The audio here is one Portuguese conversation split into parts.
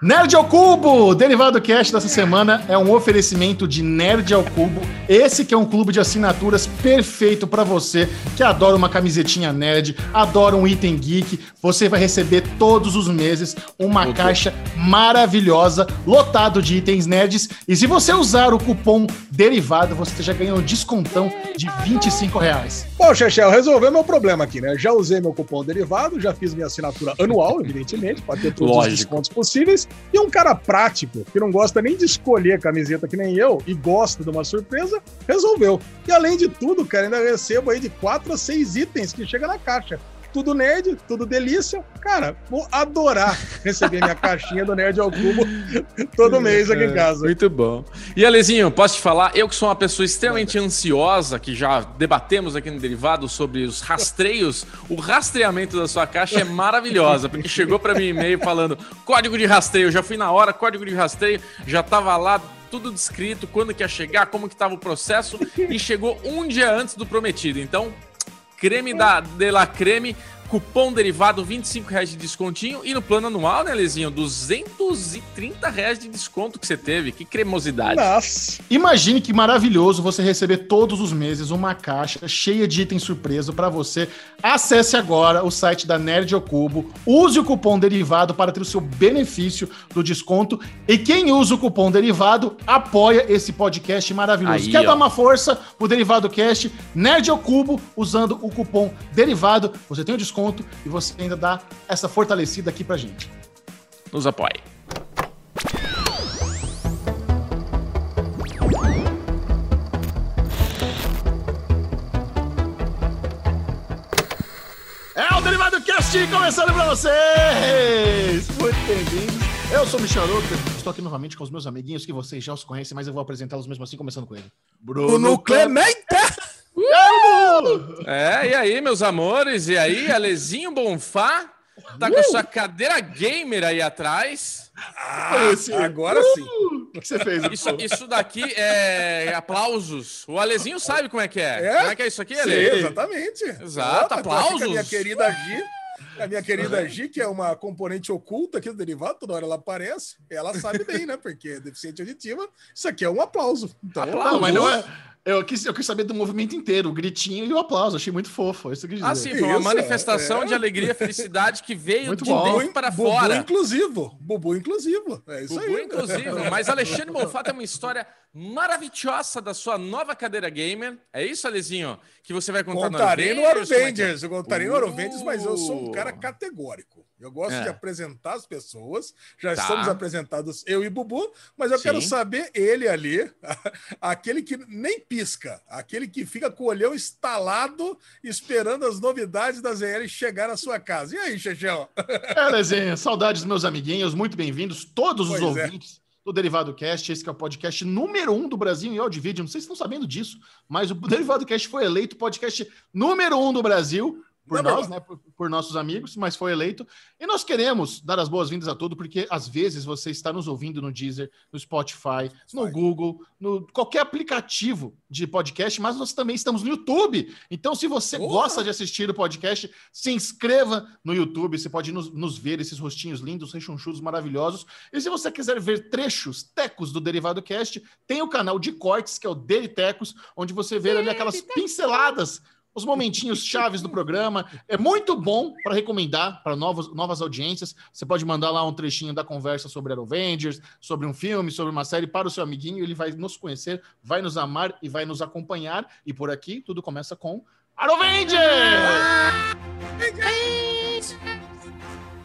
Nerd ao Cubo! Derivado Cast dessa semana é um oferecimento de Nerd ao Cubo. Esse que é um clube de assinaturas perfeito para você que adora uma camisetinha nerd, adora um item geek. Você vai receber todos os meses uma caixa maravilhosa, lotado de itens nerds. E se você usar o cupom Derivado, você já ganha um descontão de 25 reais. Bom, Chechel, resolveu meu problema aqui, né? Já usei meu cupom Derivado, já fiz minha assinatura anual, evidentemente, para ter todos Lógico. os descontos possíveis. E um cara prático, que não gosta nem de escolher camiseta que nem eu, e gosta de uma surpresa, resolveu. E além de tudo, cara, ainda recebo aí de 4 a 6 itens que chega na caixa tudo nerd, tudo delícia. Cara, vou adorar receber minha caixinha do Nerd ao Cubo todo mês aqui em casa. Muito bom. E Alezinho, posso te falar? Eu que sou uma pessoa extremamente ansiosa, que já debatemos aqui no Derivado sobre os rastreios, o rastreamento da sua caixa é maravilhosa, porque chegou para mim e-mail falando código de rastreio. Já fui na hora, código de rastreio, já tava lá tudo descrito, quando que ia chegar, como que tava o processo, e chegou um dia antes do prometido. Então, creme da de la creme Cupom derivado, 25 reais de descontinho. E no plano anual, né, Lezinho? 230 reais de desconto que você teve. Que cremosidade. Nossa. Imagine que maravilhoso você receber todos os meses uma caixa cheia de itens surpresa para você. Acesse agora o site da Nerd ao Cubo. Use o cupom derivado para ter o seu benefício do desconto. E quem usa o cupom derivado apoia esse podcast maravilhoso. Aí, Quer ó. dar uma força pro Derivado Cast? Nerd ao Cubo, usando o cupom derivado. Você tem o desconto desconto e você ainda dá essa fortalecida aqui pra gente. Nos apoie. É o Derivado Cast começando pra vocês! Muito bem-vindos. Eu sou o Michel estou aqui novamente com os meus amiguinhos que vocês já os conhecem, mas eu vou apresentá-los mesmo assim, começando com ele. Bruno Clemente! É, e aí, meus amores? E aí, Alezinho Bonfá? Tá com a sua cadeira gamer aí atrás. Ah, agora sim. O que você fez? Isso, isso daqui é aplausos. O Alezinho sabe como é que é. é? Como é que é isso aqui, Ale? Sim, exatamente. Exato, aplausos. A minha querida Gi, a minha querida Gi, que é uma componente oculta aqui do derivado, toda hora ela aparece, ela sabe bem, né? Porque é deficiente auditiva, isso aqui é um aplauso. Então, aplauso. Não, mas não é. Eu quis, eu quis saber do movimento inteiro, o gritinho e o aplauso. Achei muito fofo. Isso que ah, sim, foi uma Isso, manifestação é. de alegria e felicidade que veio muito de bom. dentro para Bubu fora. inclusivo. Bubu inclusivo. É isso Bubu aí. inclusivo. Mas Alexandre Monfá tem uma história maravilhosa da sua nova cadeira gamer. É isso, Alezinho? Que você vai contar contarei no Avengers. É eu contarei no Avengers, mas eu sou um cara uh. categórico. Eu gosto é. de apresentar as pessoas. Já tá. estamos apresentados, eu e Bubu, mas eu Sim. quero saber ele ali, aquele que nem pisca, aquele que fica com o olhão instalado, esperando as novidades da ZL chegar à sua casa. E aí, Chechão? É, Lezinha, saudades dos meus amiguinhos, muito bem-vindos, todos os pois é. ouvintes. É do Derivado Cast, esse que é o podcast número um do Brasil em áudio e vídeo. Não sei se estão sabendo disso, mas o Derivado Cast foi eleito podcast número um do Brasil por nós, né, por, por, nossos amigos, mas foi eleito. E nós queremos dar as boas-vindas a todos, porque às vezes você está nos ouvindo no Deezer, no Spotify, no Google, no qualquer aplicativo de podcast, mas nós também estamos no YouTube. Então, se você gosta de assistir o podcast, se inscreva no YouTube. Você pode nos, nos ver esses rostinhos lindos, rechonchudos, maravilhosos. E se você quiser ver trechos, tecos do Derivado Cast, tem o canal de cortes, que é o Deritecos, onde você vê ali aquelas pinceladas os momentinhos chaves do programa. É muito bom para recomendar para novas, novas audiências. Você pode mandar lá um trechinho da conversa sobre Avengers, sobre um filme, sobre uma série para o seu amiguinho. Ele vai nos conhecer, vai nos amar e vai nos acompanhar. E por aqui tudo começa com Avengers!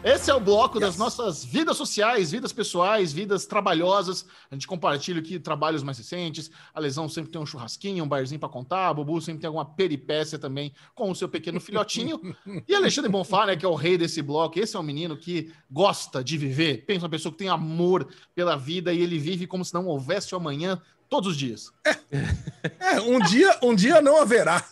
Esse é o bloco yes. das nossas vidas sociais, vidas pessoais, vidas trabalhosas. A gente compartilha aqui trabalhos mais recentes. A Lesão sempre tem um churrasquinho, um barzinho para contar. A Bubu sempre tem alguma peripécia também com o seu pequeno filhotinho. e Alexandre Bonfá, né, que é o rei desse bloco. Esse é um menino que gosta de viver. Pensa uma pessoa que tem amor pela vida e ele vive como se não houvesse amanhã todos os dias. É, é, um dia, um dia não haverá.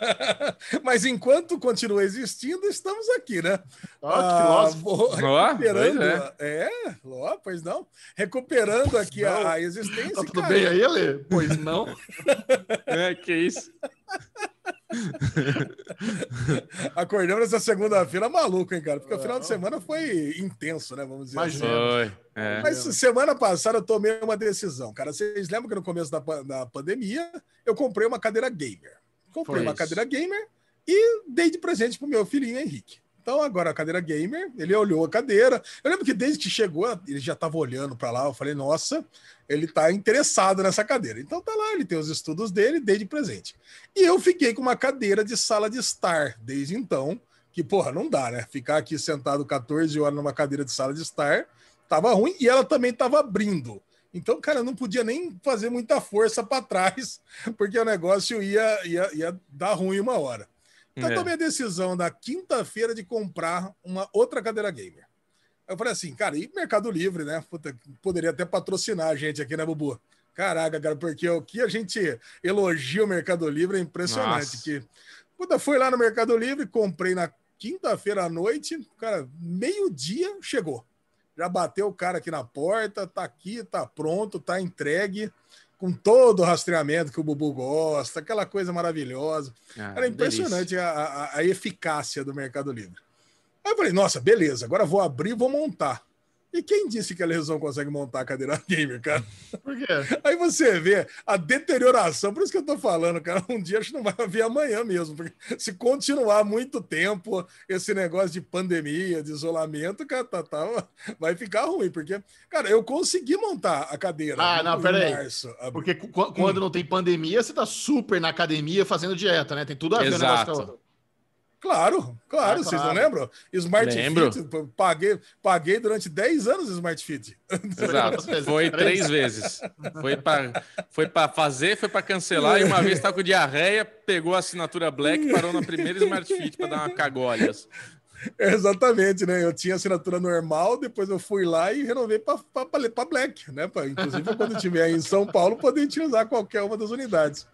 Mas enquanto continua existindo, estamos aqui, né? Oh, que filósofo. Ah, recuperando, é. é, oh, pois não. Recuperando aqui a, a, existência. Tá tudo cara. bem aí, Ale? Pois não. é, que isso. Acordamos essa segunda-feira maluco, hein, cara? Porque o final de semana foi intenso, né? Vamos dizer assim. Foi. É. Mas semana passada eu tomei uma decisão, cara. Vocês lembram que no começo da, da pandemia eu comprei uma cadeira gamer. Comprei foi uma isso. cadeira gamer e dei de presente pro meu filhinho Henrique. Então, agora a cadeira gamer, ele olhou a cadeira. Eu lembro que desde que chegou, ele já estava olhando para lá. Eu falei, nossa, ele está interessado nessa cadeira. Então, tá lá, ele tem os estudos dele, desde presente. E eu fiquei com uma cadeira de sala de estar desde então, que, porra, não dá, né? Ficar aqui sentado 14 horas numa cadeira de sala de estar tava ruim e ela também tava abrindo. Então, cara, eu não podia nem fazer muita força para trás, porque o negócio ia, ia, ia dar ruim uma hora. Então, é. tomei a decisão na quinta-feira de comprar uma outra cadeira gamer. Eu falei assim, cara, e Mercado Livre, né? Puta, poderia até patrocinar a gente aqui, né, Bubu? Caraca, cara, porque o que a gente elogia o Mercado Livre é impressionante. Nossa. Que, puta, fui lá no Mercado Livre, comprei na quinta-feira à noite, cara, meio-dia chegou. Já bateu o cara aqui na porta, tá aqui, tá pronto, tá entregue com todo o rastreamento que o Bubu gosta, aquela coisa maravilhosa. Ah, Era impressionante a, a, a, eficácia do Mercado Livre. Aí eu falei, nossa, beleza, agora vou abrir e vou montar. E quem disse que a Lesão consegue montar a cadeira gamer, cara? Por quê? Aí você vê a deterioração, por isso que eu tô falando, cara. Um dia acho que não vai haver amanhã mesmo, porque se continuar muito tempo esse negócio de pandemia, de isolamento, cara, tá, tá, vai ficar ruim, porque, cara, eu consegui montar a cadeira. Ah, não, peraí. Março, porque quando hum. não tem pandemia, você tá super na academia fazendo dieta, né? Tem tudo a ver Exato. negócio Claro, claro, ah, vocês claro. não lembram? Smart Lembro. Fit, paguei, paguei durante 10 anos Smart Fit. Exato, foi três vezes. Foi para foi fazer, foi para cancelar, e uma vez estava com diarreia, pegou a assinatura Black, parou na primeira Smart Fit para dar uma cagolhas. Exatamente, né? Eu tinha assinatura normal, depois eu fui lá e renovei para Black, né? Pra, inclusive, quando estiver aí em São Paulo, poder utilizar qualquer uma das unidades.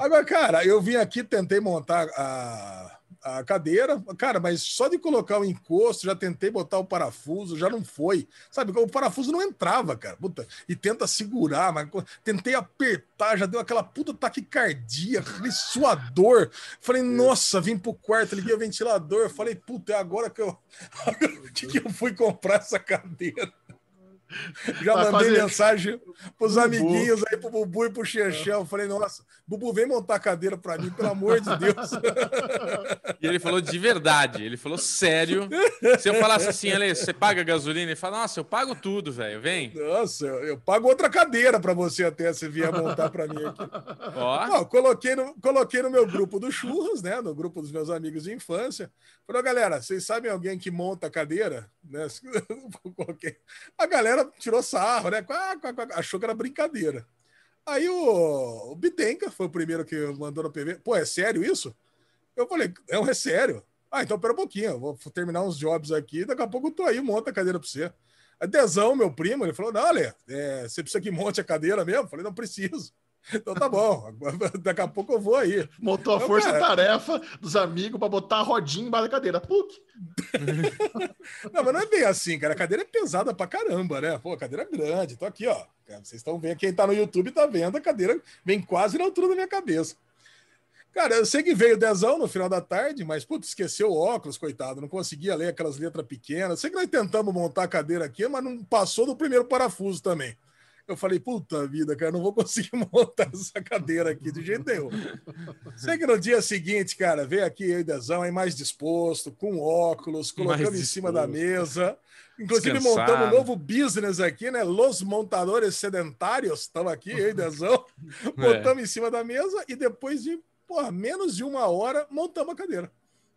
Agora, cara, eu vim aqui, tentei montar a a cadeira, cara, mas só de colocar o encosto, já tentei botar o parafuso, já não foi. Sabe, o parafuso não entrava, cara. Puta, e tenta segurar, mas tentei apertar, já deu aquela puta taquicardia, aquele suador. Falei, nossa, vim pro quarto, liguei o ventilador, falei, puta, é agora que eu que, que eu fui comprar essa cadeira. Já mandei fazer... mensagem pros Bubu. amiguinhos aí, pro Bubu e pro Xexão. Falei, nossa, Bubu, vem montar a cadeira pra mim, pelo amor de Deus. E ele falou de verdade, ele falou sério. Se eu falasse assim, Ale, você paga gasolina? Ele fala, nossa, eu pago tudo, velho, vem. Nossa, eu, eu, pago outra cadeira pra você até, se vier montar pra mim aqui. Ó. Coloquei, no, coloquei no meu grupo do Churros, né, no grupo dos meus amigos de infância. Falei, galera, vocês sabem alguém que monta cadeira? Né? A galera tirou sarro, né? Achou que era brincadeira. Aí o, o foi o primeiro que mandou no PV. Pô, é sério isso? Eu falei, não, é sério. Ah, então pera um pouquinho, vou terminar uns jobs aqui, daqui a pouco eu tô aí, monta a cadeira pra você. A meu primo, ele falou: não, Lê, é, você precisa que monte a cadeira mesmo? Eu falei, não preciso. Então tá bom, daqui a pouco eu vou aí. Montou a força-tarefa dos amigos para botar a rodinha embaixo da cadeira. Puc! não, mas não é bem assim, cara. A cadeira é pesada pra caramba, né? Pô, a cadeira é grande. Tô aqui, ó. Vocês estão vendo, quem tá no YouTube tá vendo, a cadeira vem quase na altura da minha cabeça. Cara, eu sei que veio dezão no final da tarde, mas, putz, esqueceu o óculos, coitado. Não conseguia ler aquelas letras pequenas. Sei que nós tentamos montar a cadeira aqui, mas não passou do primeiro parafuso também. Eu falei, puta vida, cara, não vou conseguir montar essa cadeira aqui de jeito nenhum. Sei que no dia seguinte, cara, veio aqui Dezão, aí mais disposto, com óculos, colocando em cima da mesa. Inclusive Descansado. montamos um novo business aqui, né? Los montadores sedentários, estão aqui, Dezão. Botamos é. em cima da mesa e depois de, porra, menos de uma hora, montamos a cadeira.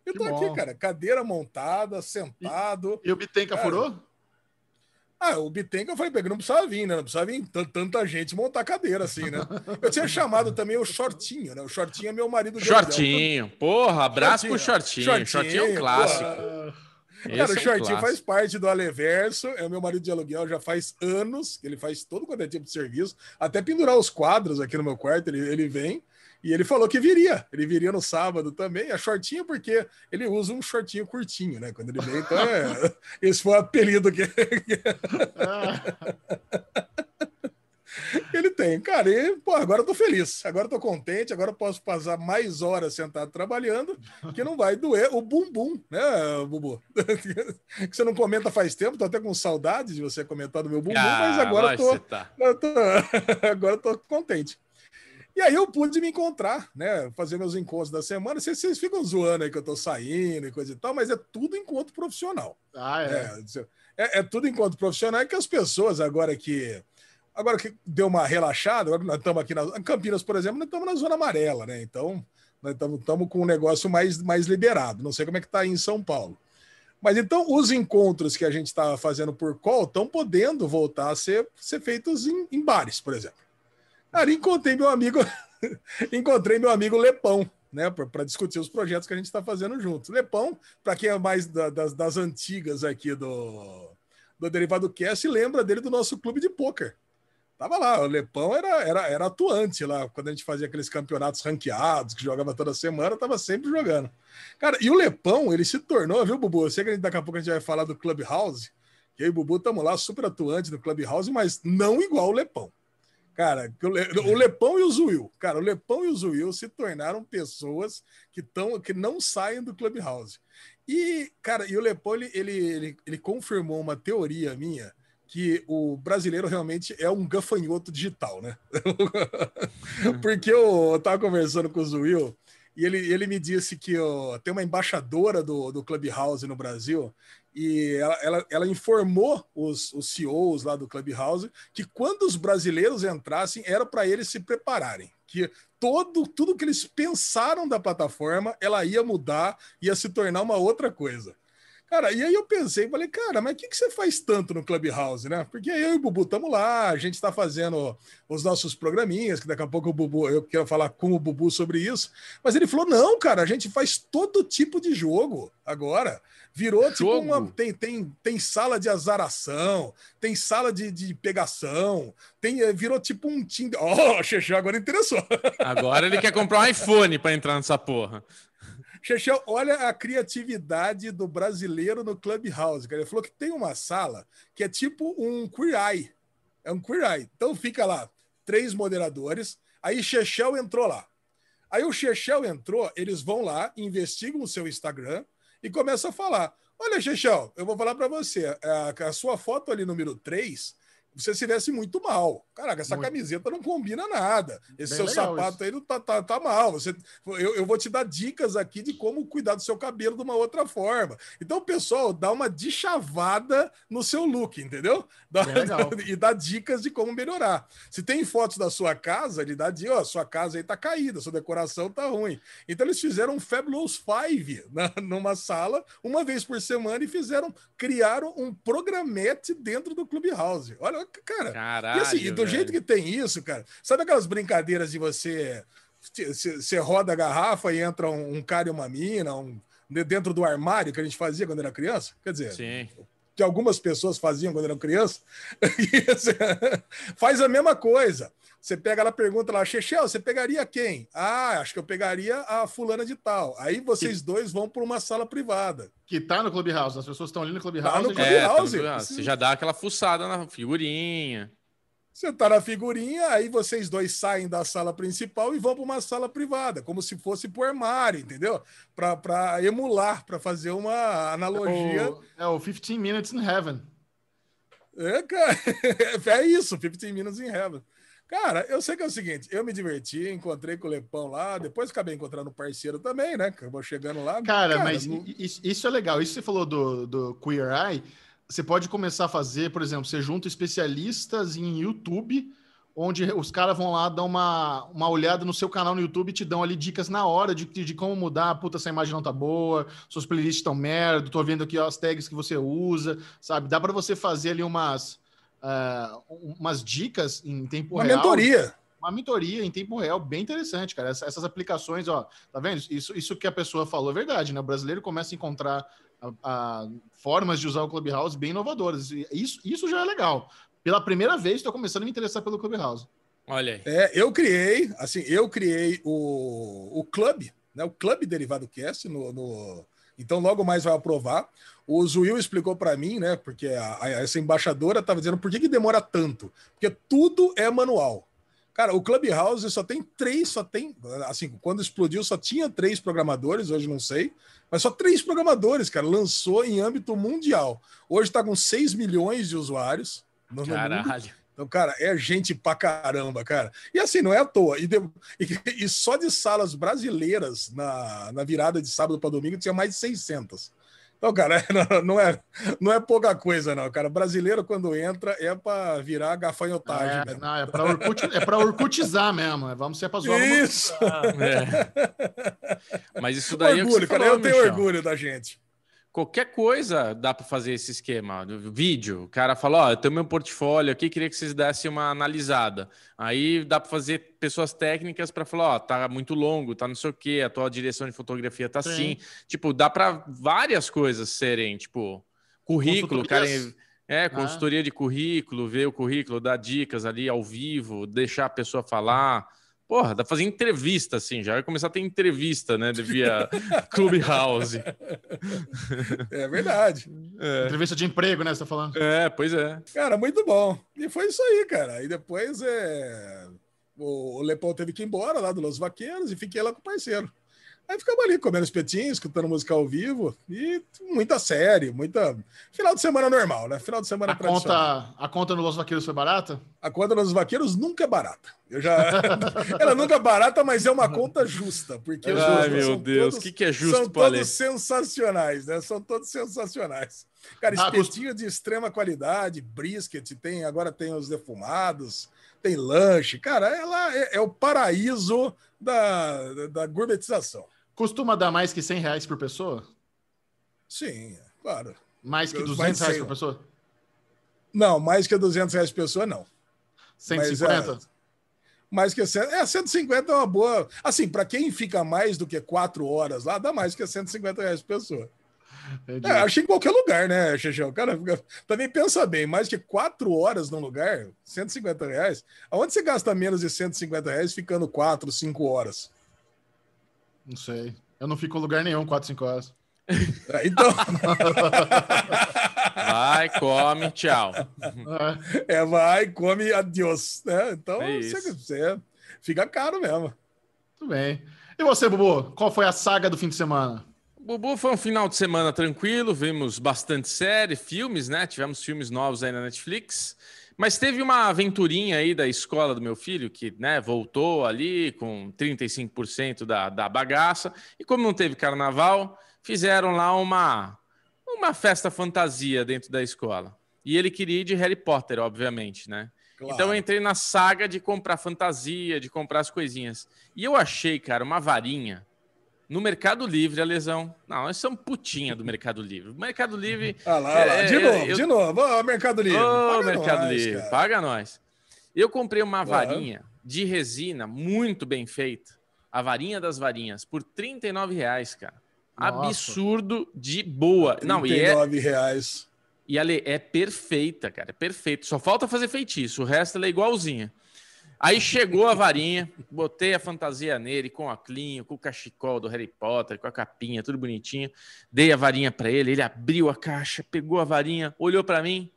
Eu tô aqui, cara, cadeira montada, sentado. E, e o Bitenca furou? Ah, o Bitenca eu falei, que não precisava vir, né? Não precisava vir tanta gente montar cadeira assim, né? Eu tinha chamado também o Shortinho, né? O Shortinho é meu marido. Shortinho, porra, abraço shortinho. pro Shortinho. Shortinho, shortinho é um clássico. Cara, o é Shortinho um faz parte do Aleverso, é o meu marido de aluguel já faz anos, ele faz todo quanto é tipo de serviço, até pendurar os quadros aqui no meu quarto, ele, ele vem. E ele falou que viria. Ele viria no sábado também. A shortinho, porque ele usa um shortinho curtinho, né? Quando ele vem, então é... esse foi o apelido que. ele tem, cara, e, pô, agora eu tô feliz, agora eu tô contente, agora eu posso passar mais horas sentado trabalhando, que não vai doer o bumbum, né, Bubu? que você não comenta faz tempo, tô até com saudade de você comentar do meu bumbum, ah, mas agora eu tô, tá. eu tô, agora eu tô contente. E aí eu pude me encontrar, né? Fazer meus encontros da semana. Vocês, vocês ficam zoando aí que eu tô saindo e coisa e tal, mas é tudo encontro profissional. Ah, é. É, é, é tudo encontro profissional. É que as pessoas agora que. Agora que deu uma relaxada, agora nós estamos aqui na em Campinas, por exemplo, nós estamos na zona amarela, né? Então, nós estamos com um negócio mais, mais liberado. Não sei como é que está aí em São Paulo. Mas então, os encontros que a gente estava fazendo por call estão podendo voltar a ser, ser feitos em, em bares, por exemplo. Aí encontrei meu amigo, encontrei meu amigo Lepão, né, para discutir os projetos que a gente está fazendo juntos. Lepão, para quem é mais da, das, das antigas aqui do, do Derivado Cast, lembra dele do nosso clube de pôquer. Tava lá, o Lepão era, era, era atuante lá, quando a gente fazia aqueles campeonatos ranqueados, que jogava toda semana, tava sempre jogando. Cara, e o Lepão, ele se tornou, viu, Bubu? Eu sei que daqui a pouco a gente vai falar do Clubhouse, que eu e o Bubu estamos lá super atuante no Clubhouse, mas não igual o Lepão. Cara, o Lepão e o Zuil. Cara, o Lepão e o Zuil se tornaram pessoas que, tão, que não saem do Clubhouse. E, cara, e o Lepão, ele, ele, ele, confirmou uma teoria minha que o brasileiro realmente é um gafanhoto digital, né? Porque eu, eu tava conversando com o Zuil e ele, ele me disse que ó, tem uma embaixadora do, do Clubhouse no Brasil e ela, ela, ela, informou os, os CEOs lá do Clubhouse que quando os brasileiros entrassem era para eles se prepararem, que todo tudo que eles pensaram da plataforma ela ia mudar, ia se tornar uma outra coisa. Cara, e aí eu pensei, falei, cara, mas o que, que você faz tanto no Clubhouse, né? Porque eu e o Bubu estamos lá, a gente está fazendo os nossos programinhas, que daqui a pouco o Bubu, eu quero falar com o Bubu sobre isso. Mas ele falou: não, cara, a gente faz todo tipo de jogo agora. Virou jogo. tipo uma. Tem, tem, tem sala de azaração, tem sala de, de pegação, tem, eh, virou tipo um Tinder. Ó, oh, Xexé, agora interessou. Agora ele quer comprar um iPhone para entrar nessa porra. Chechel, olha a criatividade do brasileiro no Clubhouse. Ele falou que tem uma sala que é tipo um Queer Eye. É um Queer Eye. Então fica lá, três moderadores. Aí Chechel entrou lá. Aí o Chechel entrou, eles vão lá, investigam o seu Instagram e começam a falar. Olha, Chechel, eu vou falar para você. A, a, sua foto ali, número 3, você se veste muito mal. Caraca, essa muito. camiseta não combina nada. Esse Bem seu sapato isso. aí não tá, tá, tá mal. Você, eu, eu vou te dar dicas aqui de como cuidar do seu cabelo de uma outra forma. Então, pessoal, dá uma deschavada no seu look, entendeu? Dá, e dá dicas de como melhorar. Se tem fotos da sua casa, ele dá dica, ó, sua casa aí tá caída, sua decoração tá ruim. Então, eles fizeram um Fabulous Five na, numa sala, uma vez por semana, e fizeram, criaram um programete dentro do Clubhouse. Olha, cara. Caralho, e assim, e do velho. jeito que tem isso, cara, sabe aquelas brincadeiras de você. Você roda a garrafa e entra um, um cara e uma mina, um, dentro do armário que a gente fazia quando era criança? Quer dizer, Sim que algumas pessoas faziam quando eram crianças, faz a mesma coisa. Você pega lá, pergunta lá, Chechel, você pegaria quem? Ah, acho que eu pegaria a fulana de tal. Aí vocês que, dois vão para uma sala privada. Que tá no Clubhouse, as pessoas estão ali no Clubhouse. Tá no Clubhouse. É, tá no Clubhouse. Você já dá aquela fuçada na figurinha. Você tá na figurinha, aí vocês dois saem da sala principal e vão para uma sala privada, como se fosse pro armário, entendeu? Para emular, para fazer uma analogia. É o, é o 15 Minutes in Heaven. É, cara, é isso, 15 Minutes in Heaven. Cara, eu sei que é o seguinte, eu me diverti, encontrei com o Lepão lá, depois acabei encontrando um parceiro também, né? Acabou chegando lá. Cara, cara mas não... isso é legal. Isso você falou do, do Queer Eye você pode começar a fazer, por exemplo, você junta especialistas em YouTube, onde os caras vão lá dar uma, uma olhada no seu canal no YouTube e te dão ali dicas na hora de, de como mudar. Puta, essa imagem não tá boa, suas playlists estão merda, tô vendo aqui as tags que você usa, sabe? Dá para você fazer ali umas, uh, umas dicas em tempo uma real. Uma mentoria. Uma mentoria em tempo real, bem interessante, cara. Essas, essas aplicações, ó, tá vendo? Isso, isso que a pessoa falou é verdade, né? O brasileiro começa a encontrar a, a, formas de usar o Clubhouse bem inovadoras. Isso, isso já é legal. Pela primeira vez, estou começando a me interessar pelo Clubhouse. Olha aí. É, eu criei, assim, eu criei o, o Club, né? O Clube Derivado Cast no, no... Então, logo mais vai aprovar. O Zuil explicou para mim, né? Porque a, a, essa embaixadora estava dizendo por que, que demora tanto? Porque tudo é manual. Cara, o Clubhouse só tem três, só tem. Assim, quando explodiu, só tinha três programadores, hoje não sei. Mas só três programadores, cara. Lançou em âmbito mundial. Hoje está com 6 milhões de usuários. No Caralho. Mundo. Então, cara, é gente pra caramba, cara. E assim, não é à toa. E, de, e, e só de salas brasileiras na, na virada de sábado para domingo tinha mais de 600. Então, cara, não é, não é pouca coisa, não, cara. Brasileiro, quando entra, é para virar gafanhotagem. É, né? não, é para Orkut, é mesmo. Vamos ser para zoar. Isso! É. Mas isso daí orgulho, é cara. Falou, eu tenho Michel. orgulho da gente. Qualquer coisa dá para fazer esse esquema. Vídeo, o cara fala: Ó, oh, eu tenho meu portfólio aqui, queria que vocês dessem uma analisada. Aí dá para fazer pessoas técnicas para falar: Ó, oh, tá muito longo, tá não sei o quê, a tua direção de fotografia tá Sim. assim. Tipo, dá para várias coisas serem, tipo, currículo, cara. É, ah. consultoria ah. de currículo, ver o currículo, dar dicas ali ao vivo, deixar a pessoa falar. Porra, dá pra fazer entrevista, assim, já vai começar a ter entrevista, né? Via Clubhouse. É verdade. É. Entrevista de emprego, né? Você tá falando? É, pois é. Cara, muito bom. E foi isso aí, cara. E depois é... o Lepão teve que ir embora lá do Los Vaqueiros e fiquei lá com o parceiro. Aí ficamos ali comendo espetinhos, escutando música ao vivo e muita série, muita. Final de semana normal, né? Final de semana a conta A conta no Los Vaqueiros foi barata? A conta nos Vaqueiros nunca é barata. Eu já. Ela nunca é barata, mas é uma conta justa. Porque Ai, meu Deus, o que, que é justo, São todos sensacionais, né? São todos sensacionais. Cara, ah, espetinho ah, de extrema qualidade, brisket, tem, agora tem os defumados, tem lanche. Cara, ela é, é o paraíso da, da, da gourmetização. Costuma dar mais que 100 reais por pessoa? Sim, claro. Mais que 200 mais reais por pessoa? Não, mais que 200 reais por pessoa, não. 150? Mas, é, mais que 100, é, 150 é uma boa. Assim, para quem fica mais do que 4 horas lá, dá mais que 150 reais por pessoa. É, acho em qualquer lugar, né, Xexão? O cara também pensa bem, mais que 4 horas num lugar, 150 reais. Aonde você gasta menos de 150 reais ficando 4, 5 horas? Não sei. Eu não fico em lugar nenhum 4, 5 horas. É, então. vai, come, tchau. É, vai, come, adiós. Né? Então, é você, você, fica caro mesmo. Tudo bem. E você, Bubu? Qual foi a saga do fim de semana? Bubu foi um final de semana tranquilo, vimos bastante série, filmes, né? Tivemos filmes novos aí na Netflix. Mas teve uma aventurinha aí da escola do meu filho, que né, voltou ali com 35% da, da bagaça. E como não teve carnaval, fizeram lá uma, uma festa fantasia dentro da escola. E ele queria ir de Harry Potter, obviamente, né? Claro. Então eu entrei na saga de comprar fantasia, de comprar as coisinhas. E eu achei, cara, uma varinha no Mercado Livre, a lesão. Não, nós somos putinha do Mercado Livre. O Mercado Livre. Ah lá, é, lá. de novo, eu... de novo. Ô, Mercado Livre. Ô, Mercado nós, Livre, cara. paga nós. Eu comprei uma varinha de resina muito bem feita. A varinha das varinhas, por 39 reais, cara. Nossa. Absurdo de boa. 39 Não, e é... reais. E ela é perfeita, cara. É perfeito. Só falta fazer feitiço. O resto ela é igualzinha. Aí chegou a varinha, botei a fantasia nele com a clinho, com o cachecol do Harry Potter, com a capinha, tudo bonitinho. Dei a varinha para ele, ele abriu a caixa, pegou a varinha, olhou para mim.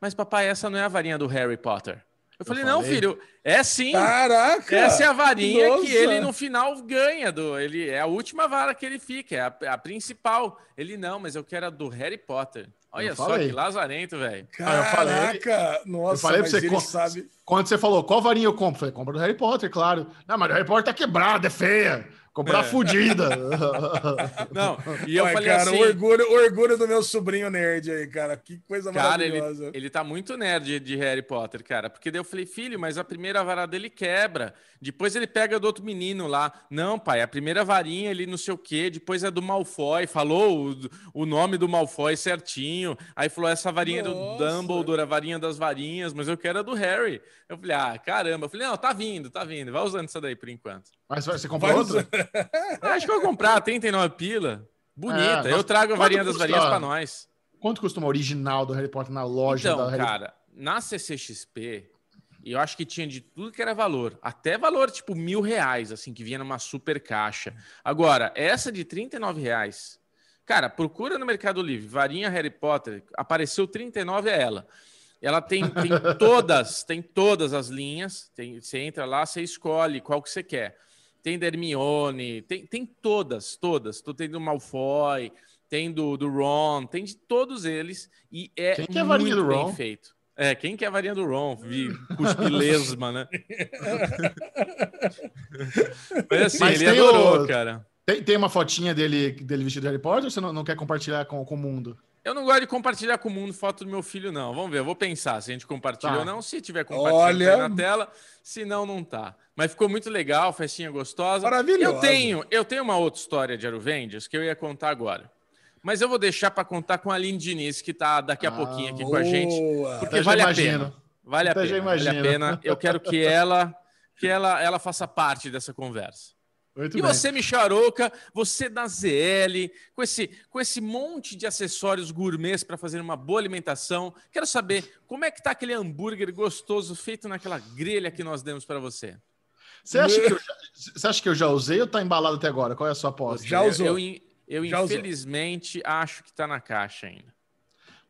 Mas papai, essa não é a varinha do Harry Potter. Eu, falei, falei, não, filho, é sim. Caraca! Essa é a varinha Nossa. que ele no final ganha. Do, ele, é a última vara que ele fica, é a, a principal. Ele, não, mas eu quero a do Harry Potter. Olha só que lazarento, velho. Caraca! Nossa, eu falei pra você, quando, sabe... quando você falou qual varinha eu compro, eu falei, compra do Harry Potter, claro. Não, mas o Harry Potter tá quebrado, é feia. Comprar é. fudida. Não, e eu Ué, falei cara, assim... o orgulho, o orgulho do meu sobrinho nerd aí, cara. Que coisa cara, maravilhosa. Ele, ele tá muito nerd de Harry Potter, cara. Porque daí eu falei, filho, mas a primeira vara dele quebra. Depois ele pega do outro menino lá. Não, pai, a primeira varinha ele não sei o quê. Depois é do Malfoy. Falou o, o nome do Malfoy certinho. Aí falou, essa varinha Nossa. do Dumbledore, a varinha das varinhas. Mas eu quero a do Harry. Eu falei, ah, caramba. Eu falei, não, tá vindo, tá vindo. Vai usando essa daí por enquanto. Mas você comprou outra? Acho que eu vou comprar, 39 pila. Bonita. É, eu trago a varinha das varinhas para nós. Quanto custa uma original do Harry Potter na loja então, da Harry cara, na CCXP, eu acho que tinha de tudo que era valor. Até valor, tipo, mil reais, assim, que vinha numa super caixa. Agora, essa de 39 reais, cara, procura no Mercado Livre, varinha Harry Potter, apareceu 39 é ela. Ela tem, tem todas, tem todas as linhas. Tem, você entra lá, você escolhe qual que você quer. Tem da Hermione, tem, tem todas, todas. Tô tendo Malfoy, tem do, do Ron, tem de todos eles. E é Quem que é muito do bem Ron? feito. É, quem que é a varinha do Ron? Vi cuspilesma, né? Mas assim, Mas ele adorou, o... cara. Tem, tem uma fotinha dele, dele vestido de Harry Potter ou você não, não quer compartilhar com, com o mundo? Eu não gosto de compartilhar com o mundo foto do meu filho, não. Vamos ver, eu vou pensar se a gente compartilha tá. ou não. Se tiver compartilhando Olha... na tela, se não, não tá. Mas ficou muito legal, festinha gostosa. Maravilhoso. Eu tenho, eu tenho uma outra história de Aruvendias que eu ia contar agora. Mas eu vou deixar para contar com a Aline Diniz, que está daqui a ah, pouquinho aqui boa. com a gente. Porque vale a pena. Vale a pena. Vale a pena. Eu quero que ela, que ela, ela faça parte dessa conversa. Muito e bem. você, Micharoca, você da ZL, com esse, com esse monte de acessórios gourmets para fazer uma boa alimentação, quero saber como é que tá aquele hambúrguer gostoso feito naquela grelha que nós demos para você. Você acha, que eu já, você acha que eu já usei ou tá embalado até agora? Qual é a sua aposta? Já usou. Eu, eu, eu infelizmente, usou. acho que tá na caixa ainda.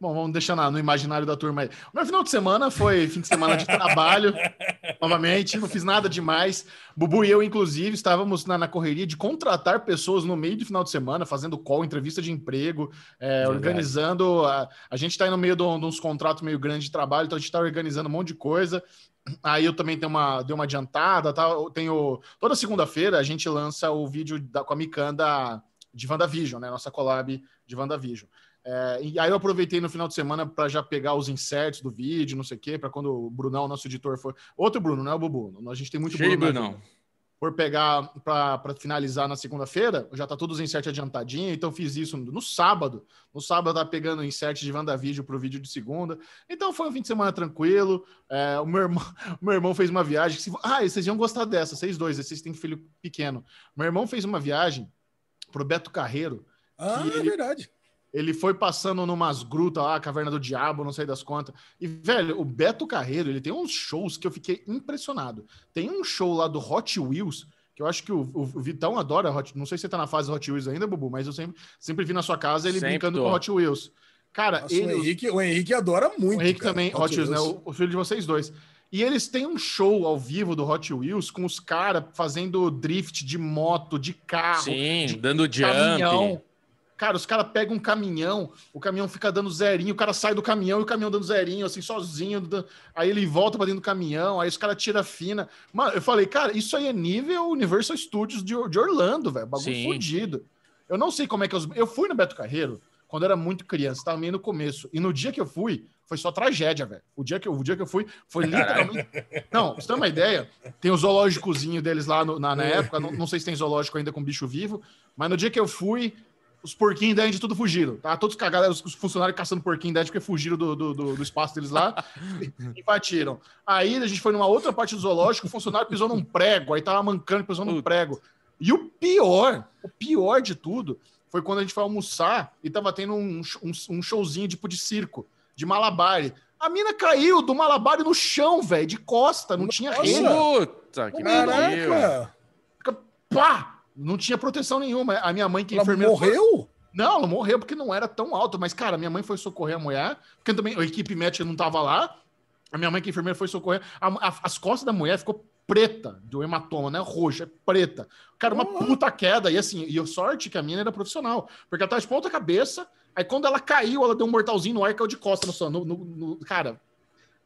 Bom, vamos deixar no imaginário da turma aí. O meu final de semana foi fim de semana de trabalho, novamente, não fiz nada demais. Bubu e eu, inclusive, estávamos na, na, correria de contratar pessoas no meio do final de semana, fazendo call, entrevista de emprego, é, organizando. A, a gente está aí no meio de, uns contratos meio grandes de trabalho, então a gente está organizando um monte de coisa. Aí eu também tenho uma, dei uma adiantada, tá? Eu tenho. Toda segunda-feira a gente lança o vídeo da, com a Micanda de WandaVision, né? Nossa collab de WandaVision. É, e aí eu aproveitei no final de semana para já pegar os inserts do vídeo, não sei o quê, para quando o Brunão, nosso editor, for. Outro Bruno, não é o Bubu. A gente tem muito Cheio Bruno. Brunão. For pegar para finalizar na segunda-feira, já tá todos os inserts adiantadinho, então fiz isso no sábado. No sábado eu tava pegando o insert de WandaVision pro vídeo de segunda. Então foi um fim de semana tranquilo. É, o, meu irmão, meu irmão fez uma viagem. Que, ah, vocês iam gostar dessa, vocês dois, vocês têm filho pequeno. Meu irmão fez uma viagem pro Beto Carreiro. Ah, é verdade ele foi passando numas grutas lá, Caverna do Diabo, não sei das contas. E, velho, o Beto Carreiro, ele tem uns shows que eu fiquei impressionado. Tem um show lá do Hot Wheels, que eu acho que o, o, Vitão adora Hot Não sei se você tá na fase Hot Wheels ainda, Bubu, mas eu sempre, sempre vi na sua casa ele sempre brincando tô. com Hot Wheels. Cara, Nossa, ele... o, Henrique, o Henrique adora muito. O Henrique cara, também, Hot, Hot Wheels, Wheels, né? O, o, filho de vocês dois. E eles têm um show ao vivo do Hot Wheels com os caras fazendo drift de moto, de carro, Sim, de dando jump. Cara, os caras pegam um caminhão, o caminhão fica dando zerinho, o cara sai do caminhão e o caminhão dando zerinho, assim, sozinho. Aí ele volta para dentro do caminhão, aí os caras tiram fina. Mano, eu falei, cara, isso aí é nível Universal Studios de, de Orlando, velho. Bagulho Sim. fodido. Eu não sei como é que eu. Eu fui no Beto Carreiro quando era muito criança, tava meio no começo. E no dia que eu fui, foi só tragédia, velho. O dia que eu, o dia que eu fui foi literalmente. Não, você tem uma ideia? Tem o zoológicozinho deles lá no, na, na época. Não, não sei se tem zoológico ainda com bicho vivo, mas no dia que eu fui, os porquinhos da Indy tudo fugiram, tá? Todos cagados, os funcionários caçando porquinho da Indy porque fugiram do, do, do, do espaço deles lá e batiram. Aí a gente foi numa outra parte do zoológico, o funcionário pisou num prego, aí tava mancando, pisou num prego. E o pior, o pior de tudo, foi quando a gente foi almoçar e tava tendo um, um, um showzinho tipo de circo, de malabar. A mina caiu do malabar no chão, velho, de costa, não tinha rede. Puta, que Caraca! Pá! Não tinha proteção nenhuma. A minha mãe, que enfermeira. Morreu? Foi... Não, ela morreu porque não era tão alto. Mas, cara, minha mãe foi socorrer a mulher, porque também a equipe médica não tava lá. A minha mãe, que é enfermeira, foi socorrer. A, a, as costas da mulher ficou preta, do hematoma, né? Roxa, é preta. Cara, uma puta queda. E assim, e sorte que a minha era profissional. Porque ela tava de ponta cabeça. Aí quando ela caiu, ela deu um mortalzinho no ar e caiu de costas no, no, no, Cara,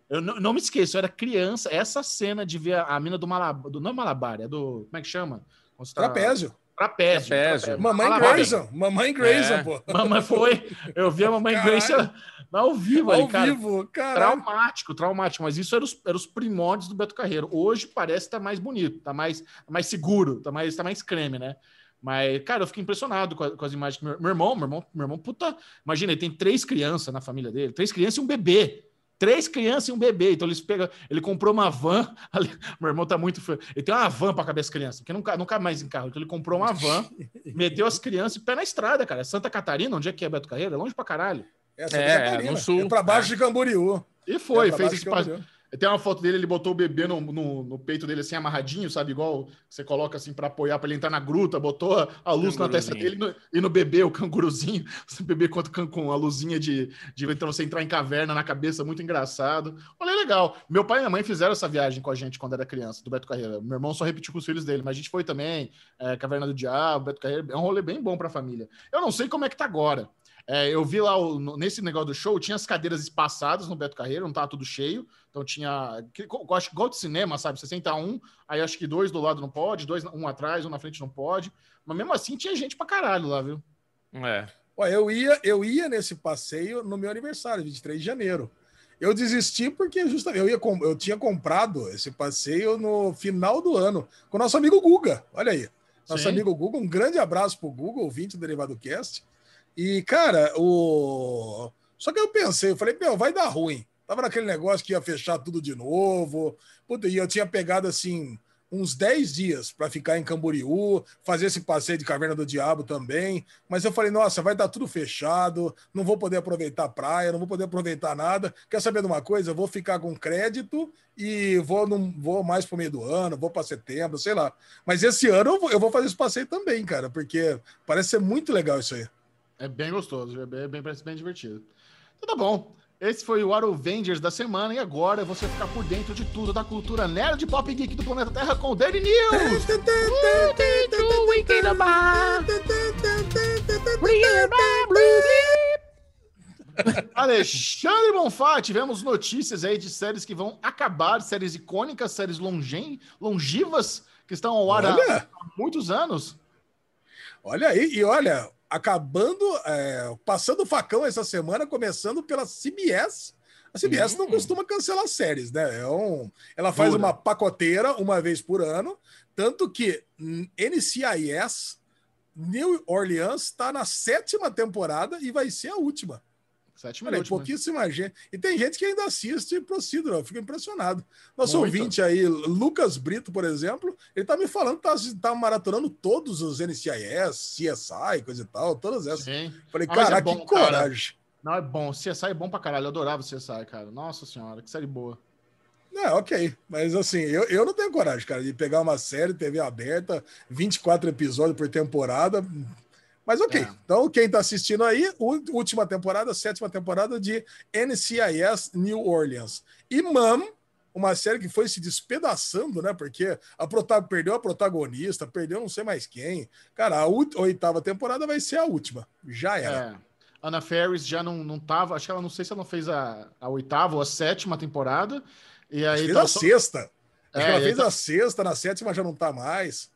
eu não, não, me esqueço, eu era criança. Essa cena de ver a, a mina do Malabar. Do, não é Malabar, é do. Como é que chama? Tá... Trapézio. Trapézio. Trapézio. Mamãe Grayson. Mamãe Grayson, é. pô. Mamãe foi. Eu vi a Mamãe Grayson ao vivo aí, ao cara. vivo, cara. Traumático, traumático. Mas isso era os, era os primórdios do Beto Carreiro. Hoje parece estar tá mais bonito, tá mais, mais seguro, tá mais, tá mais creme, né? Mas, cara, eu fiquei impressionado com, a, com as imagens. Meu, meu irmão, meu irmão, meu irmão, puta. Imagina, ele tem três crianças na família dele, três crianças e um bebê. Três crianças e um bebê. Então eles pegam. Ele comprou uma van. Ali, meu irmão tá muito. Ele tem uma van para caber as crianças, porque não, não cabe mais em carro. Então ele comprou uma van, meteu as crianças e pé na estrada, cara. Santa Catarina, onde é que é Beto Carreiro? É longe pra caralho. É, Santa é Catarina. no sul. É pra baixo de Camboriú. E foi, é fez esse passeio. Tem uma foto dele, ele botou o bebê no, no, no peito dele assim, amarradinho, sabe? Igual você coloca assim para apoiar, para ele entrar na gruta, botou a luz na testa dele no, e no bebê, o canguruzinho. O bebê com, com a luzinha de, de então você entrar em caverna na cabeça, muito engraçado. Olha, legal. Meu pai e minha mãe fizeram essa viagem com a gente quando era criança, do Beto Carreira. Meu irmão só repetiu com os filhos dele, mas a gente foi também. É, Caverna do Diabo, Beto Carreira. É um rolê bem bom pra família. Eu não sei como é que tá agora. É, eu vi lá o, nesse negócio do show, tinha as cadeiras espaçadas no Beto Carreiro, não tava tudo cheio. Então tinha. Eu acho que igual de cinema, sabe? Você senta um, aí acho que dois do lado não pode, dois, um atrás, um na frente não pode. Mas mesmo assim tinha gente pra caralho lá, viu? É. Ué, eu ia, eu ia nesse passeio no meu aniversário, 23 de janeiro. Eu desisti porque justamente eu, ia, eu tinha comprado esse passeio no final do ano com o nosso amigo Guga. Olha aí. Nosso Sim. amigo Guga, um grande abraço pro Google, ouvinte do Derivado Cast. E, cara, o. Só que eu pensei, eu falei, meu, vai dar ruim. Tava naquele negócio que ia fechar tudo de novo. Puta, e eu tinha pegado assim uns 10 dias para ficar em Camboriú, fazer esse passeio de Caverna do Diabo também. Mas eu falei, nossa, vai dar tudo fechado, não vou poder aproveitar a praia, não vou poder aproveitar nada. Quer saber de uma coisa? Eu vou ficar com crédito e vou, não, vou mais para o meio do ano, vou para setembro, sei lá. Mas esse ano eu vou, eu vou fazer esse passeio também, cara, porque parece ser muito legal isso aí. É bem gostoso, é bem, bem, parece bem divertido. Então tá bom. Esse foi o Avengers da semana e agora você ficar por dentro de tudo da cultura nerd pop geek do planeta Terra com o Daily News. Alexandre Bonfá, tivemos notícias aí de séries que vão acabar, séries icônicas, séries longe... longivas que estão ao ar há, há muitos anos. Olha aí, e olha, acabando, é, passando o facão essa semana, começando pela CBS. A CBS não hum. costuma cancelar séries, né? É um, ela faz Dura. uma pacoteira uma vez por ano, tanto que NCIS New Orleans está na sétima temporada e vai ser a última. Sétima Olha, pouquíssima gente. E tem gente que ainda assiste Procedural, eu fico impressionado. Nosso Muito. ouvinte aí, Lucas Brito, por exemplo, ele tá me falando que tá, tá maratonando todos os NCIS, CSI, coisa e tal, todas essas. Sim. Falei, ah, é bom, que coragem. Cara. Não, é bom. CSI é bom pra caralho. Eu adorava CSI, cara. Nossa senhora, que série boa. É, ok. Mas assim, eu, eu não tenho coragem, cara, de pegar uma série, TV aberta, 24 episódios por temporada. Mas ok. É. Então, quem está assistindo aí, última temporada, sétima temporada de NCIS New Orleans. E Mom, uma série que foi se despedaçando, né? Porque a prota perdeu a protagonista, perdeu não sei mais quem. Cara, a oitava temporada vai ser a última. Já era. É. Ana Ferris já não, não tava, acho que ela não sei se ela não fez a, a oitava ou a sétima temporada. E aí fez tá a só... sexta. Acho é, que ela fez tá... a sexta, na sétima já não tá mais.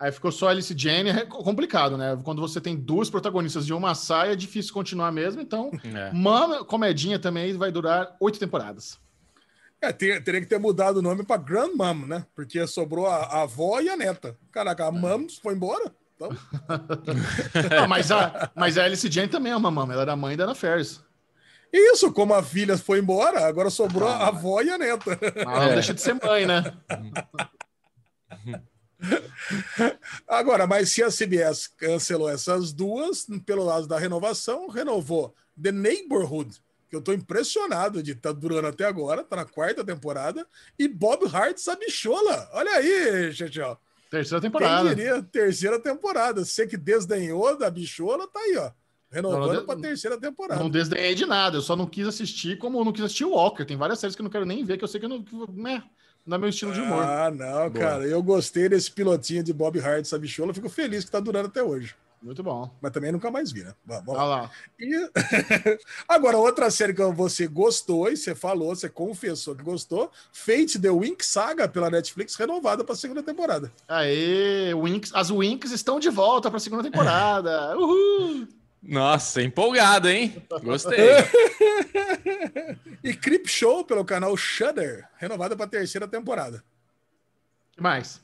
Aí ficou só Alice Jane, é complicado, né? Quando você tem duas protagonistas de uma saia, é difícil continuar mesmo. Então, é. comedinha também vai durar oito temporadas. É, ter, teria que ter mudado o nome para Grandmam, né? Porque sobrou a, a, avó e a neta. Caraca, a Mams foi embora? Então... Não, mas, a, mas a Alice Jane também é uma mama, ela era mãe da Ana Ferris. Isso, como a filha foi embora, agora sobrou ah, a avó e a neta. Ah, não deixa de ser mãe, né? Agora, mas se a CBS cancelou essas duas, pelo lado da renovação, renovou The Neighborhood, que eu tô impressionado de estar tá durando até agora, tá na quarta temporada, e Bob Hart Sabichola. Olha aí, Xexão. Terceira temporada. Quem diria? Terceira temporada. Você que desdenhou da bichola, tá aí, ó. Renovando para terceira temporada. Não desdenhei de nada, eu só não quis assistir como eu não quis assistir o Walker. Tem várias séries que eu não quero nem ver, que eu sei que eu não. Né, não é meu estilo de humor. Ah, não, Boa. cara. Eu gostei desse pilotinho de Bob Hart, Sabichola. Fico feliz que tá durando até hoje. Muito bom. Mas também nunca mais vi, né? Vamos ah lá. E... Agora, outra série que você gostou e você falou, você confessou que gostou, Fate The Wink Saga pela Netflix, renovada para a segunda temporada. Aê, Winx, as Winks estão de volta para a segunda temporada. Uhul! Nossa, empolgado, hein? Gostei. e Creep Show pelo canal Shudder, renovada para a terceira temporada. que mais?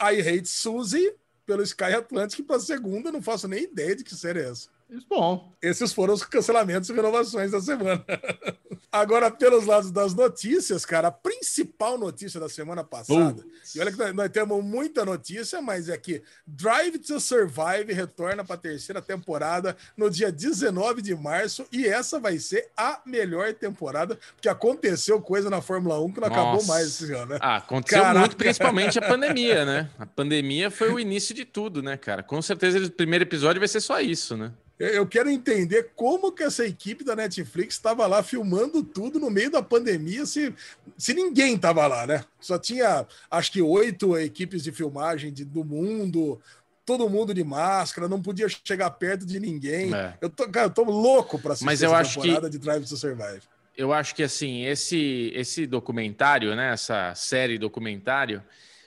I Hate Suzy pelo Sky Atlantic para a segunda, não faço nem ideia de que série é essa. Bom. Esses foram os cancelamentos e renovações da semana. Agora, pelos lados das notícias, cara, a principal notícia da semana passada, uh. e olha que nós, nós, temos muita notícia, mas é que Drive to Survive retorna para a terceira temporada no dia 19 de março, e essa vai ser a melhor temporada, porque aconteceu coisa na Fórmula 1 que não Nossa. acabou mais esse ano, né? Ah, aconteceu Caraca. muito, principalmente a pandemia, né? A pandemia foi o início de tudo, né, cara? Com certeza o primeiro episódio vai ser só isso, né? Eu quero entender como que essa equipe da Netflix estava lá filmando tudo no meio da pandemia, se, se ninguém estava lá, né? Só tinha, acho que, oito equipes de filmagem de, do mundo, todo mundo de máscara, não podia chegar perto de ninguém. É. Eu, tô, cara, eu tô louco para assistir Mas eu acho temporada que... de Drive to Survive. Eu acho que, assim, esse, esse documentário, né, essa série documentário,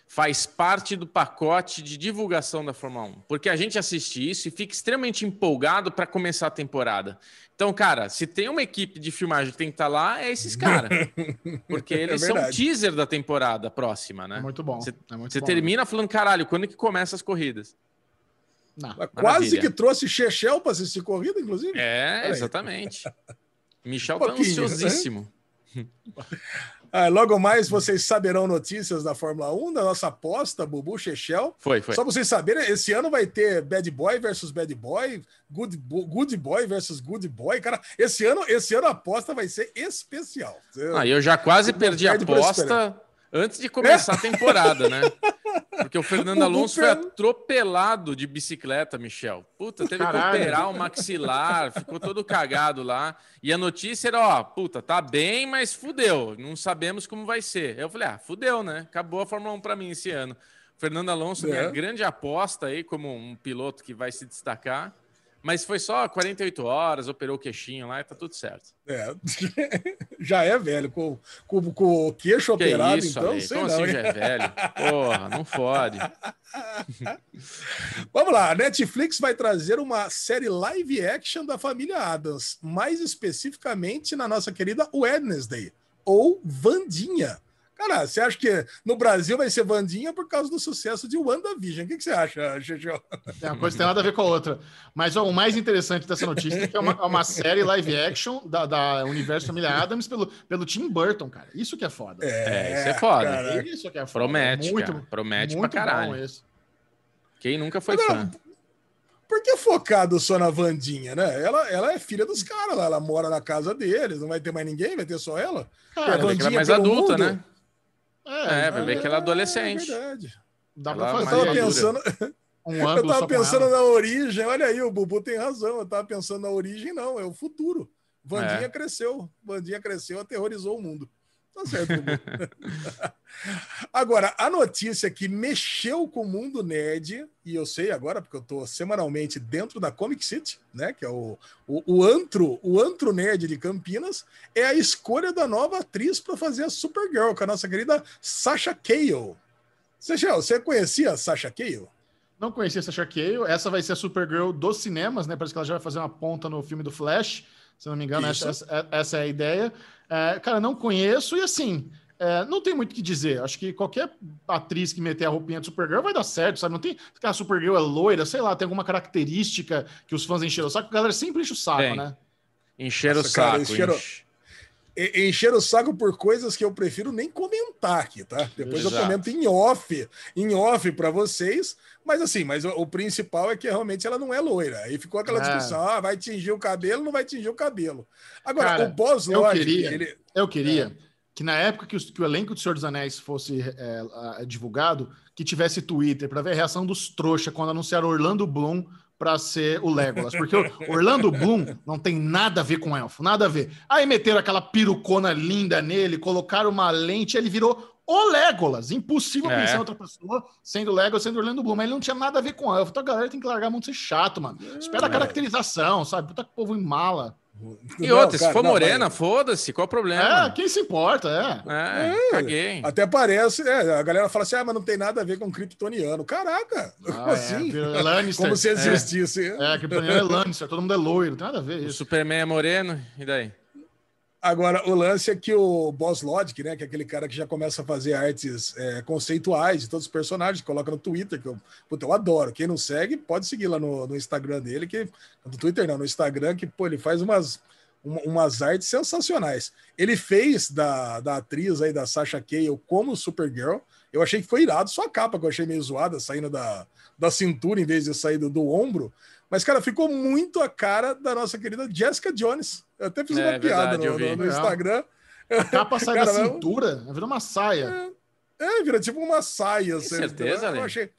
faz parte do pacote de divulgação da Fórmula 1. Porque a gente assiste isso e fica extremamente empolgado para começar a temporada. Então, cara, se tem uma equipe de filmagem que tem que estar tá lá, é esses caras. Porque é eles é são teaser da temporada próxima, né? É muito bom. Você, é você termina falando, caralho, quando é que começa as corridas? Não, quase que trouxe Chechel para assistir corrida, inclusive. É, exatamente. Michel um tá né? Ah, logo mais vocês saberão notícias da Fórmula 1, da nossa aposta, Bubu Chechel. Foi, foi. Só pra vocês saberem, esse ano vai ter Bad Boy versus Bad Boy, Good, good Boy versus Good Boy. Cara, esse ano, esse ano a aposta vai ser especial. Ah, eu já quase perdi a aposta antes de começar a temporada, né? Porque o Fernando Alonso foi atropelado de bicicleta, Michel. Puta, teve Caralho. que operar o maxilar, ficou todo cagado lá. E a notícia era, ó, puta, tá bem, mas fudeu. Não sabemos como vai ser. Eu falei, ah, fudeu, né? Acabou a Fórmula 1 para mim esse ano. Fernando Alonso, é. minha grande aposta aí como um piloto que vai se destacar. Mas foi só 48 horas, operou o queixinho lá e tá tudo certo. É, já é velho, com, com, com o queixo que operado, isso, então, sei Como não, assim já é velho? Porra, não fode. Vamos lá, a Netflix vai trazer uma série live action da família Adams, mais especificamente na nossa querida Wednesday, ou Vandinha. Cara, você acha que no Brasil vai ser Vandinha por causa do sucesso de WandaVision? O que, que você acha, Xixi? É uma coisa tem nada a ver com a outra. Mas ó, o mais interessante dessa notícia é que é uma, é uma série live action da, da Universo Família Adams pelo, pelo Tim Burton, cara. Isso que é foda. É, é isso é foda. Cara. Isso que é foda. Promete, muito, cara. Promete muito pra caralho. Quem nunca foi Agora, fã? Por que focado só na Vandinha, né? Ela, ela é filha dos caras lá, ela mora na casa deles, não vai ter mais ninguém, vai ter só ela. Cara, a Vandinha é mais adulta, mundo. né? É, é vai ver que ela é adolescente. É verdade. Dá pra fazer. Eu tava pensando. Um eu tava pensando na origem, olha aí, o Bubu tem razão. Eu tava pensando na origem, não, é o futuro. Vandinha é. cresceu, Vandinha cresceu, aterrorizou o mundo. Tá certo, agora, a notícia que mexeu com o mundo nerd, e eu sei agora, porque eu tô semanalmente dentro da Comic City, né? Que é o, o, o antro, o antro nerd de Campinas, é a escolha da nova atriz para fazer a Supergirl, com a nossa querida Sasha Cale. Sechel, você conhecia a Sasha Cale? Não conhecia a Sasha Cale. Essa vai ser a Supergirl dos cinemas, né? Parece que ela já vai fazer uma ponta no filme do Flash. Se não me engano, essa, essa, essa, é a ideia. É, cara, não conheço e assim, é, não tem muito o que dizer. Acho que qualquer atriz que meter a roupinha de Supergirl vai dar certo, sabe? Não tem. A Supergirl é loira, sei lá, tem alguma característica que os fãs encheram o saco, a galera sempre enche o saco, Bem, né? Encheram o saco. Encheram, enche encher o saco por coisas que eu prefiro nem comentar aqui, tá? Depois Exato. eu comento em off, em off para vocês. Mas assim, mas o, o, principal é que realmente ela não é loira. Aí ficou aquela é. discussão: ah, vai tingir o cabelo, não vai tingir o cabelo. Agora, Cara, o Boss eu queria, ele... eu queria é. que na época que, que, o elenco do Senhor dos Anéis fosse é, divulgado, que tivesse Twitter para ver a reação dos trouxa quando anunciaram Orlando Bloom para ser o Legolas, porque o Orlando Bloom não tem nada a ver com elfo, nada a ver. Aí meteram aquela pirucona linda nele, colocaram uma lente, ele virou o Legolas. Impossível é. pensar outra pessoa sendo Legolas, sendo Orlando Bloom, mas ele não tinha nada a ver com elfo. Então a galera tem que largar a mão de ser chato, mano. Espera a é. caracterização, sabe? Puta que povo em mala. E outra, se for não, morena, mas... foda-se, qual o problema? É, quem se importa, é. É, é caguei. Até parece, é, a galera fala assim, ah, mas não tem nada a ver com kryptoniano. Caraca, ah, como é, assim? Lannister. Como se existisse. É, é kryptoniano é Lannister, todo mundo é loiro, não tem nada a ver isso. O Superman é moreno, e daí? Agora, o lance é que o Boss Logic, né, que é aquele cara que já começa a fazer artes é, conceituais de todos os personagens, coloca no Twitter, que eu, puta, eu adoro. Quem não segue, pode seguir lá no, no Instagram dele, que no Twitter não, no Instagram, que pô, ele faz umas, uma, umas artes sensacionais. Ele fez da, da atriz aí, da Sasha Cale, como Supergirl. Eu achei que foi irado, só a capa que eu achei meio zoada, saindo da, da cintura em vez de sair do, do ombro. Mas, cara, ficou muito a cara da nossa querida Jessica Jones. Eu até fiz é, uma piada no, no, no, Instagram. A capa sai cara, da cintura, vira uma saia. É, é, vira tipo uma saia. Tem assim, certeza, eu achei.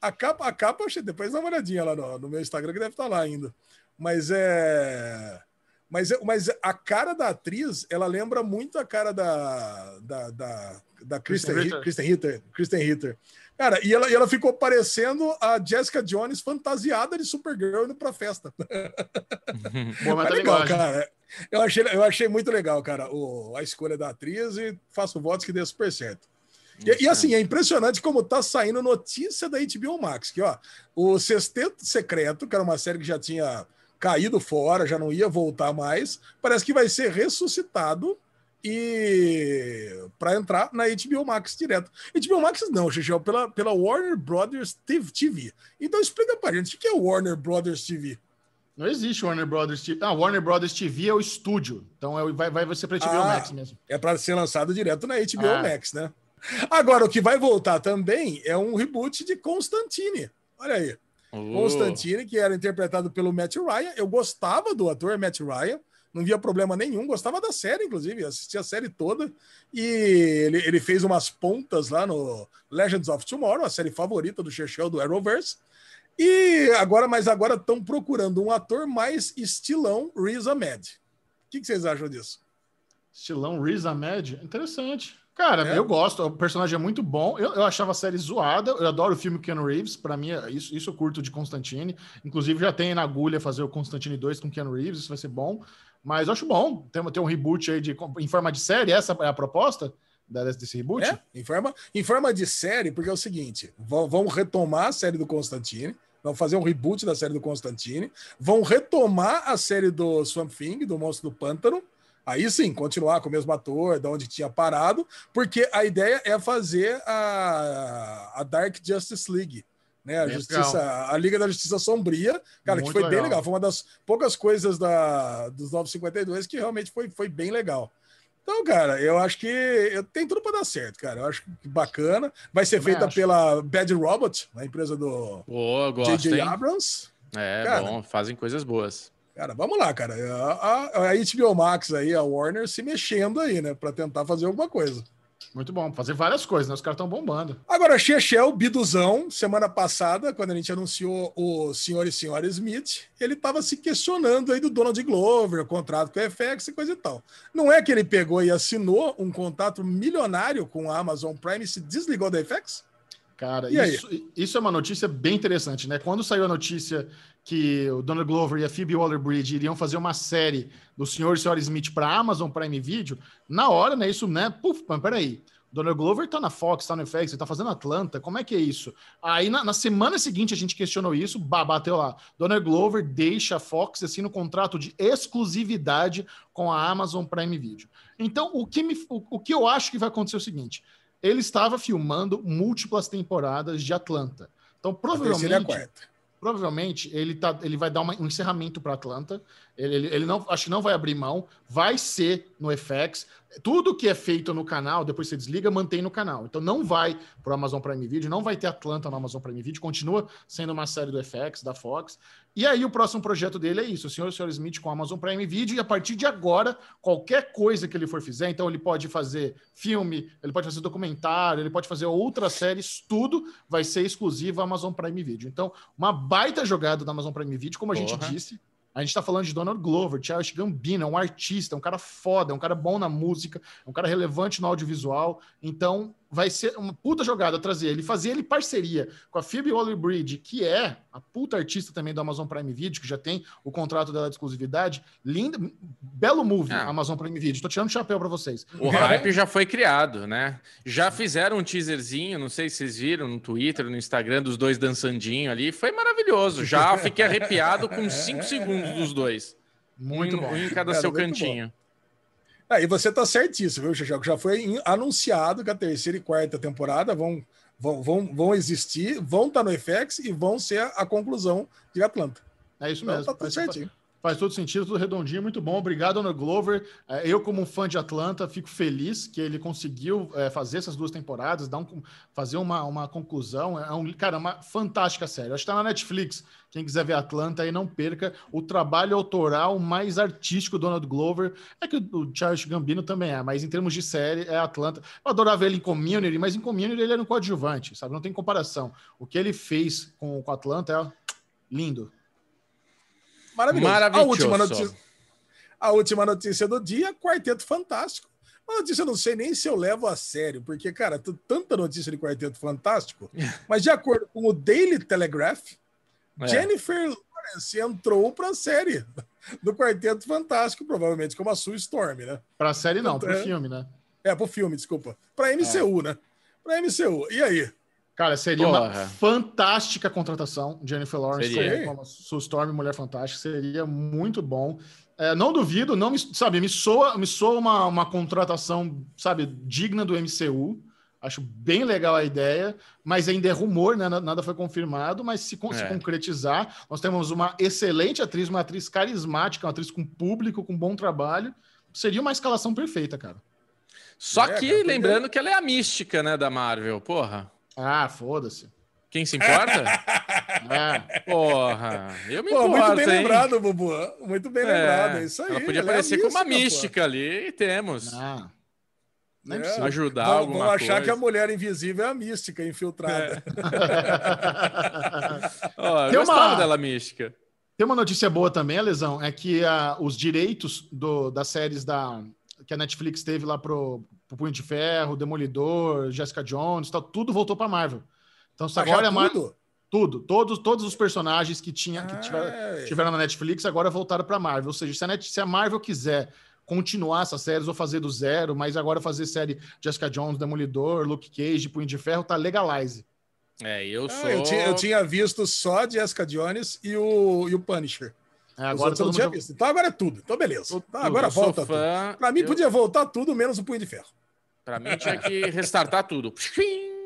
A capa, a capa, eu achei. Depois dá uma olhadinha lá no, no meu Instagram, que deve estar lá ainda. Mas é. Mas, mas a cara da atriz, ela lembra muito a cara da, da, da, da Kristen, Kristen Ritter. Kristen Ritter. Cara, e ela, e ela ficou parecendo a Jessica Jones fantasiada de Supergirl indo pra festa. Bom, mas tá legal, cara. Eu achei, eu achei muito legal, cara, o, a escolha da atriz e faço votos que dê super certo. E, e, assim, é impressionante como tá saindo notícia da HBO Max, que ó, o Sexteto Secreto, que era uma série que já tinha caído fora, já não ia voltar mais, parece que vai ser ressuscitado e para entrar na HBO Max direto. HBO Max não, Xixel, pela, pela Warner Brothers TV. Então explica pra gente o que é Warner Brothers TV. Não existe Warner Brothers TV. Ah, Warner Brothers TV é o estúdio. Então é, vai, vai ser para HBO ah, Max mesmo. É para ser lançado direto na HBO ah. Max, né? Agora, o que vai voltar também é um reboot de Constantine. Olha aí. Uh. Constantine, que era interpretado pelo Matt Ryan. Eu gostava do ator Matt Ryan não via problema nenhum, gostava da série, inclusive, assistia a série toda. E ele, ele fez umas pontas lá no Legends of Tomorrow, a série favorita do Chechel do Arrowverse. E agora, mas agora estão procurando um ator mais estilão Riz Ahmed. O que, que, vocês acham disso? Estilão Riz Ahmed? Interessante. Cara, é. eu gosto, o personagem é muito bom. Eu, eu, achava a série zoada, eu adoro o filme Keanu Reeves, para mim, é isso, isso eu curto de Constantine. Inclusive, já tem na agulha fazer o Constantine 2 com Keanu Reeves, isso vai ser bom. Mas eu acho bom ter, ter um reboot aí de, em forma de série. Essa é a proposta desse reboot? É, em forma, em forma de série, porque é o seguinte: vão, vão retomar a série do Constantine, vão fazer um reboot da série do Constantine, vão retomar a série do Swamp Thing, do Monstro do Pântano. Aí sim, continuar com o mesmo ator, da onde tinha parado, porque a ideia é fazer a, a Dark Justice League, né? A, justiça, a Liga da Justiça Sombria, cara, Muito que foi legal. bem legal. Foi uma das poucas coisas da, dos 952 que realmente foi, foi bem legal. Então, cara, eu acho que eu, tem tudo para dar certo, cara. Eu acho que bacana. Vai ser feita acho. pela Bad Robot, a empresa do J.J. Abrams. É, cara, bom, fazem coisas boas. Cara, vamos lá, cara. A, a, a HBO Max aí, a Warner se mexendo aí, né, para tentar fazer alguma coisa. Muito bom, fazer várias coisas, né? Os caras estão bombando. Agora, Chechel, Biduzão, semana passada, quando a gente anunciou o senhor e senhora Smith, ele estava se questionando aí do Donald Glover, contrato com a FX e coisa e tal. Não é que ele pegou e assinou um contrato milionário com a Amazon Prime e se desligou da FX? Cara, isso, isso, é uma notícia bem interessante, né? Quando saiu a notícia que o Donald Glover e a Phoebe Waller-Bridge iriam fazer uma série do Senhor e Senhora Smith para Amazon Prime Video, na hora, né? Isso, né? Puf, peraí. Donald Glover tá na Fox, tá no FX, ele tá fazendo Atlanta, como é que é isso? Aí na, na, semana seguinte a gente questionou isso, bateu lá. Donald Glover deixa a Fox assim no contrato de exclusividade com a Amazon Prime Video. Então, o que, me, o, o que eu acho que vai acontecer é o seguinte: ele estava filmando múltiplas temporadas de Atlanta. Então, provavelmente provavelmente ele, tá, ele vai dar uma, um encerramento para Atlanta. Ele, ele, ele, não, acho que não vai abrir mão, vai ser no FX. Tudo que é feito no canal, depois você desliga, mantém no canal. Então não vai para o Amazon Prime Video, não vai ter Atlanta no Amazon Prime Video, continua sendo uma série do FX, da Fox. E aí o próximo projeto dele é isso, o senhor e o senhor Smith com o Amazon Prime Video, e a partir de agora, qualquer coisa que ele for fizer, então ele pode fazer filme, ele pode fazer documentário, ele pode fazer outras séries, tudo vai ser exclusivo Amazon Prime Video. Então, uma baita jogada da Amazon Prime Video, como a Porra. gente disse, a gente tá falando de Donald Glover, Charles Gambino, é um artista, é um cara foda, é um cara bom na música, é um cara relevante no audiovisual. Então, vai ser uma puta jogada trazer ele, fazer ele parceria com a Phoebe Waller-Bridge, que é a puta artista também do Amazon Prime Video, que já tem o contrato dela de exclusividade. Linda, belo movie, ah. Amazon Prime Video. Tô tirando o chapéu para vocês. O hype já foi criado, né? Já fizeram um teaserzinho, não sei se vocês viram no Twitter, no Instagram, dos dois dançandinho ali. Foi maravilhoso. Já fiquei arrepiado com cinco segundos dos dois. Muito um, bom. Um em cada Cara, seu cantinho. Bom. Aí você tá certíssimo, viu, Já, já foi anunciado que a terceira e quarta temporada vão, vão, vão, vão existir, vão estar tá no FX e vão ser a, a conclusão de Atlanta. É isso mesmo. Então, tá tudo certinho. Faz todo sentido, tudo redondinho, muito bom. Obrigado, Honor Glover. É, eu, como fã de Atlanta, fico feliz que ele conseguiu é, fazer essas duas temporadas, dar um, fazer uma, uma conclusão. É um, cara, uma fantástica série. Acho que está na Netflix. Quem quiser ver Atlanta aí, não perca. O trabalho autoral mais artístico do Donald Glover. É que o Charles Gambino também é, mas em termos de série, é Atlanta. Eu adorava ele em Community, mas em Community ele era um coadjuvante, sabe? Não tem comparação. O que ele fez com, com Atlanta é lindo. Maravilhoso. Maravilhoso. A última notícia, a última notícia do dia, Quarteto Fantástico. Uma notícia eu não sei nem se eu levo a sério, porque, cara, tanta notícia de Quarteto Fantástico, mas de acordo com o Daily Telegraph, é. Jennifer Lawrence entrou para a série do Quarteto Fantástico, provavelmente como a Sue Storm, né? Para a série não, para o é, filme, né? É, para o filme, desculpa. Para MCU, é. né? Para MCU. E aí? Cara, seria Porra. uma fantástica contratação. Jennifer Lawrence seria. como Sue Storm, Mulher Fantástica, seria muito bom. É, não duvido, não me, sabe, me soa, me soa uma, uma contratação, sabe, digna do MCU. Acho bem legal a ideia, mas ainda é rumor, né? Nada foi confirmado, mas se, é. se concretizar, nós temos uma excelente atriz, uma atriz carismática, uma atriz com público, com bom trabalho. Seria uma escalação perfeita, cara. Só é, que, lembrando que ela é a mística, né, da Marvel, porra. Ah, foda-se. Quem se importa? é. Porra, eu me Pô, importo, Muito bem hein? lembrado, Bubu. Muito bem é. lembrado, é isso aí. Ela podia ela aparecer é com uma mística pô. ali e temos. Ah. Nem é. ajudar vão, alguma vão achar coisa. que a mulher invisível é a mística infiltrada. É. oh, eu gostava uma... dela mística. Tem uma notícia boa também, Lesão, é que uh, os direitos do, das séries da, que a Netflix teve lá pro, pro Punho de Ferro, Demolidor, Jessica Jones, tal, tudo voltou para Marvel. Então, se agora é Marvel. Tudo, todos, todos os personagens que, tinha, que tiveram, tiveram na Netflix agora voltaram para Marvel. Ou seja, se a, Net, se a Marvel quiser continuar essas séries ou fazer do zero, mas agora fazer série Jessica Jones, Demolidor, Luke Cage, Punho de Ferro, tá legalize. É, eu sou. Ah, eu, tinha, eu, tinha, visto só Jessica Jones e o, e o Punisher. É, agora todo mundo... visto. Então agora é tudo. Então beleza. Então, agora volta fã, tudo. Pra mim eu... podia voltar tudo menos o punho de ferro. Pra mim tinha que restartar tudo.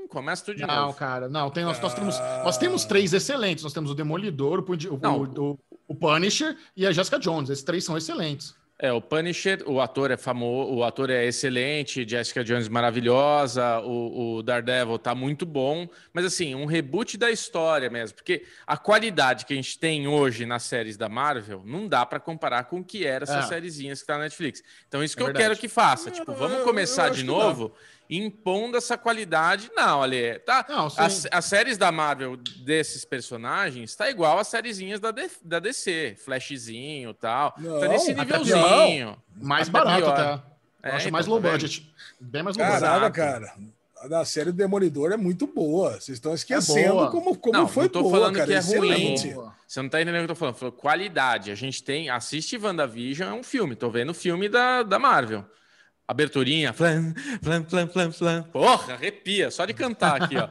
Começa tudo de não, novo. Não, cara, não. Tem, nós, nós, temos, nós temos três excelentes. Nós temos o Demolidor, o, o, o, o Punisher e a Jessica Jones. Esses três são excelentes. É, o Punisher, o ator é famoso, o ator é excelente, Jessica Jones maravilhosa, o, o, Daredevil tá muito bom, mas assim, um reboot da história mesmo, porque a qualidade que a gente tem hoje nas séries da Marvel não dá para comparar com o que era essas é. sériezinhas que tá na Netflix. Então isso é que eu quero que faça, tipo, vamos começar de novo impondo essa qualidade. Não, ali tá. Não, as, as, séries da Marvel desses personagens tá igual as sériezinhas da, D, da DC, Flashzinho e tal. Não, tá nesse nívelzinho. Mais barato, tá? É, acho então, mais low tá budget. Bem mais low Caraca, budget. cara. A série do Demolidor é muito boa. Vocês estão esquecendo é como, como não, foi não tô boa, falando cara. que é ruim. Você não tá entendendo o que eu tô falando. Falou qualidade. A gente tem. Assiste WandaVision, é um filme. Tô vendo o filme da, da Marvel. Aberturinha, flan, flan, flan, flan, flan. Porra, arrepia, só de cantar aqui, ó.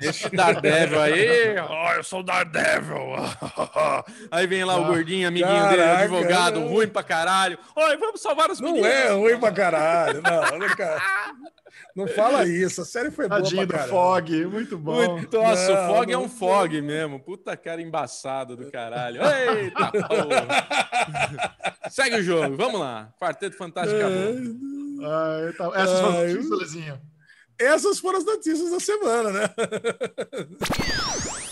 Esse Daredevil aí, ó, oh, eu sou o Daredevil. aí vem lá o gordinho, amiguinho Caraca, dele, advogado, ruim pra caralho. Oi, vamos salvar os meninos. Não é ruim pra caralho, não, não, cara. não fala isso, a série foi boa Tadinho pra caralho. do Fog, muito bom. Muito, nossa, não, o Fog é um Fog mesmo, puta cara embaçado do caralho. Eita, Segue o jogo, vamos lá. Quarteto Fantástico acabou. Ah, tá. Essas foram as notícias, Lezinha. Essas foram as notícias da semana, né?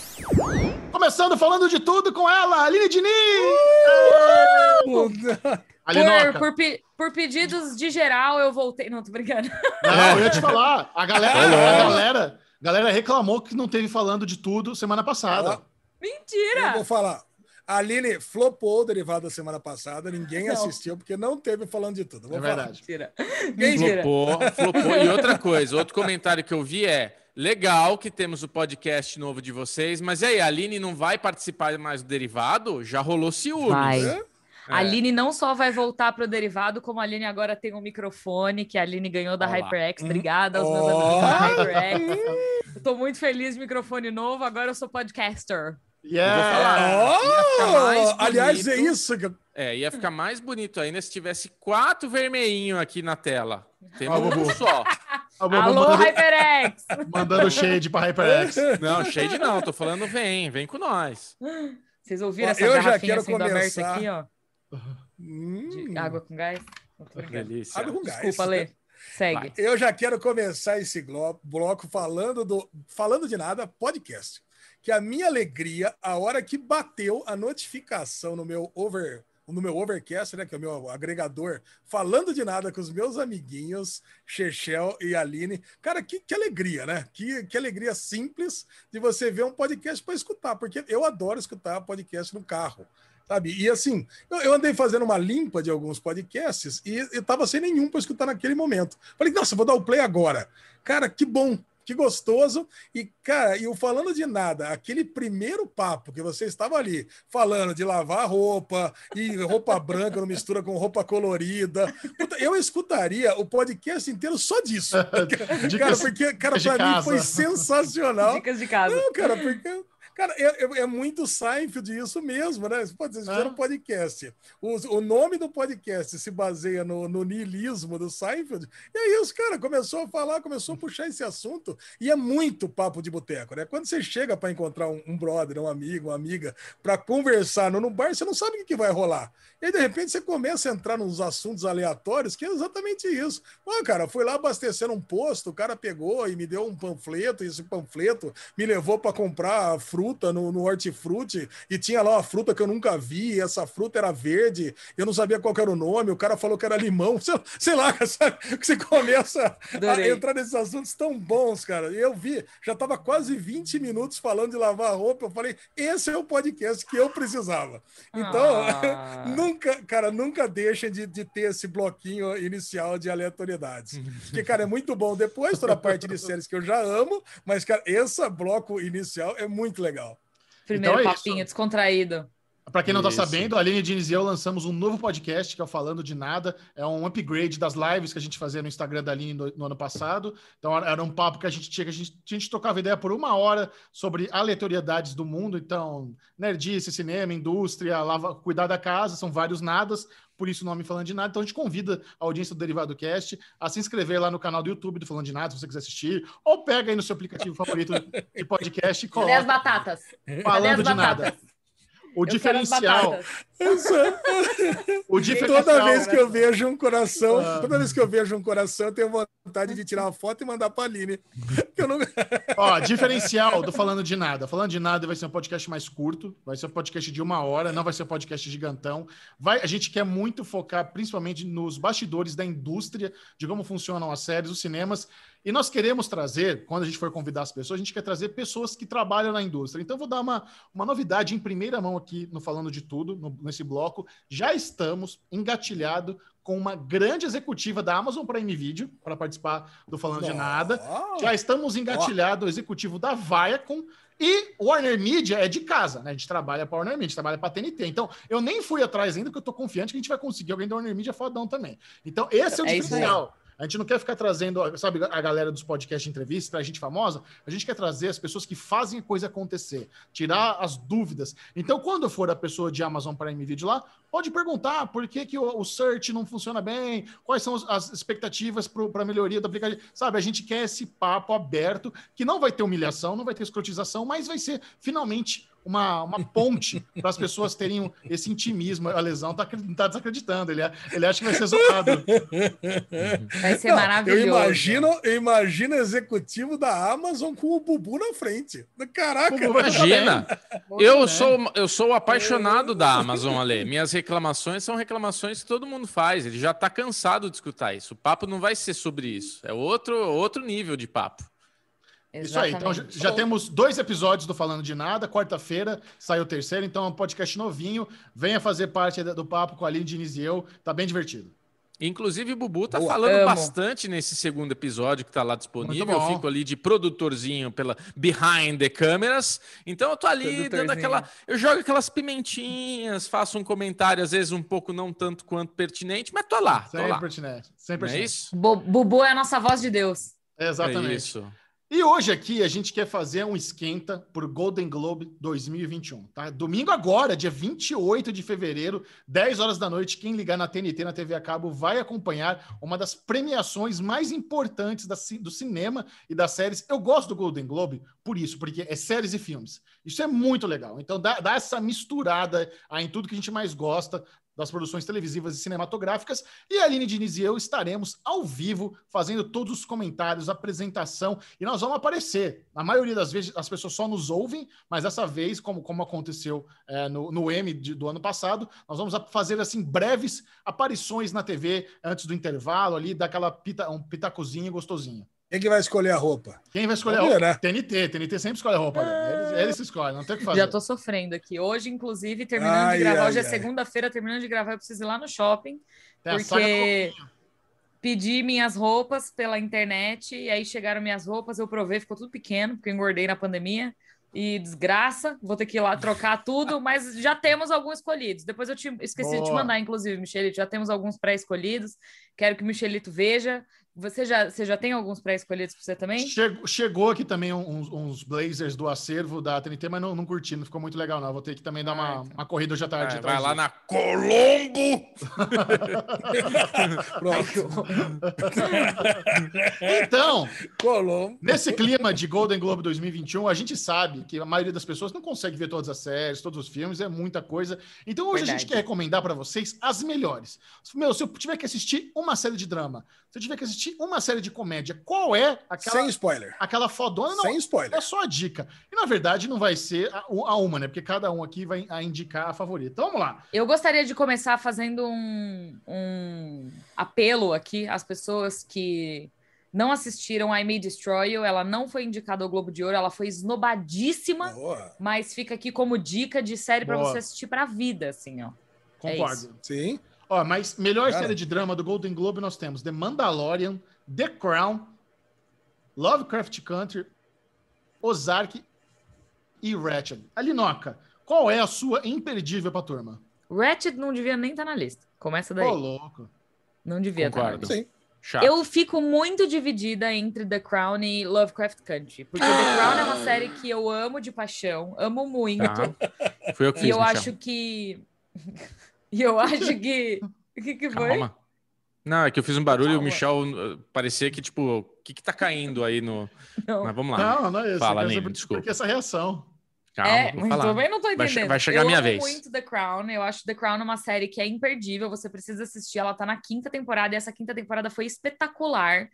Começando falando de tudo com ela, Aline Diniz! Uh! Por, por, por, pedidos de geral, eu voltei. Não, tô brincando. Não, eu ia te falar. A galera, a galera, a galera reclamou que não teve falando de tudo semana passada. Mentira! Eu vou falar. A Aline flopou o derivado da semana passada, ninguém não. assistiu, porque não teve falando de tudo. Vou é verdade. Mentira. Flopou, flopou. E outra coisa, outro comentário que eu vi é: legal que temos o podcast novo de vocês, mas e aí, a Aline não vai participar mais do derivado? Já rolou ciúmes. Vai. É? A Aline não só vai voltar para o derivado, como a Aline agora tem um microfone que a Aline ganhou da Olá. HyperX. Obrigada aos meus oh. amigos da HyperX. Estou muito feliz, microfone novo. Agora eu sou podcaster. Yeah. Oh, aliás, é isso É, ia ficar mais bonito ainda se tivesse quatro vermelhinhos aqui na tela. Temos um só. Alô, mandando, HyperX! Mandando shade pra HyperX. Não, shade não, tô falando vem, vem com nós. Vocês ouviram ó, essa eu já quero assim começar... aqui, ó? Hum. De água com gás? Delícia. Água com gás. Desculpa, Lê. Segue. Eu já quero começar esse bloco falando do falando de nada podcast. Que a minha alegria, a hora que bateu a notificação no meu over no meu Overcast, né, que é o meu agregador, falando de nada com os meus amiguinhos, Chechel e Aline. Cara, que, que alegria, né? Que, que alegria simples de você ver um podcast para escutar, porque eu adoro escutar podcast no carro. Sabe? E assim, eu, eu andei fazendo uma limpa de alguns podcasts e eu tava sem nenhum para escutar naquele momento. Falei, nossa, vou dar o play agora. Cara, que bom que gostoso. E, cara, e o falando de nada, aquele primeiro papo que você estava ali falando de lavar roupa e roupa branca não mistura com roupa colorida. Eu escutaria o podcast inteiro só disso. cara, porque, cara, para mim foi sensacional. Dicas de casa. Não, cara, porque Cara, é, é, é, muito Seinfeld isso mesmo, né? Pode dizer, ah. um podcast. O, o, nome do podcast se baseia no, no niilismo do Seinfeld. E aí os cara começou a falar, começou a puxar esse assunto. E é muito papo de boteco, né? Quando você chega para encontrar um, um, brother, um amigo, uma amiga, para conversar no, no bar, você não sabe o que, que vai rolar. E aí, de repente, você começa a entrar nos assuntos aleatórios, que é exatamente isso. Ah, cara, fui lá abastecendo um posto, o cara pegou e me deu um panfleto, e esse panfleto me levou para comprar fruta fruta no, no hortifruti e tinha lá uma fruta que eu nunca vi, essa fruta era verde, eu não sabia qual era o nome, o cara falou que era limão, sei, sei lá, sabe? que você começa Adorei. a entrar nesses assuntos tão bons, cara. Eu vi, já estava quase 20 minutos falando de lavar roupa, eu falei, esse é o podcast que eu precisava. Então, ah. nunca, cara, nunca deixa de, de ter esse bloquinho inicial de aleatoriedades. Porque, cara, é muito bom. Depois toda a parte de séries que eu já amo, mas, cara, esse bloco inicial é muito legal legal. Primeiro então é papinho isso. descontraído. Para quem não está sabendo, a Aline Diniz e eu lançamos um novo podcast que é o Falando de Nada. É um upgrade das lives que a gente fazia no Instagram da Aline no, no ano passado. Então era um papo que a gente tinha, que a gente, a gente tocava ideia por uma hora sobre aleatoriedades do mundo. Então, nerdice, cinema, indústria, lava, cuidar da casa, são vários nadas. Por isso o nome Falando de Nada. Então a gente convida a audiência do Derivado Cast a se inscrever lá no canal do YouTube do Falando de Nada, se você quiser assistir. Ou pega aí no seu aplicativo favorito de podcast e coloca. Cadê as batatas? Falando de batatas? Nada. O diferencial. o diferencial. Toda vez que eu vejo um coração, ah. toda vez que eu vejo um coração, eu tenho vontade de tirar uma foto e mandar para a Aline. Não... Ó, diferencial do Falando de Nada. Falando de Nada vai ser um podcast mais curto, vai ser um podcast de uma hora, não vai ser um podcast gigantão. Vai, a gente quer muito focar principalmente nos bastidores da indústria, de como funcionam as séries, os cinemas. E nós queremos trazer, quando a gente for convidar as pessoas, a gente quer trazer pessoas que trabalham na indústria. Então, vou dar uma, uma novidade em primeira mão aqui no Falando de Tudo, no, nesse bloco. Já estamos engatilhados com uma grande executiva da Amazon Prime Video para participar do Falando de Nada. Já estamos engatilhados, o executivo da Viacom. E o Warner Media é de casa, né? A gente trabalha para Warner Media, trabalha para TNT. Então, eu nem fui atrás ainda, porque eu estou confiante que a gente vai conseguir alguém da Warner Media fodão também. Então, esse é o é diferencial. A gente não quer ficar trazendo, sabe, a galera dos podcasts de entrevista, a gente famosa. A gente quer trazer as pessoas que fazem a coisa acontecer, tirar as dúvidas. Então, quando for a pessoa de Amazon Prime Video lá, pode perguntar por que, que o, o search não funciona bem, quais são as expectativas para a melhoria do aplicativo. Sabe, a gente quer esse papo aberto, que não vai ter humilhação, não vai ter escrotização, mas vai ser finalmente uma, uma ponte para as pessoas terem esse intimismo. A lesão tá, tá desacreditando, ele, ele acha que vai ser zoado. Vai ser Não, maravilhoso. Eu imagino, eu imagino executivo da Amazon com o Bubu na frente. Caraca! Imagina! eu sou, eu sou apaixonado da Amazon, Ale. Minhas reclamações são reclamações que todo mundo faz. Ele já está cansado de escutar isso. O papo não vai ser sobre isso. É outro, outro nível de papo. Exatamente. Isso aí, então já, já, temos dois episódios do Falando de Nada. Quarta-feira saiu o terceiro, então é um podcast novinho. Venha fazer parte do papo com a Aline Diniz e eu, tá bem divertido. Inclusive, o Bubu tá Boa, falando amo. bastante nesse segundo episódio que tá lá disponível. Eu fico ali de produtorzinho pela behind the cameras. Então eu tô ali dando aquela. Eu jogo aquelas pimentinhas, faço um comentário, às vezes um pouco não tanto quanto pertinente, mas tô lá. Tô sempre lá. pertinente. Sempre é isso? Bubu é a nossa voz de Deus. É exatamente. É isso. E hoje aqui a gente quer fazer um esquenta por Golden Globe 2021, tá? Domingo agora, dia 28 de fevereiro, 10 horas da noite, quem ligar na TNT, na TV a cabo, vai acompanhar uma das premiações mais importantes da, do cinema e das séries. Eu gosto do Golden Globe por isso, porque é séries e filmes. Isso é muito legal. Então dá, dá essa misturada em tudo que a gente mais gosta das produções televisivas e cinematográficas. E a Aline Diniz e eu estaremos ao vivo fazendo todos os comentários, apresentação, e nós vamos aparecer. Na maioria das vezes as pessoas só nos ouvem, mas dessa vez, como, como aconteceu é, no, no M de, do ano passado, nós vamos fazer assim breves aparições na TV antes do intervalo ali, daquela pita, um pitacozinho gostosinho. Quem que vai escolher a roupa? Quem vai escolher Vamos a roupa? Né? TNT, TNT sempre escolhe a roupa. Ah. Eles, eles escolhem, não tem o que fazer. Já tô sofrendo aqui. Hoje, inclusive, terminando ai, de gravar, ai, hoje é segunda-feira, terminando de gravar, eu preciso ir lá no shopping. Tem porque pedi minhas roupas pela internet, e aí chegaram minhas roupas, eu provei, ficou tudo pequeno, porque eu engordei na pandemia. E desgraça, vou ter que ir lá trocar tudo, mas já temos alguns escolhidos. Depois eu te esqueci Boa. de te mandar, inclusive, Michelito, já temos alguns pré-escolhidos. Quero que o Michelito veja. Você já, você já tem alguns pré-escolhidos para você também? Chegou, chegou aqui também uns, uns, blazers do acervo da TNT, mas não, não curti, não ficou muito legal, não. Vou ter que também dar uma, uma corrida hoje à tarde. É, vai lá na Colombo! então, Colombo. nesse clima de Golden Globe 2021, a gente sabe que a maioria das pessoas não consegue ver todas as séries, todos os filmes, é muita coisa. Então hoje Verdade. a gente quer recomendar para vocês as melhores. Meu, se eu tiver que assistir uma série de drama, eu tiver que assistir uma série de comédia, qual é aquela. Sem spoiler. Aquela fodona, não. Sem spoiler. É só a dica. E na verdade não vai ser a, a uma, né? Porque cada um aqui vai a indicar a favorita. Então vamos lá. Eu gostaria de começar fazendo um, um apelo aqui às pessoas que não assistiram I May Destroy You, ela não foi indicada ao Globo de Ouro, ela foi esnobadíssima, Boa. mas fica aqui como dica de série para você assistir para a vida, assim, ó. É Concordo. É Sim. Ó, mas melhor Cara. série de drama do Golden Globe nós temos The Mandalorian, The Crown, Lovecraft Country, Ozark e Ratchet. Alinoca, qual é a sua imperdível pra turma? Ratchet não devia nem estar tá na lista. Começa daí. Ô, louco. Não devia estar tá na lista. Sim. Chato. Eu fico muito dividida entre The Crown e Lovecraft Country. Porque The Crown é uma série que eu amo de paixão, amo muito. Tá. Fui eu que fiz, E eu acho que e eu acho que. O que, que foi? Calma. Não, é que eu fiz um barulho Calma. e o Michel uh, parecia que, tipo, o que, que tá caindo aí no. Não. Mas vamos lá. Não, não é isso. Fala, Nino, desculpa. Porque essa reação. Calma, é, muito falar. bem, não tô entendendo. Vai, vai chegar a minha vez. Eu muito The Crown. Eu acho The Crown uma série que é imperdível. Você precisa assistir. Ela tá na quinta temporada e essa quinta temporada foi espetacular.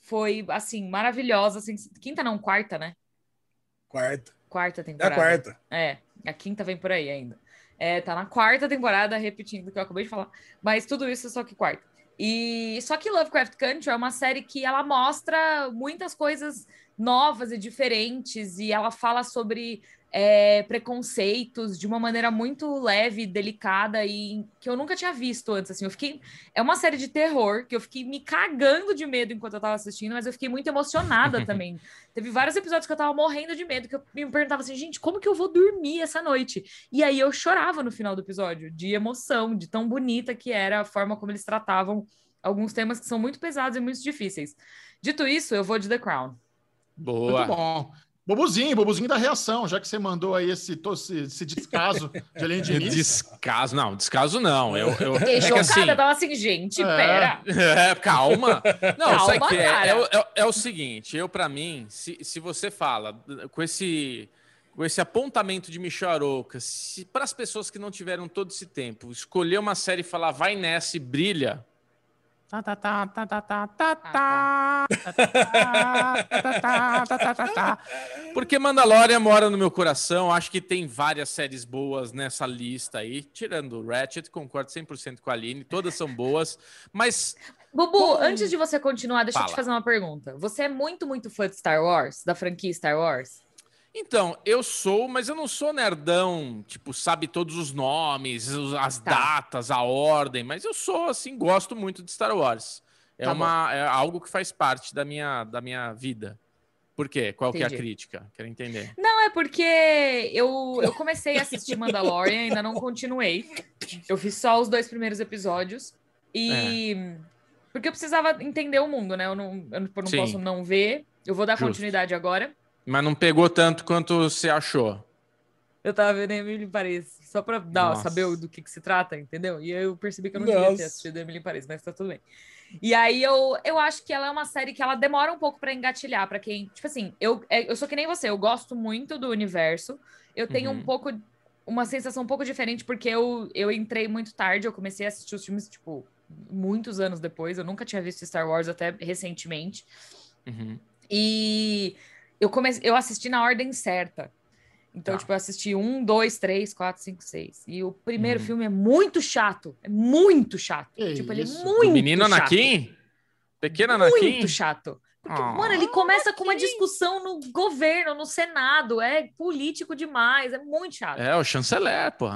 Foi, assim, maravilhosa. Assim, quinta não, quarta, né? Quarta. Quarta temporada. É a quarta. É, a quinta vem por aí ainda. É, tá na quarta temporada, repetindo o que eu acabei de falar. Mas tudo isso só que quarta. E só que Lovecraft Country é uma série que ela mostra muitas coisas novas e diferentes e ela fala sobre é, preconceitos de uma maneira muito leve, delicada e que eu nunca tinha visto antes. Assim, eu fiquei. É uma série de terror que eu fiquei me cagando de medo enquanto eu tava assistindo, mas eu fiquei muito emocionada também. Teve vários episódios que eu tava morrendo de medo, que eu me perguntava assim, gente, como que eu vou dormir essa noite? E aí eu chorava no final do episódio, de emoção, de tão bonita que era a forma como eles tratavam alguns temas que são muito pesados e muito difíceis. Dito isso, eu vou de The Crown. Boa. Muito bom. Bobuzinho, Bobuzinho da reação, já que você mandou aí esse, esse, esse descaso de além de Descaso, não, descaso não. Eu, eu, Fiquei é chocada, assim, tava assim, gente, é, pera. É, calma. Não, calma, sabe que é, é, é, é, o seguinte, eu para mim, se, se você fala com esse com esse apontamento de Michel Arouca, se para as pessoas que não tiveram todo esse tempo, escolher uma série e falar vai nessa e brilha, porque Mandalorian mora no meu coração. Acho que tem várias séries boas nessa lista aí. Tirando Ratchet, concordo 100% com a Aline. Todas são boas. Mas. Bubu, antes de você continuar, deixa Fala. eu te fazer uma pergunta. Você é muito, muito fã de Star Wars? Da franquia Star Wars? Então, eu sou, mas eu não sou nerdão, tipo, sabe todos os nomes, as tá. datas, a ordem, mas eu sou, assim, gosto muito de Star Wars. É, tá uma, é algo que faz parte da minha, da minha vida. Por quê? Qual Entendi. que é a crítica? Quero entender. Não, é porque eu, eu comecei a assistir Mandalorian, ainda não continuei. Eu fiz só os dois primeiros episódios. E. É. Porque eu precisava entender o mundo, né? Eu não, eu não posso não ver Eu vou dar Justo. continuidade agora. Mas não pegou tanto quanto você achou. Eu tava vendo Emily Paris, só pra dar, saber do que, que se trata, entendeu? E eu percebi que eu não Nossa. devia ter assistido Emily Paris, mas tá tudo bem. E aí eu, eu acho que ela é uma série que ela demora um pouco para engatilhar, para quem. Tipo assim, eu, é, eu sou que nem você, eu gosto muito do universo. Eu tenho uhum. um pouco. Uma sensação um pouco diferente, porque eu, eu entrei muito tarde, eu comecei a assistir os filmes, tipo, muitos anos depois. Eu nunca tinha visto Star Wars até recentemente. Uhum. E eu comecei, eu assisti na ordem certa. Então, tá. tipo, eu assisti um, dois, três, quatro, cinco, seis. E o primeiro uhum. filme é muito chato. É muito chato. Que tipo, isso? ele é muito. O menino chato. Anakin? Pequeno Anakin? Muito chato. Porque, oh, mano, ele começa com uma discussão no governo, no Senado. É político demais. É muito chato. É, o chanceler, pô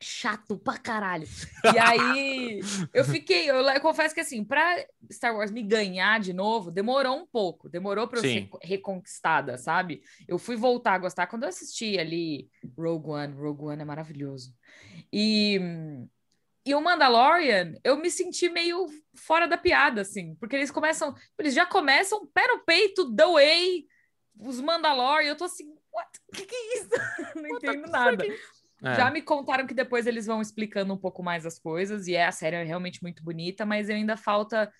chato pra caralho. E aí eu fiquei, eu, eu, confesso que assim, pra Star Wars me ganhar de novo, demorou um pouco, demorou pra eu Sim. ser reconquistada, sabe? Eu fui voltar a gostar quando eu assisti ali Rogue One, Rogue One é maravilhoso. E e o Mandalorian, eu me senti meio fora da piada, assim, porque eles começam, eles já começam pé no peito, the way, os Mandalorian, eu tô assim? O que, que é isso? Não entendo nada. É. Já me contaram que depois eles vão explicando um pouco mais as coisas, e é, a série é realmente muito bonita, mas ainda falta.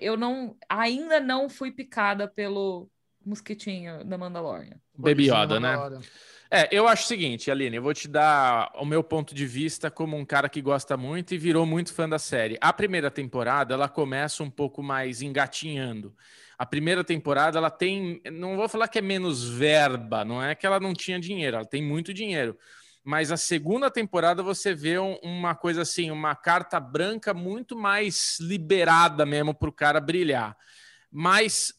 Eu não. Ainda não fui picada pelo mosquitinho da Mandalorian. Baby Yoda, né? É, eu acho o seguinte, Aline, eu vou te dar o meu ponto de vista como um cara que gosta muito e virou muito fã da série. A primeira temporada, ela começa um pouco mais engatinhando. A primeira temporada, ela tem, não vou falar que é menos verba, não é que ela não tinha dinheiro, ela tem muito dinheiro mas a segunda temporada você vê um, uma coisa assim, uma carta branca muito mais liberada mesmo para o cara brilhar. Mas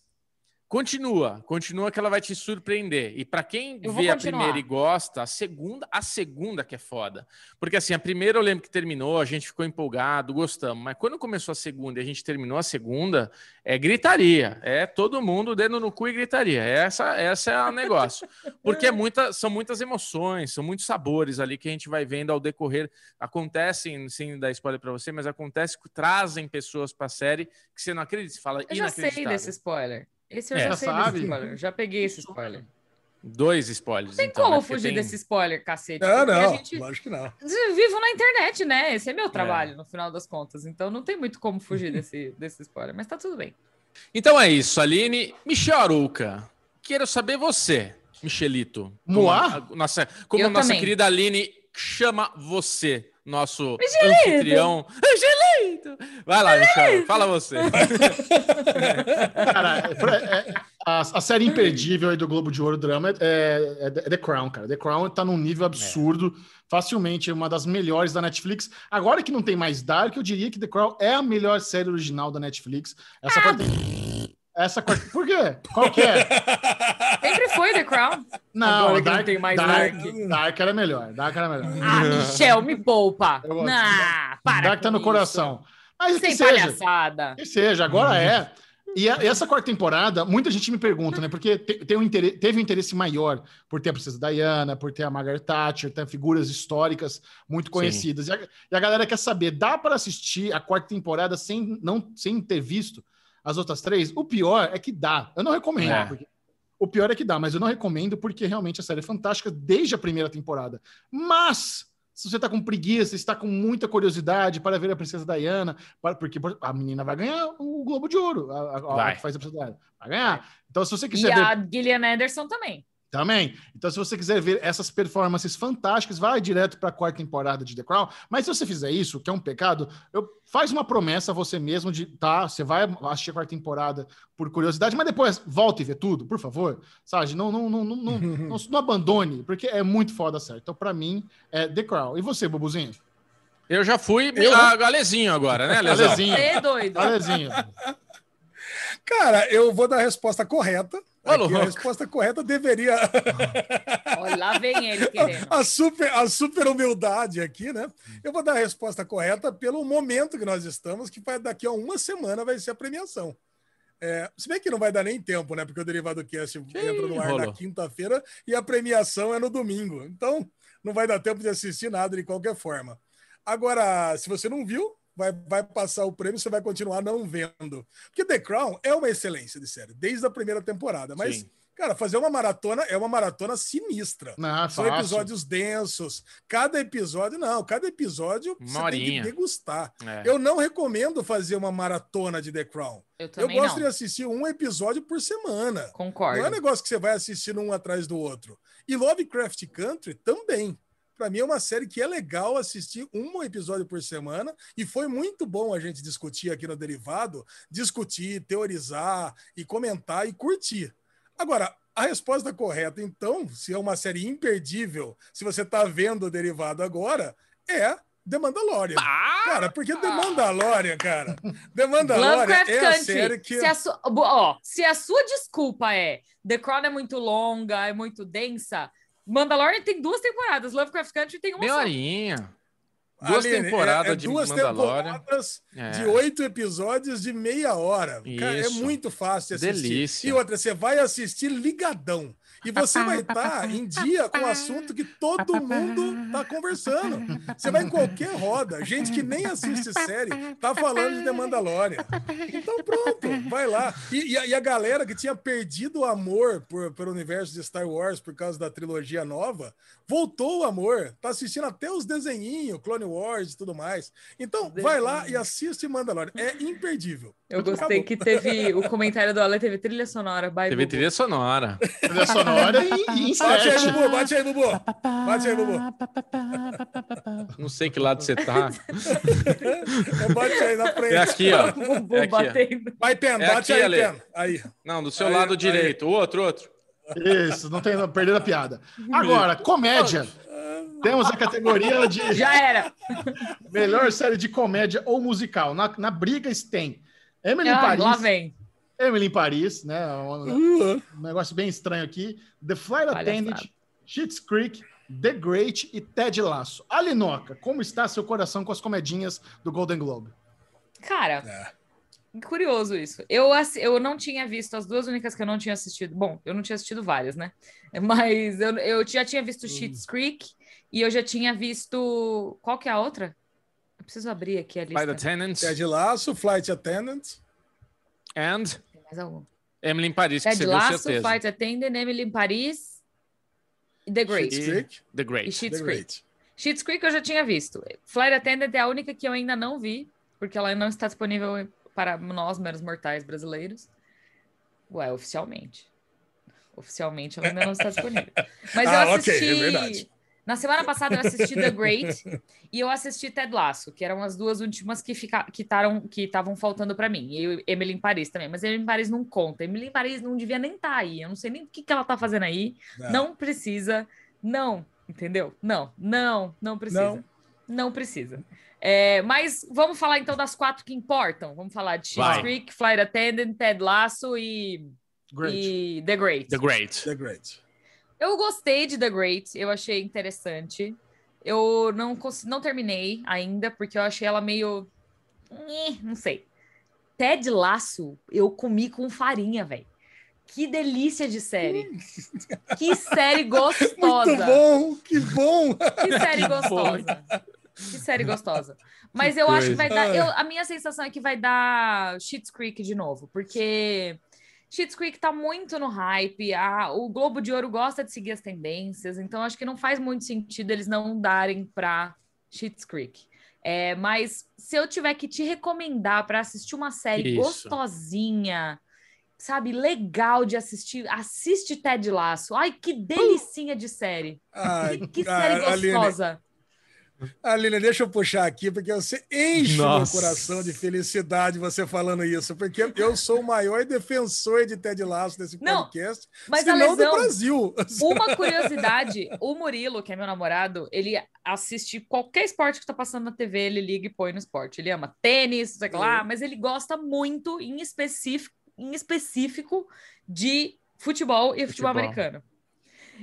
Continua, continua que ela vai te surpreender. E para quem vê a primeira e gosta, a segunda, a segunda que é foda. Porque assim, a primeira eu lembro que terminou, a gente ficou empolgado, gostamos. Mas quando começou a segunda e a gente terminou a segunda, é gritaria. É todo mundo dedo no cu e gritaria. Essa, essa é o negócio. Porque é muita, são muitas emoções, são muitos sabores ali que a gente vai vendo ao decorrer. Acontecem, sem dar spoiler para você, mas acontece que trazem pessoas para a série que você não acredita. Você fala, eu já sei desse spoiler. Esse eu é, já sei sabe? spoiler. Já peguei esse spoiler. Dois spoilers. Não tem então, como né? fugir tem... desse spoiler, cacete. Não, não, gente... lógico que não. Vivo na internet, né? Esse é meu trabalho, é. no final das contas. Então não tem muito como fugir desse, desse spoiler, mas tá tudo bem. Então é isso, Aline. Michel Aruca, quero saber você, Michelito. Moá? Como, nossa, como eu nossa também. querida Aline chama você nosso Angelito. anfitrião. Angelito! Vai lá, Michel, fala você. cara, é, é, a, a, série imperdível aí do Globo de Ouro Drama é, é, é, The Crown, cara. The Crown tá num nível absurdo, facilmente uma das melhores da Netflix. Agora que não tem mais Dark, eu diria que The Crown é a melhor série original da Netflix. Essa ah. Essa quarta. Por quê? Qual que é? Sempre foi The Crown. Não, Agora Dark, não tem mais Dark, Dark. Dark era melhor. Dark era melhor. Ah, Michel, me poupa. Nah, para Dark tá no isso. coração. Mas Sem que seja, palhaçada. Que seja, agora é. E, a, e, essa quarta temporada, muita gente me pergunta, né? Porque te, tem um interesse, teve um interesse maior por ter a Princesa Diana, por ter a Margaret Thatcher, ter figuras históricas muito conhecidas. E a, e a, galera quer saber, dá para assistir a quarta temporada sem, não, sem ter visto as outras três, o pior é que dá. Eu não recomendo. É. Porque... O pior é que dá, mas eu não recomendo porque realmente a série é fantástica desde a primeira temporada. Mas se você está com preguiça, está com muita curiosidade para ver a Princesa Diana, para, porque a menina vai ganhar o Globo de Ouro, a, a, a que faz a Princesa Diana. Vai ganhar. Então, se você quiser. E ver... a Gillian Anderson também. Também. Então, se você quiser ver essas performances fantásticas, vai direto para a quarta temporada de The Crown. Mas se você fizer isso, que é um pecado, eu faz uma promessa a você mesmo de tá, você vai assistir a quarta temporada por curiosidade, mas depois volta e vê tudo, por favor. Sabe? Não, não, não, não, não, não, não abandone, porque é muito foda certo. Então, para mim, é The Crown. E você, Bubuzinho? Eu já fui eu... a Galezinho agora, né, Galezinho. É doido. Galezinho. Cara, eu vou dar a resposta correta. Aqui, a resposta correta deveria. Olha, lá vem ele querendo. A super, a super humildade aqui, né? Eu vou dar a resposta correta pelo momento que nós estamos, que vai, daqui a uma semana vai ser a premiação. É, se bem que não vai dar nem tempo, né? Porque o Derivado Cast que entra no ar rolou. na quinta-feira e a premiação é no domingo. Então, não vai dar tempo de assistir nada de qualquer forma. Agora, se você não viu, vai, vai passar o prêmio, você vai continuar não vendo. Porque The Crown é uma excelência de série, desde a primeira temporada. Mas Sim. Cara, fazer uma maratona é uma maratona sinistra. Não, São fácil. episódios densos. Cada episódio, não, cada episódio uma você horinha. tem que degustar. É. Eu não recomendo fazer uma maratona de The Crown. Eu, eu gosto não. de assistir um episódio por semana. Concordo. Não é um negócio que você vai assistindo um atrás do outro. E Lovecraft Country também. Para mim é uma série que é legal assistir um episódio por semana e foi muito bom a gente discutir aqui no Derivado, discutir, teorizar e comentar e curtir. Agora, a resposta correta, então, se é uma série imperdível, se você está vendo o derivado agora, é The Mandalorian. Ah! Cara, porque The Mandalorian, cara. The Mandalorian é a série que. Se a, sua, ó, se a sua desculpa é The Crown é muito longa, é muito densa, Mandalorian tem duas temporadas, Lovecraft Country tem uma Meia horinha. Duas Aline, temporadas é, é de duas Mandalorian. temporadas é. de oito episódios de meia hora. Cara, é muito fácil assistir. Delícia. E outra, você vai assistir ligadão. E você vai estar em dia com o assunto que todo mundo está conversando. Você vai em qualquer roda, gente que nem assiste série tá falando de The Mandalorian. Então pronto, vai lá. E, e, a, e a, galera que tinha perdido o amor por, pelo universo de Star Wars por causa da trilogia nova, voltou o amor. Tá assistindo até os desenhinhos, Clone Wars e tudo mais. Então vai lá e assiste Mandalorian. É imperdível. Eu gostei Acabou. que teve o comentário do Ale, teve trilha sonora. Bye, teve Bubu. trilha sonora. trilha sonora e, e Bate aí, Bubu, bate aí, Bubu. Bate aí, Bubu. Não sei que lado você tá. bate aí na frente. É aqui, ó. Bubu é aqui, batendo. Vai, Pen, é bate aqui, aí, Pen. Aí. Não, do seu aí, lado aí. direito. O outro, outro. Isso, não tem perdendo a piada. Agora, comédia. Temos a categoria de. Já era! Melhor série de comédia ou musical. Na, na briga tem Emily ah, Paris. Lá vem. Emily em Paris, né? Um, um, negócio bem estranho aqui. The Flight Attendant, Schitt's Creek, The Great e Ted Lasso. Alinoca, como está seu coração com as comedinhas do Golden Globe? Cara, é. Curioso isso. Eu, eu não tinha visto as duas únicas que eu não tinha assistido. Bom, eu não tinha assistido várias, né? Mas eu, eu já tinha visto hum. Schitt's Creek e eu já tinha visto. Qual que é a outra? Eu preciso abrir aqui a lista. Flight Attendant. Ted Lasso, Flight Attendant. And? Tem mais algum. Emily em Paris, Ted que você Lasso, viu certeza. Flight Attendant, Emily em Paris e The Great. Schitt's Creek. The Great. E Schitt's Creek. Schitt's Creek eu já tinha visto. Flight Attendant é a única que eu ainda não vi, porque ela não está disponível para nós, meros mortais brasileiros. Ué, oficialmente. Oficialmente ela ainda não está disponível. Mas ah, eu assisti... Okay, é verdade. Na semana passada eu assisti The Great e eu assisti Ted Lasso, que eram as duas últimas que fica, que estavam que faltando para mim. E Emily em Paris também, mas Emily em Paris não conta. Emily em Paris não devia nem estar tá aí. Eu não sei nem o que, que ela tá fazendo aí. Não, não precisa. Não, entendeu? Não, não, não precisa. Não, não precisa. É, mas vamos falar então das quatro que importam. Vamos falar de Schitt's Creek, Flight Attendant, Ted Lasso e, e The Great. The Great. The Great. Eu gostei de The Great, eu achei interessante. Eu não, não terminei ainda, porque eu achei ela meio. Não sei. Ted Laço, eu comi com farinha, velho. Que delícia de série. que série gostosa. Muito bom, que bom. Que série gostosa. Que série gostosa. Mas eu coisa. acho que vai dar. Eu, a minha sensação é que vai dar Schitt's Creek de novo, porque Schitt's Creek tá muito no hype, a, o Globo de Ouro gosta de seguir as tendências, então acho que não faz muito sentido eles não darem para Schitt's Creek. É, mas se eu tiver que te recomendar para assistir uma série Isso. gostosinha, sabe, legal de assistir, assiste Ted Laço. Ai, que delicinha de série. Que, que série gostosa. Aline, Aline, deixa eu puxar aqui, porque você enche Nossa. meu coração de felicidade você falando isso, porque eu sou o maior defensor de Ted Lasso desse podcast, não, mas se não do Brasil. Uma curiosidade, o Murilo, que é meu namorado, ele assiste qualquer esporte que tá passando na TV, ele liga e põe no esporte. Ele ama tênis, sei lá, mas ele gosta muito, em específico, em específico de futebol e futebol, futebol americano.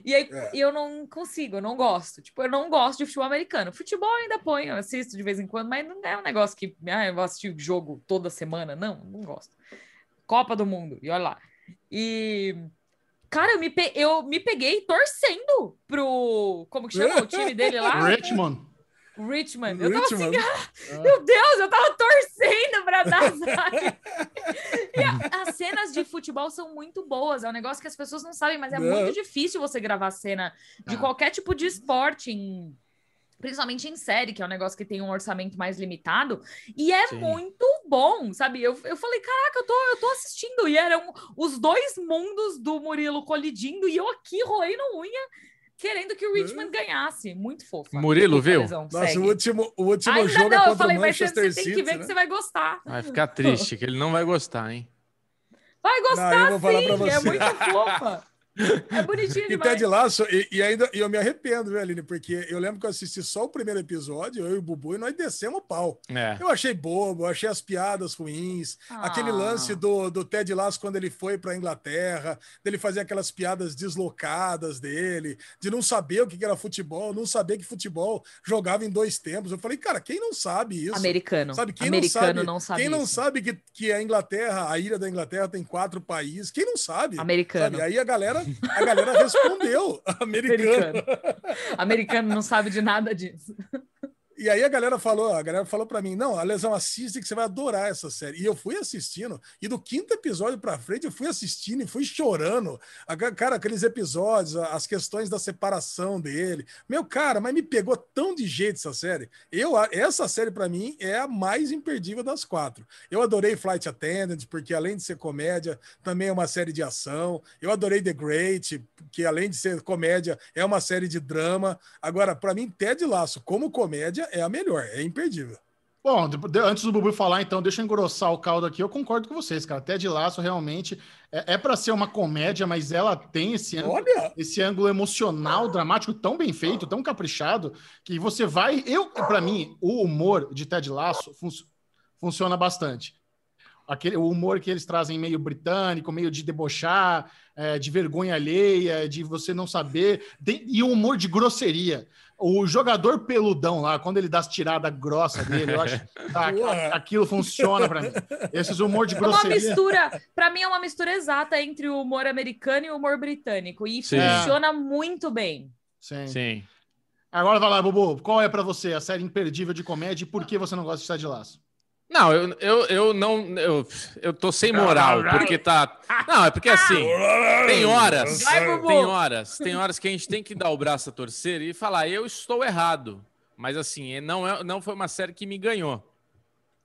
E aí é. eu não consigo, eu não gosto. Tipo, eu não gosto de futebol americano. Futebol eu ainda ponho, eu assisto de vez em quando, mas não é um negócio que ah, eu vou assistir jogo toda semana. Não, não gosto. Copa do Mundo, e olha lá. E. Cara, eu me, pe... eu me peguei torcendo pro. Como que chama o time dele lá? Richmond. Richmond. Eu tava assim, ah, meu Deus, eu tava torcendo pra dar zaga. a, as cenas de futebol são muito boas. É um negócio que as pessoas não sabem, mas é não. muito difícil você gravar cena de ah. qualquer tipo de esporte em principalmente em série, que é um negócio que tem um orçamento mais limitado, e é Sim. muito bom, sabe? Eu, eu falei, caraca, eu tô, eu tô assistindo, e eram os dois mundos do Murilo colidindo, e eu aqui roendo unha, querendo que o Richmond ganhasse. Muito fofo. Murilo, viu? Nossa, o último, o último Ainda jogo é não, é contra eu falei, o Manchester mas você, você tem que ver que você vai gostar. Vai ficar triste, que ele não vai gostar, hein? Vai gostar não, sim, é muito fofa. É bonitinho demais. E Ted Laço, e, e, ainda e eu me arrependo, viu, Aline? Porque eu lembro que eu assisti só o primeiro episódio, eu e o Bubu, e nós descemos o pau. É. Eu achei bobo, achei as piadas ruins. Ah. Aquele lance do, do Ted Laço quando ele foi para Inglaterra, dele fazer aquelas piadas deslocadas dele, de não saber o que era futebol, não saber que futebol jogava em dois tempos. Eu falei, cara, quem não sabe isso? Americano. Sabe, quem Americano não sabe, Quem isso. não sabe que, que a Inglaterra, a ilha da Inglaterra tem quatro países? Quem não sabe? Americano. Sabe? Aí a a galera respondeu. Americano. Americano. Americano não sabe de nada disso. E aí a galera falou, a galera falou para mim, não, a lesão assiste que você vai adorar essa série. E eu fui assistindo, e do quinto episódio para frente eu fui assistindo e fui chorando. Cara, aqueles episódios, as questões da separação dele. Meu cara, mas me pegou tão de jeito essa série. Eu essa série para mim é a mais imperdível das quatro. Eu adorei Flight Attendant porque além de ser comédia, também é uma série de ação. Eu adorei The Great, que além de ser comédia, é uma série de drama. Agora, para mim Ted Laço como comédia é a melhor, é imperdível. Bom, antes do Bubu falar, então, deixa eu engrossar o caldo aqui. Eu concordo com vocês, cara. De laço, realmente, é, é para ser uma comédia, mas ela tem esse ângulo, esse ângulo emocional, dramático, tão bem feito, tão caprichado, que você vai. Eu, para mim, o humor de Ted Laço fun funciona bastante. Aquele, o humor que eles trazem meio britânico, meio de debochar, é, de vergonha alheia, de você não saber, de, e o humor de grosseria. O jogador peludão lá, quando ele dá as tiradas grossas dele, eu acho que aquilo funciona para mim. Esses humor de grosseria. É uma mistura, para mim é uma mistura exata entre o humor americano e o humor britânico e Sim. funciona é. muito bem. Sim. Sim. Agora vai lá, Bobo, qual é para você a série imperdível de comédia e por que você não gosta de estar de laço? Não, eu, eu, eu não. Eu, eu tô sem moral, porque tá. Não, é porque assim. Tem horas. Tem horas. Tem horas que a gente tem que dar o braço a torcer e falar, eu estou errado. Mas assim, não, é, não foi uma série que me ganhou.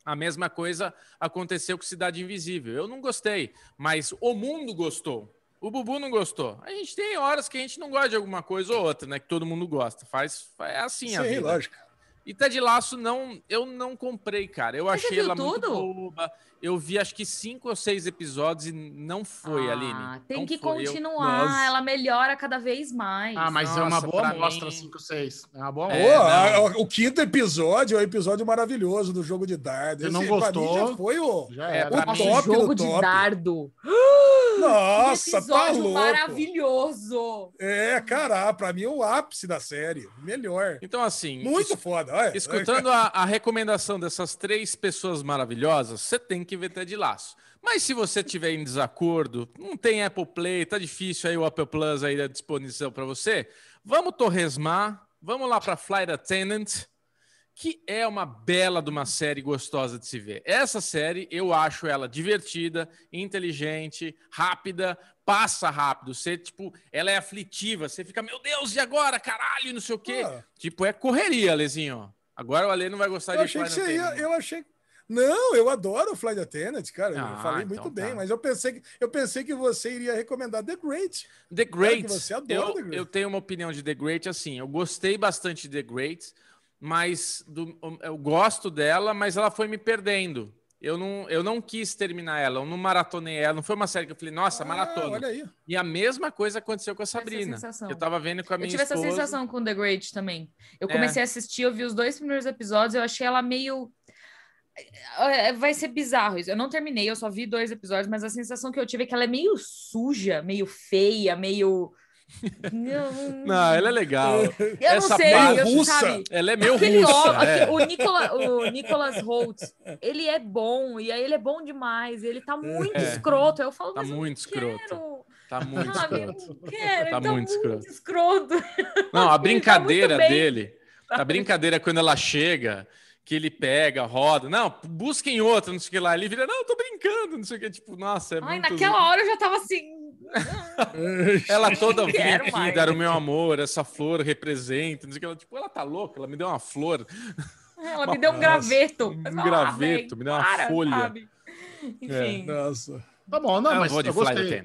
A mesma coisa aconteceu com Cidade Invisível. Eu não gostei, mas o mundo gostou. O Bubu não gostou. A gente tem horas que a gente não gosta de alguma coisa ou outra, né? Que todo mundo gosta. Faz, é assim Sim, a vida. lógico. E Ted Laço não, eu não comprei, cara. Eu Mas achei ela tudo? muito boba. Eu vi acho que cinco ou seis episódios e não foi, ah, Aline. Tem não que foi. continuar, eu... ela melhora cada vez mais. Ah, mas Nossa, é uma boa amostra, 5, 6. É uma boa é, O quinto episódio é o um episódio maravilhoso do jogo de dardo. Você não gostou? já foi o, já era. o top jogo de top. dardo. Nossa, tá louco. maravilhoso. É, cara, pra mim é o ápice da série. Melhor. Então, assim. Muito foda. Escutando a, a, recomendação dessas três pessoas maravilhosas, você tem que ver Ted Laço. Mas se você tiver em desacordo, não tem Apple Play, tá difícil aí o Apple Plus aí à disposição para você, vamos torresmar, vamos lá para Flight Attendant que é uma bela de uma série gostosa de se ver. Essa série, eu acho ela divertida, inteligente, rápida, passa rápido. Você, tipo, ela é aflitiva. Você fica, meu Deus, e agora? Caralho, não sei o quê. Ah. Tipo, é correria, Lezinho. Agora o Ale não vai gostar eu de achei que você ia, Eu achei... Não, eu adoro o Flight Attendant, cara. Ah, eu falei então muito bem, tá. mas eu pensei, que, eu pensei que você iria recomendar The Great. The Great. você adora eu, The Great. Eu tenho uma opinião de The Great, assim, eu gostei bastante de The Great, mas do, eu gosto dela, mas ela foi me perdendo. Eu não, eu não quis terminar ela, eu não maratonei ela. Não foi uma série que eu falei, nossa, ah, maratona. E a mesma coisa aconteceu com a Sabrina. Eu tava vendo com a minha Eu tive esposa. essa sensação com The Great também. Eu comecei é. a assistir, eu vi os dois primeiros episódios, eu achei ela meio. É, vai ser bizarro isso. Eu não terminei, eu só vi dois episódios, mas a sensação que eu tive é que ela é meio suja, meio feia, meio não, ela é legal. Eu Essa não sei, eu, russa, ela é meio russa. é. O, Nicola, o Nicholas Holt, ele é bom, e aí ele é bom demais, ele tá muito é. escroto. Eu falo, tá muito escroto. Quero. Tá muito ah, escroto. Quero, tá, tá muito escroto. escroto. Não, a tá brincadeira tá dele A brincadeira quando ela chega, que ele pega, roda. Não, busquem outra, não sei o que lá. Ele vira, não, tô brincando, não sei o que. Tipo, nossa, é Ai, muito... naquela hora eu já tava assim. Ela toda mais. era o meu amor, essa flor representa, não sei o que. Ela, tipo, ela tá louca, ela me deu uma flor. Ela me deu um graveto. um Mas, graveto, me deu uma para, folha. sabe? Enfim. Nossa. Tá bom, não, eu mas vou de eu gostei.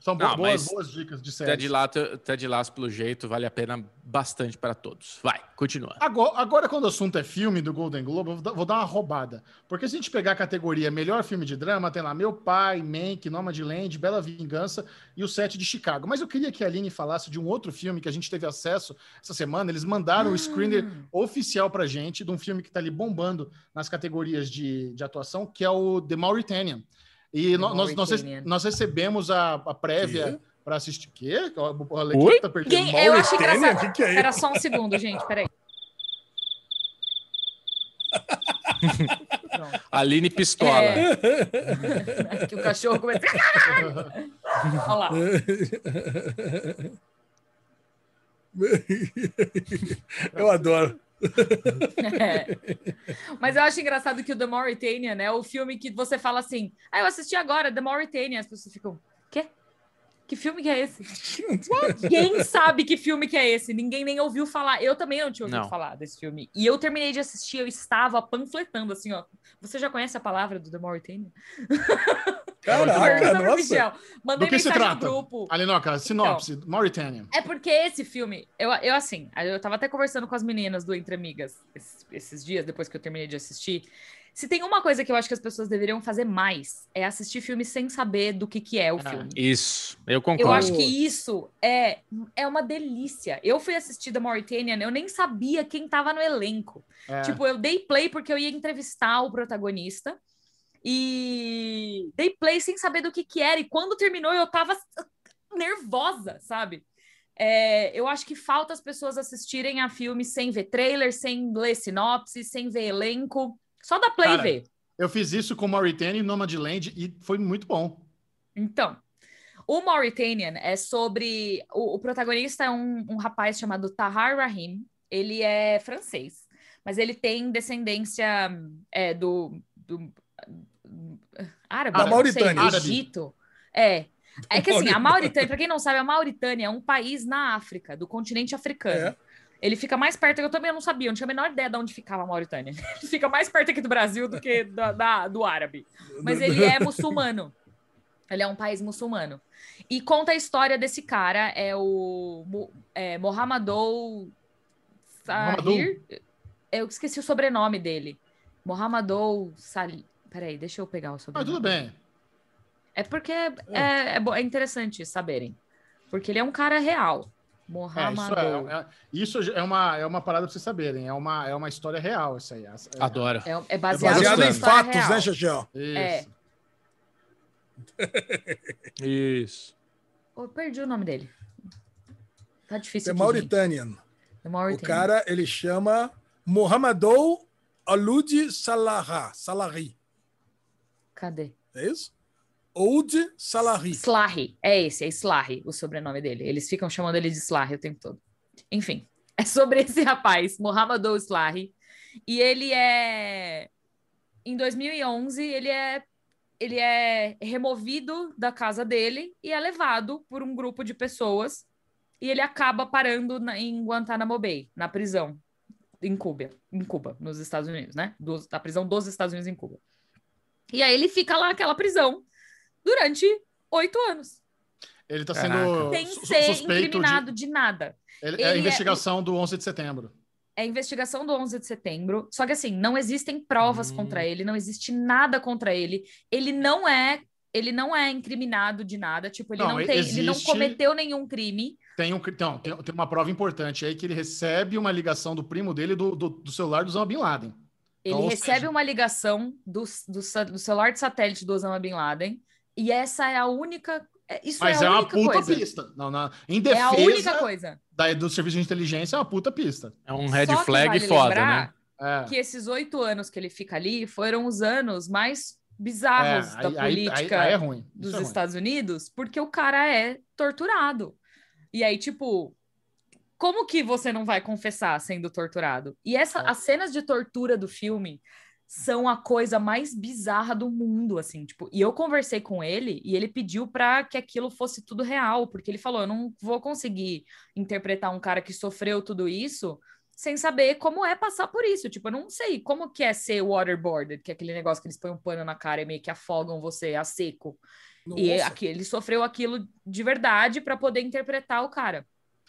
São bo- Não, boas, boas dicas de série. Ted Lasso, Ted Lasso, pelo jeito, vale a pena bastante para todos. Vai, continua. Agora, agora, quando o assunto é filme do Golden Globe, eu vou dar- uma roubada. Porque se a gente pegar a categoria melhor filme de drama, tem lá Meu Pai, Mank, Nomadland, Bela Vingança e o Sete de Chicago. Mas eu queria que a Aline falasse de um outro filme que a gente teve acesso essa semana. Eles mandaram o screener oficial pra gente de um filme que tá ali bombando nas categorias de, de atuação, que é o The Mauritanian. E no- nós, nós, nós recebemos a, a prévia para assistir. Quê? O Alequim tá perdendo Quem- eu acho Mauritânia? engraçado. O que que é Espera só um segundo, gente, peraí. Aline Pistola. É. que o cachorro começa. Olha lá. Eu adoro. É. Mas eu acho engraçado que o The Mauritanian é o filme que você fala assim: ah, eu assisti agora, The Mauritanian. As pessoas ficam, quê? Que filme que é esse? Ninguém sabe que filme que é esse. Ninguém nem ouviu falar. Eu também não tinha ouvido Não. falar desse filme. E eu terminei de assistir, eu estava panfletando assim, ó. Você já conhece a palavra do The Mauritanian? Caraca, pro nossa. Michel. Mandei Do que se trata? grupo. Alinoca, sinopse, Mauritanian. É porque esse filme, eu, eu assim, eu tava até conversando com as meninas do Entre Amigas esses, esses dias, depois que eu terminei de assistir. Se tem uma coisa que eu acho que as pessoas deveriam fazer mais, é assistir filme sem saber do que, que é o Ah, filme. Isso, eu Eu concordo. acho que isso é, é uma delícia. Eu fui assistir The Mauritanian, eu nem sabia quem tava no elenco. É. Tipo, eu dei play porque eu ia entrevistar o protagonista. E dei play sem saber do que que era. E quando terminou, eu tava nervosa, sabe? É, eu acho que falta as pessoas assistirem a filme sem ver trailer, sem ler sinopse, sem ver elenco. Só dá play e Cara, ver. Eu fiz isso com Mauritania e Nomadland e foi muito bom. Então, o Mauritanian é sobre. O, o protagonista é um, um rapaz chamado Tahar Rahim. Ele é francês, mas ele tem descendência é, do, do- árabe, Da Mauritânia. sei, Egito. É. É que assim, a Mauritânia, para quem não sabe, a Mauritânia é um país na África, do continente africano. É. Ele fica mais perto, eu também não sabia, eu não tinha a menor ideia de onde ficava a Mauritânia. Ele fica mais perto aqui do Brasil do que da- da- do árabe mas ele é muçulmano. Ele é um país muçulmano. E conta a história desse cara, é o é, Mohamedou Sahir. Eu esqueci o sobrenome dele. Mohamedou Salih. Peraí, deixa eu pegar o sobrenome. tudo bem. É porque é, é, bo- é interessante saberem. Porque ele é um cara real. É, isso, é, é- isso é uma, é uma parada pra vocês saberem. É uma, é uma história real isso aí. É, Adoro. É, é É baseado, baseado em fatos, real. né, Xaxão? Isso. É. Isso. Eu perdi o nome dele. Tá difícil É Mauritanian. O cara, ele chama Mohamedou Aloud Salaha. Salahi. Cadê? É isso? Oud Salahi. Slahi, é esse, é Slahi o sobrenome dele. Eles ficam chamando ele de Slahi o tempo todo. Enfim, é sobre esse rapaz, Mohamedou Slahi. E ele é. Em 2011, ele é. Ele é removido da casa dele e é levado por um grupo de pessoas. E ele acaba parando na- em Guantanamo Bay, na prisão, em Cuba, em Cuba, nos Estados Unidos, né? Dos, da prisão dos Estados Unidos em Cuba. E aí ele fica lá naquela prisão durante oito anos, Ele tá Caraca. sendo sem su- ser suspeito incriminado de. de, nada. Ele, ele é a é- investigação do 11 de setembro. É a investigação do 11 de setembro, só que assim, não existem provas Hum. contra ele, não existe nada contra ele. Ele não é, ele não é incriminado de nada, tipo, ele Não, não, tem, ele não existe- cometeu nenhum crime. Tem, um, então, tem, tem uma prova importante aí que ele recebe uma ligação do primo dele do, do, do celular do Osama Bin Laden. Ele Então, recebe seja- uma ligação do, do, do celular de satélite do Osama Bin Laden, e essa é a única. é- Isso Mas é é, a uma única puta coisa. pista. Não, não, em É a única defesa coisa. da, do serviço de inteligência, é uma puta pista. É um red Só que flag vale foda, né? É. que esses oito anos que ele fica ali foram os anos mais bizarros É, da aí- aí- política aí é dos é ruim. Estados Unidos, porque o cara é torturado. E aí, tipo, como que você não vai confessar sendo torturado? E essa, as cenas de tortura do filme são a coisa mais bizarra do mundo, assim, tipo, e eu conversei com ele e ele pediu para que aquilo fosse tudo real, porque ele falou, eu não vou conseguir interpretar um cara que sofreu tudo isso sem saber como é passar por isso, tipo, eu não sei como que é ser waterboarded, que é aquele negócio que eles põem um pano na cara e meio que afogam você a seco. Nossa. E aqui, ele sofreu aquilo de verdade para poder interpretar o cara.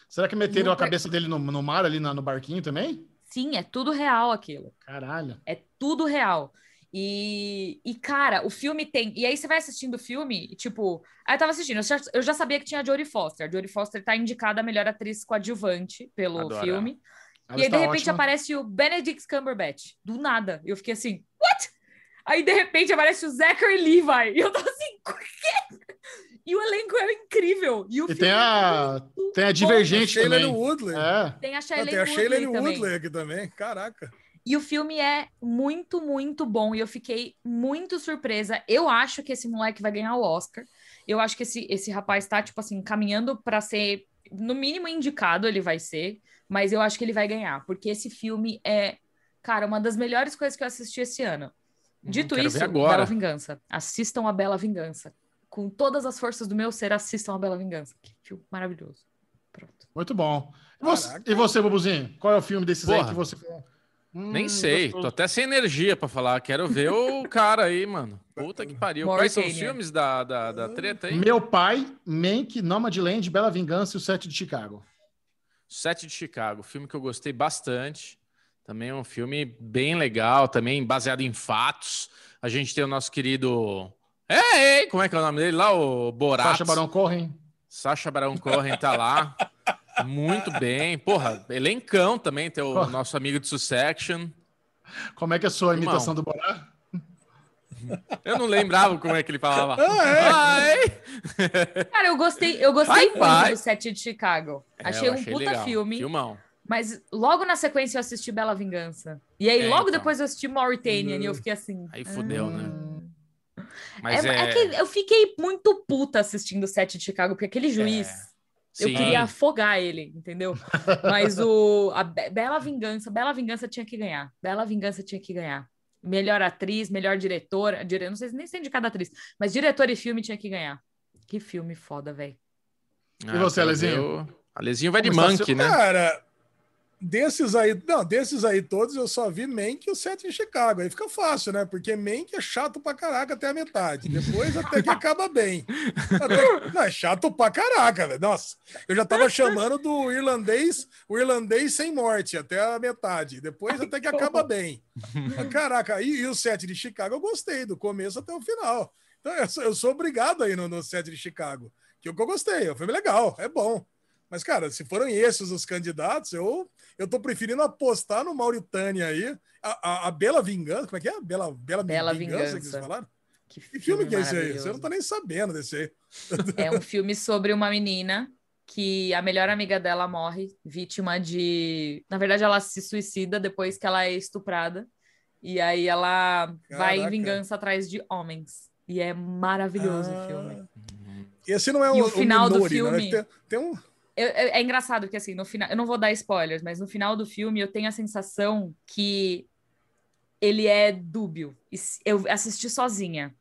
Será que meteram a cabeça dele no, no mar ali no, no barquinho também? Sim, é tudo real aquilo. Caralho. É tudo real. E, e, cara, o filme tem. E aí você vai assistindo o filme, e, tipo. Aí eu tava assistindo, eu já, eu já, sabia que tinha a Jodie Foster. A Jodie Foster tá indicada a melhor atriz coadjuvante pelo Adoro. filme. Ela e aí, de repente, ótima. aparece o Benedict Cumberbatch. Do nada. Eu fiquei assim, what? Aí, de repente, aparece o Zachary Levi. E eu tô assim, o quê? E o elenco é incrível. E, o e tem a, é tem a Divergente também. Woodley. É. Tem a Shailene, tem a Shailene Woodley, Woodley aqui também. Caraca. E o filme é muito, muito bom. E eu fiquei muito surpresa. Eu acho que esse moleque vai ganhar o Oscar. Eu acho que esse, esse rapaz tá, tipo assim, caminhando para ser, no mínimo, indicado, ele vai ser. Mas eu acho que ele vai ganhar. Porque esse filme é, cara, uma das melhores coisas que eu assisti esse ano. Hum, Dito isso, Bela Vingança. Assistam a Bela Vingança com todas as forças do meu ser, assistam a Bela Vingança. Que filme maravilhoso. Pronto. Muito bom. E você, e você Bubuzinho? Qual é o filme desses Porra. aí que você. Hum, Nem sei, tô até sem energia para falar. Quero ver o cara aí, mano. Puta que pariu. Quais são os filmes da, da, da treta aí? Meu pai, Mank, Nomadland, Bela Vingança e o Sete de Chicago. Sete de Chicago, filme que eu gostei bastante. Também é um filme bem legal, também baseado em fatos. A gente tem o nosso querido é, é, como é que é o nome dele lá? O Borat. Sacha Barão Corren. Sacha Barão Corren tá lá. Muito bem. Porra, elencão também, tem o nosso amigo de Sussection. Como é que é a sua Irmão. imitação do Borat? Eu não lembrava como é que ele falava. Ah, é? Cara, eu gostei, eu gostei muito vai. do set de Chicago. É, achei um achei puta legal. filme. Filmão. Mas logo na sequência eu assisti Bela Vingança. E aí, é, logo então. depois eu assisti Mauritania hum. e eu fiquei assim. Aí fudeu, né? hum. né? Mas é, é... é, que eu fiquei muito puta assistindo o set de Chicago, porque aquele juiz. É. Eu queria afogar ele, entendeu? Mas o a Bela Vingança, Bela Vingança tinha que ganhar. Bela Vingança tinha que ganhar. Melhor atriz, melhor diretora, dire... não sei nem sei de cada atriz, mas diretor e filme tinha que ganhar. Que filme foda, velho. Ah, e você, Alezinho? Alezinho vai Como de Monkey, né? Cara, Desses aí, não, desses aí todos eu só vi Mank e o Sete em Chicago. Aí fica fácil, né? Porque Mank é chato pra caraca até a metade. Depois até que acaba bem. Até, não, é chato pra caraca, velho. Nossa, eu já tava chamando do irlandês, o irlandês sem morte até a metade. Depois até que acaba bem. Caraca, e, e o Sete de Chicago eu gostei, do começo até o final. Então eu sou, eu sou obrigado aí no, no Sete de Chicago. Que eu gostei, o filme legal, é bom. Mas, cara, se forem esses os candidatos, eu, eu tô preferindo apostar no Mauritânia aí. A, a, a Bela Vingança, como é que é? Bela, Bela, Bela Vingança, Vingança. que vocês falaram? Que filme, que filme que é esse aí? Você não tá nem sabendo desse aí. É um filme sobre uma menina que a melhor amiga dela morre, vítima de. Na verdade, ela se suicida depois que ela é estuprada. E aí ela Caraca. vai em vingança atrás de homens. E é maravilhoso ah. o filme. Esse não é um, o final um Minori, do né? filme. Tem, tem um é, é, engraçado porque assim, no final, eu não vou dar spoilers, mas no final do filme eu tenho a sensação que ele é dúbio. Eu assisti sozinha.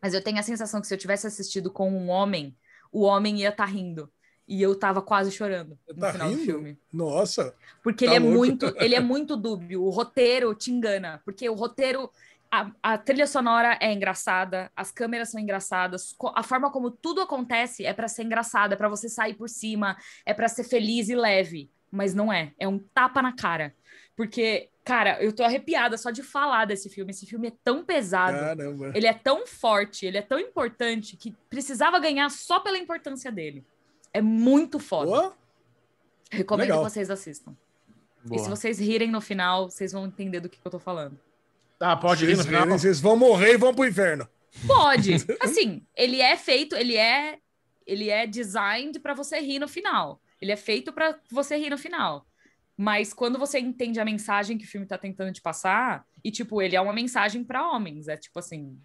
Mas eu tenho a sensação que se eu tivesse assistido com um homem, o homem ia estar tá rindo. E eu tava quase chorando no tá final rindo? do filme. Nossa. Porque tá ele é muito, ele é muito dúbio. O roteiro te engana, porque o roteiro a, a, trilha sonora é engraçada, as câmeras são engraçadas, a forma como tudo acontece é para ser engraçada, é para você sair por cima, é para ser feliz e leve, mas não é, é um tapa na cara. Porque, cara, eu tô arrepiada só de falar desse filme. Esse filme é tão pesado, Caramba. ele é tão forte, ele é tão importante que precisava ganhar só pela importância dele. É muito foda. Recomendo Legal. que vocês assistam. Boa. E se vocês rirem no final, vocês vão entender do que, que eu tô falando. Ah, pode ir no final. Vocês vão morrer e vão pro inferno. Pode. Assim, ele é feito, ele é ele é designed para você rir no final. Ele é feito para você rir no final. Mas quando você entende a mensagem que o filme tá tentando te passar, e tipo, ele é uma mensagem para homens, é tipo assim,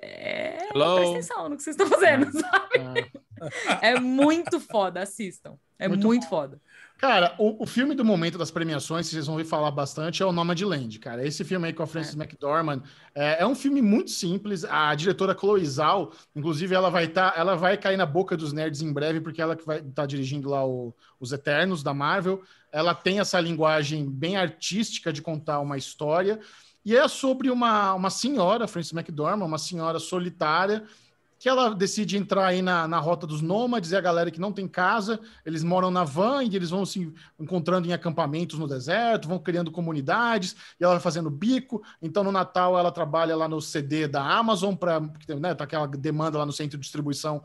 é... Hello. Presta atenção no que vocês estão fazendo, sabe? Ah. É muito foda, assistam. É muito, muito foda. Cara, o, o, filme do momento das premiações, vocês vão ouvir falar bastante, é o Nomadland, cara. Esse filme aí com a Frances é. McDormand é, é, um filme muito simples. A diretora Chloe Zhao, inclusive, ela vai tá, ela vai cair na boca dos nerds em breve, porque ela que vai estar tá dirigindo lá o, os Eternos da Marvel. Ela tem essa linguagem bem artística de contar uma história. E é sobre uma, uma senhora, Frances McDormand, uma senhora solitária, que ela decide entrar aí na, na rota dos nômades, e a galera que não tem casa, eles moram na van e eles vão se encontrando em acampamentos no deserto, vão criando comunidades, e ela vai fazendo bico. Então, no Natal, ela trabalha lá no CD da Amazon, para né, tá aquela demanda lá no centro de distribuição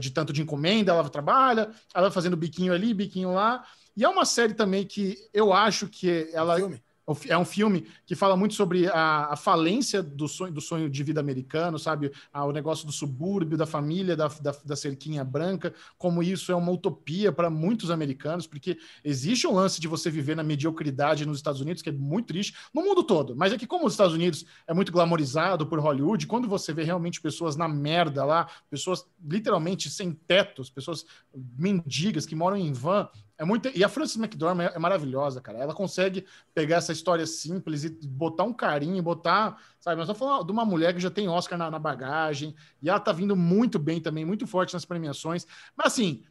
de tanto de encomenda, ela trabalha, ela vai fazendo biquinho ali, biquinho lá. E é uma série também que eu acho que ela. Filme. É um filme que fala muito sobre a, a falência do sonho, do sonho de vida americano, sabe? Ah, o negócio do subúrbio, da família, da, da, da, cerquinha branca, como isso é uma utopia para muitos americanos, porque existe um lance de você viver na mediocridade nos Estados Unidos, que é muito triste, no mundo todo. Mas é que, como os Estados Unidos é muito glamorizado por Hollywood, quando você vê realmente pessoas na merda lá, pessoas literalmente sem tetos, pessoas mendigas que moram em van, é muito... E a Frances McDormand é, é maravilhosa, cara. Ela consegue pegar essa história simples e botar um carinho, botar. Sabe, nós estamos falando de uma mulher que já tem Oscar na, na, bagagem, e ela tá vindo muito bem também, muito forte nas premiações. Mas assim,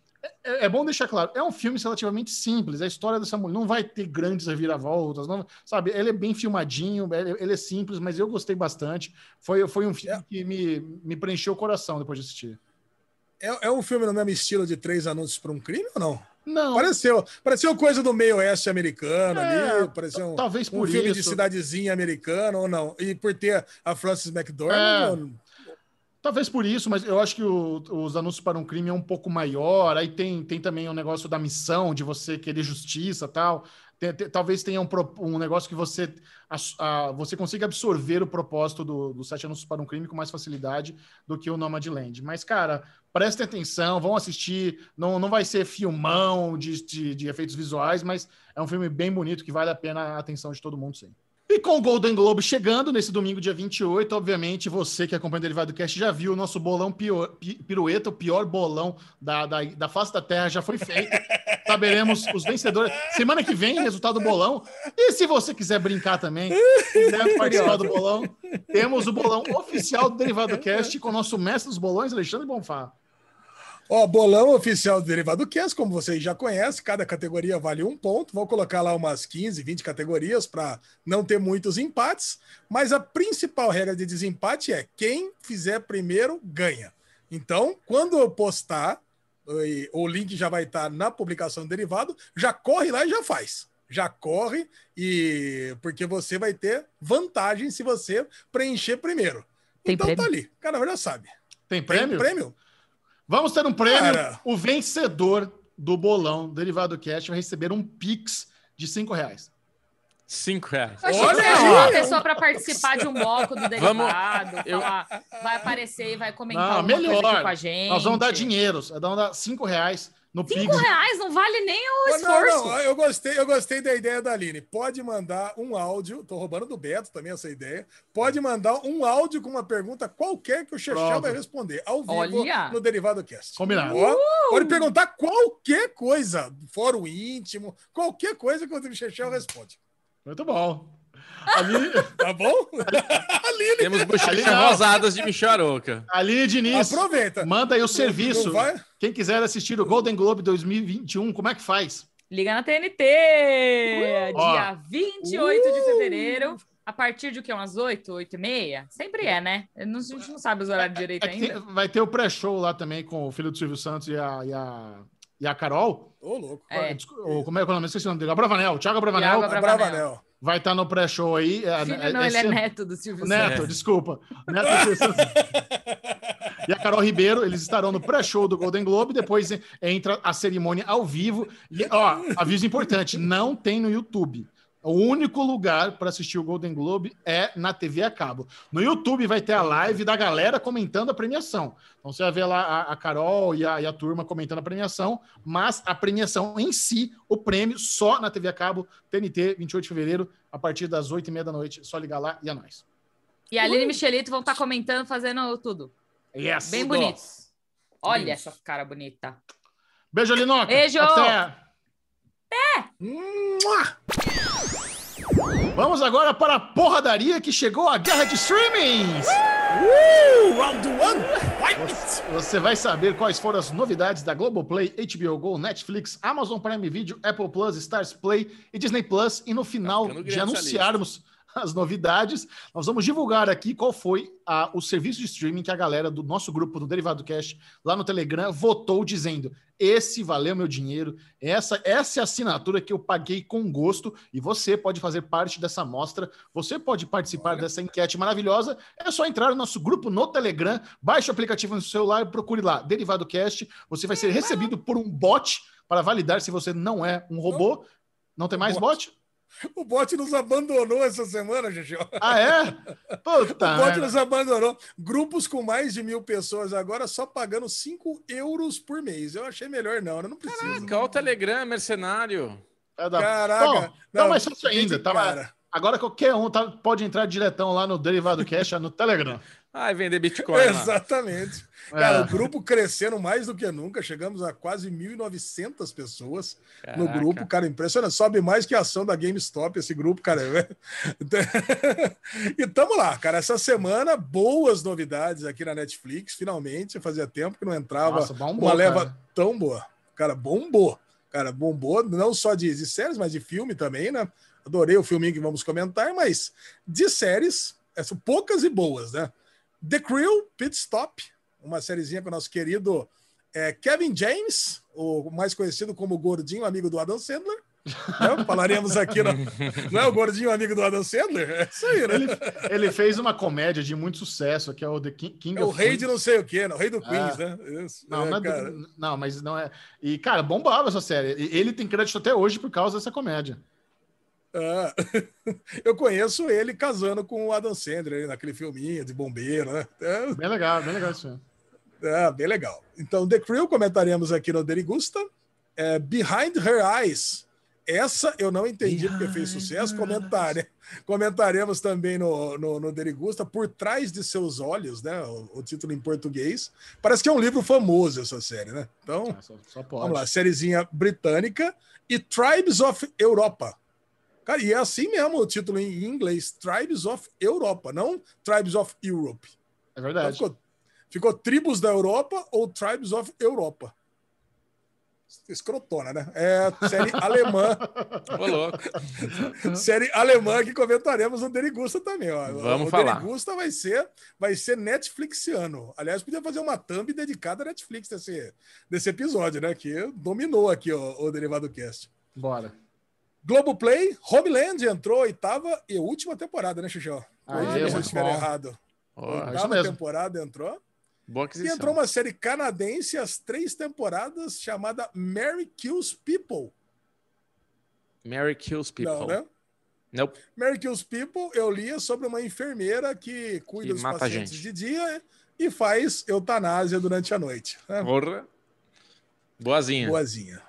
é, é, bom deixar claro, é um filme relativamente simples. A história dessa mulher não vai ter grandes reviravoltas, não, sabe? Ele é bem filmadinho, ele, ele é simples, mas eu gostei bastante. Foi, foi um filme é. que me, me preencheu o coração depois de assistir. É, é um filme no mesmo estilo de Três Anúncios para um Crime ou não? Não. Pareceu, pareceu coisa do meio oeste americano é, ali, pareceu um, talvez por um filme isso. de cidadezinha americana ou não. E por ter a Frances McDormand. É. Talvez por isso, mas eu acho que o, os anúncios para um crime é um pouco maior. Aí tem, tem também o um negócio da missão, de você querer justiça tal. Talvez tenha um, um negócio que você, a, a, você consiga absorver o propósito do, do Sete Anúncios para um Crime com mais facilidade do que o Nomadland. Mas, cara, prestem atenção, vão assistir. Não, não vai ser filmão de, de, de efeitos visuais, mas é um filme bem bonito que vale a pena a atenção de todo mundo, sim. E com o Golden Globe chegando nesse domingo, dia 28, obviamente, você que acompanha o Derivado Cast já viu o nosso bolão pior, pirueta, o pior bolão da, da, da face da Terra já foi feito. Saberemos os vencedores. Semana que vem, resultado do bolão. E se você quiser brincar também, quiser participar do bolão, temos o bolão oficial do Derivado Cast com o nosso mestre dos bolões, Alexandre Bonfá. Ó, bolão oficial do Derivado Cast, como vocês já conhecem, cada categoria vale um ponto. Vou colocar lá umas 15, 20 categorias para não ter muitos empates. Mas a principal regra de desempate é quem fizer primeiro ganha. Então, quando eu postar, o link já vai estar na publicação do derivado, já corre lá e já faz. Já corre e porque você vai ter vantagem se você preencher primeiro. Tem então prêmio? tá ali, cara já sabe. Tem prêmio? Tem prêmio? Vamos ter um prêmio. Cara. O vencedor do bolão Derivado Cash vai receber um Pix de 5 reais. Cinco reais. Olha aí! uma pessoa para participar de um bloco do derivado, vamos, eu... vai aparecer e vai comentar não, melhor. com a gente. Nós vamos dar dinheiro, vamos dar cinco reais no Cinco Pix. reais não vale nem o esforço. Não, não, eu gostei, eu gostei da ideia da Aline. Pode mandar um áudio, tô roubando do Beto também essa ideia. Pode mandar um áudio com uma pergunta qualquer que o Chechel vai responder ao vivo Olha. no Derivado Cast. Combinado. Uh! Pode perguntar qualquer coisa, fórum íntimo, qualquer coisa que o Chechel responde. Muito bom. Ali... tá bom? Aline. Temos bochechas rosadas de Michel Aroca. Aline Diniz. Aproveita. Manda aí o serviço. Quem quiser assistir o Golden Globe 2021, como é que faz? Liga na TNT. Uh! Dia 28 uh! de fevereiro. A partir de o quê? Umas 8, 8 e meia? Sempre é, né? A gente não sabe os horários direito é, é ainda. Tem, vai ter o pré-show lá também com o filho do Silvio Santos e a, e a e a Carol. Ô, oh, louco. É. Como é que é o nome? Esqueci o nome dele. Abravanel. Thiago Abravanel. Thiago Abravanel. Vai estar tá no pré-show aí. É, Filho, é, não, ele é neto do Silvio Neto, Santos. desculpa. Neto E a Carol Ribeiro, eles estarão no pré-show do Golden Globe, depois entra a cerimônia ao vivo. E, ó, aviso importante, não tem no YouTube. O único lugar para assistir o Golden Globe é na TV a cabo. No YouTube vai ter a live da galera comentando a premiação. Então você vai ver lá a, a Carol e a, e a, turma comentando a premiação, mas a premiação em si, o prêmio, só na TV a cabo, TNT, 28 de fevereiro, a partir das 8 e meia da noite. Só ligar lá e é nóis. E a Aline e Michelito vão estar tá comentando, fazendo tudo. Yes. Bem bonitos. Olha essa cara bonita. Beijo, Linoca. Beijo. Até. Até. Vamos agora para a porradaria que chegou a guerra de streamings. Uh, round one. Você, você vai saber quais foram as novidades da Globoplay, HBO Go, Netflix, Amazon Prime Video, Apple Plus, Stars Play e Disney Plus. E no final ficando de anunciarmos as novidades, nós vamos divulgar aqui qual foi a- o serviço de streaming que a galera do nosso grupo do Derivado Cash lá no Telegram votou dizendo: esse valeu meu dinheiro, essa, essa é a assinatura que eu paguei com gosto e você pode fazer parte dessa amostra, você pode participar dessa enquete maravilhosa. É só entrar no nosso grupo no Telegram, baixe o aplicativo no celular e procure lá, Derivado Cast. Você vai ser recebido por um bot para validar se você não é um robô. Não tem mais bot? O bot nos abandonou essa semana, Xixi. Ah, é? Puta. O bot merda. nos abandonou. Grupos com mais de mil pessoas agora só pagando 5 euros por mês. Eu achei melhor não, eu não preciso. Caraca, olha o Telegram, mercenário. É da- Caraca. Bom, não, mas fácil ainda. Tá, cara. agora qualquer um tá- pode entrar diretão lá no Derivado Cash, no Telegram. Ai, vender Bitcoin lá. Exatamente. Cara, É. o grupo crescendo mais do que nunca. Chegamos a quase 1.900 pessoas no Caraca. grupo. Cara, impressionante. Sobe mais que a ação da GameStop esse grupo, cara. e tamo lá, cara. Essa semana, boas novidades aqui na Netflix, finalmente. Fazia tempo que não entrava Nossa, bombou, uma leva cara. tão boa. Cara, bombou. Cara, bombou, não só de, de séries, mas de filme também, né? Adorei o filminho que vamos comentar, mas de séries, é, são poucas e boas, né? The Crew, Pit Stop, uma sériezinha com o nosso querido é, Kevin James, o mais conhecido como gordinho amigo do Adam Sandler. né? Falaremos aqui, no... não é o gordinho amigo do Adam Sandler? É isso aí, né? Ele, ele fez uma comédia de muito sucesso, que é o The King, King É o of rei Queens. de não sei o quê, né? o rei do Ah. Queens, né? Isso. Não, É, não, é não, mas não é. E, cara, bombava essa série. E ele tem crédito até hoje por causa dessa comédia. Ah, eu conheço ele casando com o Adam Sandler naquele filminho de bombeiro, né? É, Bem legal, bem legal isso. é, bem legal. Então, The Crew comentaremos aqui no Derigusta. É, Behind Her Eyes. Essa eu não entendi porque fez sucesso. Comentar, comentaremos também no, no, no Derigusta, Por Trás de Seus Olhos, né? O, o título em português. Parece que é um livro famoso essa série, né? Então, Ah, Só, só. Vamos lá, sériezinha britânica e Tribes of Europa. Cara, e é assim mesmo o título em inglês, Tribes of Europa, não Tribes of Europe. É Então verdade. ficou, ficou Tribos da Europa ou Tribes of Europa. Escrotona, né? É série alemã, Ô, louco. série alemã que comentaremos no Derigusta também, ó. Vamos o falar. Derigusta vai ser, vai ser Netflixiano. Aliás, podia fazer uma thumb dedicada à Netflix desse, desse episódio, né? Que dominou aqui ó, o Derivado Cast. Bora. Globoplay, Homeland entrou oitava e última temporada, né, Xuxão? Ah, Hoje, é, se eu estiver errado. Isso Oitava temporada entrou. boa E aquisição. entrou uma série canadense, as três temporadas, chamada Mary Kills People. Mary Kills People. Não, né? Nope. Mary Kills People, eu lia sobre uma enfermeira que cuida Que dos pacientes gente. de dia e faz eutanásia durante a noite. né? Porra. Boazinha. Boazinha.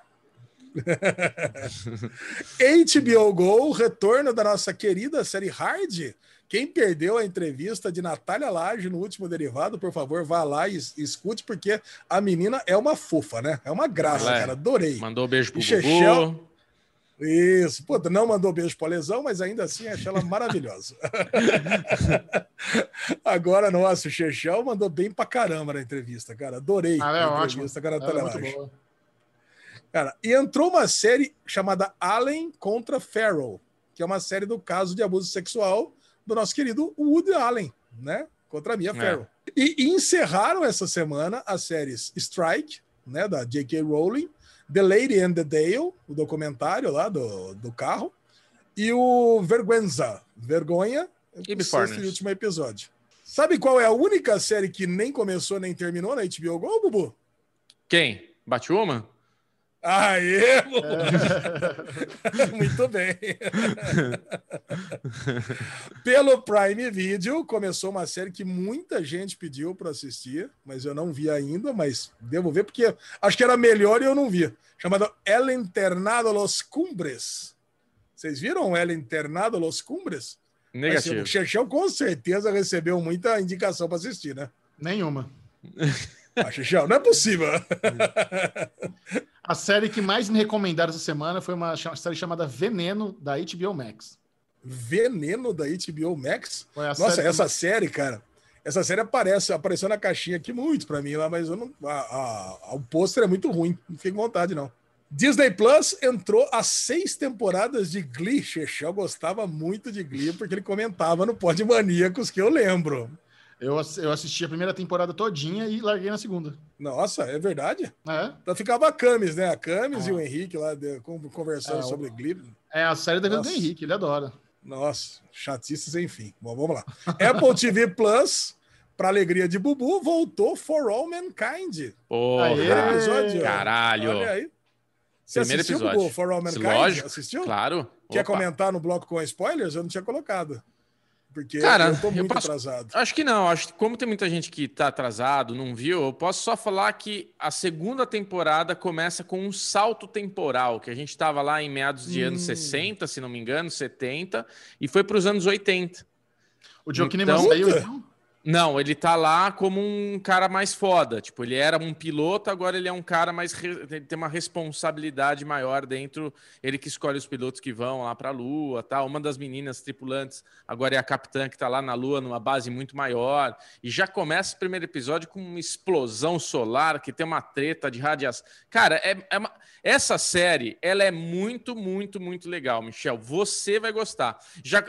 HBO Go, retorno da nossa querida série Hard. Quem perdeu a entrevista de Natália Lage no último derivado, por favor, vá lá e es- escute, porque a menina é uma fofa, né? É uma graça, Ela é. cara. Adorei. Mandou um beijo pro Chechel? Isso. Puta, não mandou beijo pra lesão, mas ainda assim achei ela maravilhosa. Agora, nossa, o Chechel mandou bem pra caramba na entrevista, cara. Adorei Ah, é a ótimo. entrevista com a Ela é Natália muito boa. Cara, e entrou uma série chamada Allen contra Farrell, que é uma série do caso de abuso sexual do nosso querido Woody Allen, né? Contra a Mia É. Farrell. E, e encerraram essa semana as séries Strike, né? Da J.K. Rowling, The Lady and the Dale, o documentário lá do, do carro, e o Vergüenza, Vergonha, E sexto e último episódio. Sabe qual é a única série que nem começou nem terminou na HBO Go, Bubu? Quem? Batwoman? Aê, pô! Muito bem. Pelo Prime Video, começou uma série que muita gente pediu para assistir, mas eu não vi ainda, mas devo ver porque acho que era melhor e eu não vi. Chamada El Internado Los Cumbres. Vocês viram El Internado Los Cumbres? Negativo. O Xexão com certeza recebeu muita indicação para assistir, né? Nenhuma. Ah, Xexão, não é possível. A série que mais me recomendaram essa semana foi uma série chamada Veneno, da HBO Max. Veneno da HBO Max? Nossa, série essa que... série, cara. Essa série aparece, apareceu na caixinha aqui muito para mim lá, mas eu não, a, a, o pôster é muito ruim. Não fiquei com vontade, não. Disney Plus entrou a seis temporadas de Glee. Chechel gostava muito de Glee porque ele comentava no Pod Maníacos que eu lembro. Eu, eu assisti a primeira temporada todinha e larguei na segunda. Nossa, é verdade? É. Então ficava a Camis, né? A Camis e o Henrique lá de, conversando é, sobre Glee. É a série da vida do Henrique, ele adora. Nossa, chatices, enfim. Bom, vamos lá. Apple TV Plus, para alegria de Bubu, voltou For All Mankind. Porra, episódio. caralho. Olha aí. Você Primeiro assistiu, episódio. Bubu, For All Mankind? Lógico, assistiu? Claro. Quer Opa. comentar no bloco com spoilers? Eu não tinha colocado. Porque Cara, eu tô muito eu posso, atrasado. Acho que não. Acho que como tem muita gente que tá atrasado, não viu, eu posso só falar que a segunda temporada começa com um salto temporal, que a gente tava lá em meados de hum. anos 60, se não me engano, 70, e foi para os anos 80. O Joaquim então, saiu, então? Não, ele tá lá como um cara mais foda. Tipo, ele era um piloto, agora ele é um cara mais. Ele tem uma responsabilidade maior dentro. Ele que escolhe os pilotos que vão lá pra Lua tal. Uma das meninas tripulantes agora é a capitã que tá lá na Lua, numa base muito maior. E já começa o primeiro episódio com uma explosão solar, que tem uma treta de radiação. Cara, é, é uma... essa série, ela é muito, muito, muito legal, Michel. Você vai gostar. Já.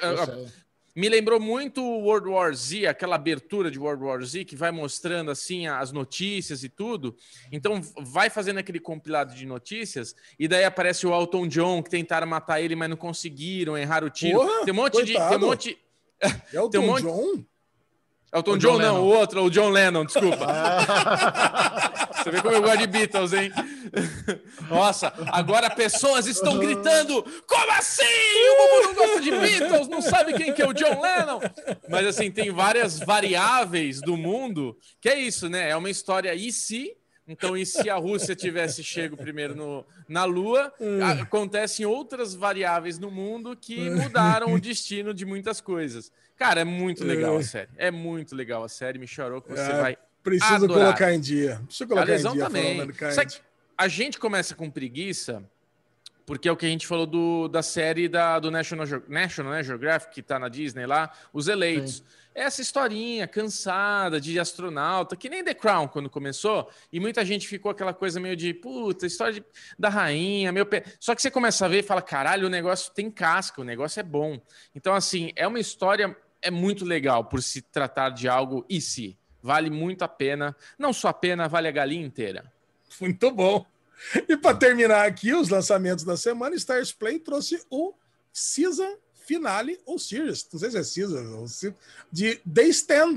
Me lembrou muito World War Z, aquela abertura de World War Z que vai mostrando assim as notícias e tudo. Então vai fazendo aquele compilado de notícias e daí aparece o Elton John que tentaram matar ele, mas não conseguiram, erraram o tiro. Porra, tem um monte coitado. de, tem um monte Elton tem um monte... John? Elton o John, John não, o outro, o John Lennon, desculpa. Você vê como eu gosto de Beatles, hein? Nossa, agora pessoas estão gritando: como assim? O Bubu não gosta de Beatles, não sabe quem que é o John Lennon. Mas assim, tem várias variáveis do mundo que é isso, né? É uma história e se. Então, e se a Rússia tivesse chego primeiro no, na Lua, hum. acontecem outras variáveis no mundo que mudaram o destino de muitas coisas. Cara, é muito legal a série. É muito legal a série. Me chorou que você é, vai. Preciso adorar. colocar em dia. Preciso colocar a lesão em dia. Também. A gente começa com preguiça porque é o que a gente falou do, da série da, do National, National né, Geographic, que tá na Disney lá, Os Eleitos. Sim. Essa historinha cansada de astronauta, que nem The Crown quando começou, e muita gente ficou aquela coisa meio de, puta, história de, da rainha, meu pé. Só que você começa a ver e fala, caralho, o negócio tem casca, o negócio é bom. Então, assim, é uma história, é muito legal por se tratar de algo e se. Vale muito a pena. Não só a pena, vale a galinha inteira. Muito bom. E para terminar aqui os lançamentos da semana, Stars Play trouxe o Season Finale ou Series, não sei se é Season, ou de The Stand.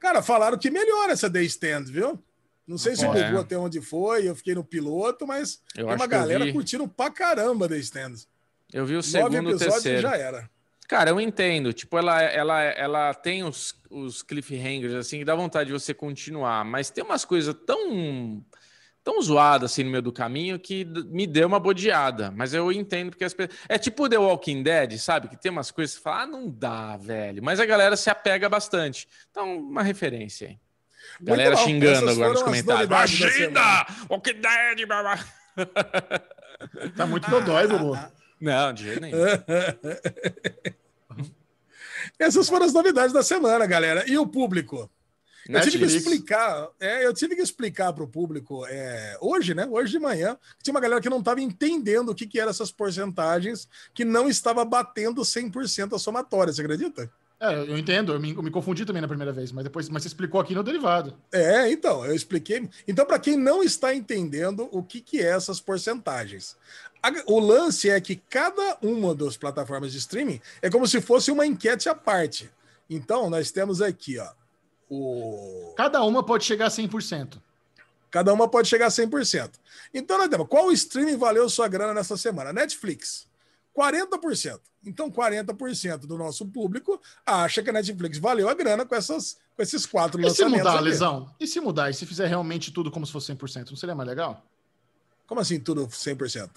Cara, falaram que melhora essa The Stand, viu? Não sei se o é. até onde foi, eu fiquei no piloto, mas eu tem uma galera curtindo pra caramba The Stand. Eu vi o segundo e terceiro. já era. Cara, eu entendo. Tipo, ela, ela, ela tem os, os cliffhangers, assim, que dá vontade de você continuar, mas tem umas coisas tão tão zoada assim no meio do caminho que me deu uma bodeada. Mas eu entendo porque as pessoas. É tipo The Walking Dead, sabe? Que tem umas coisas que você fala, ah, não dá, velho. Mas a galera se apega bastante. Então, uma referência aí. Galera xingando agora nos comentários. Imagina! Walking Dead, babá. Tá muito dodói, Bubu. Não, de jeito nenhum. Essas foram as novidades da semana, galera. E o público? Eu tive que explicar, é, eu tive que explicar para o público é, hoje, né? Hoje de manhã, tinha uma galera que não estava entendendo o que, que eram essas porcentagens, que não estava batendo 100% a somatória, você acredita? É, eu entendo, eu me, eu me, confundi também na primeira vez, mas depois mas você explicou aqui no derivado. É, então, eu expliquei. Então, para quem não está entendendo o que, que é essas porcentagens, a, o lance é que cada uma das plataformas de streaming é como se fosse uma enquete à parte. Então, nós temos aqui, ó, o... Cada uma pode chegar a 100%. Cada uma pode chegar a 100%. Então, nós temos, qual streaming valeu sua grana nessa semana? Netflix. 40%. Então, 40% do nosso público acha que a Netflix valeu a grana com, essas, com esses quatro e lançamentos. E se mudar, ali. Lesão? E se mudar? E se fizer realmente tudo como se fosse 100%? Não seria mais legal? Como assim tudo 100%?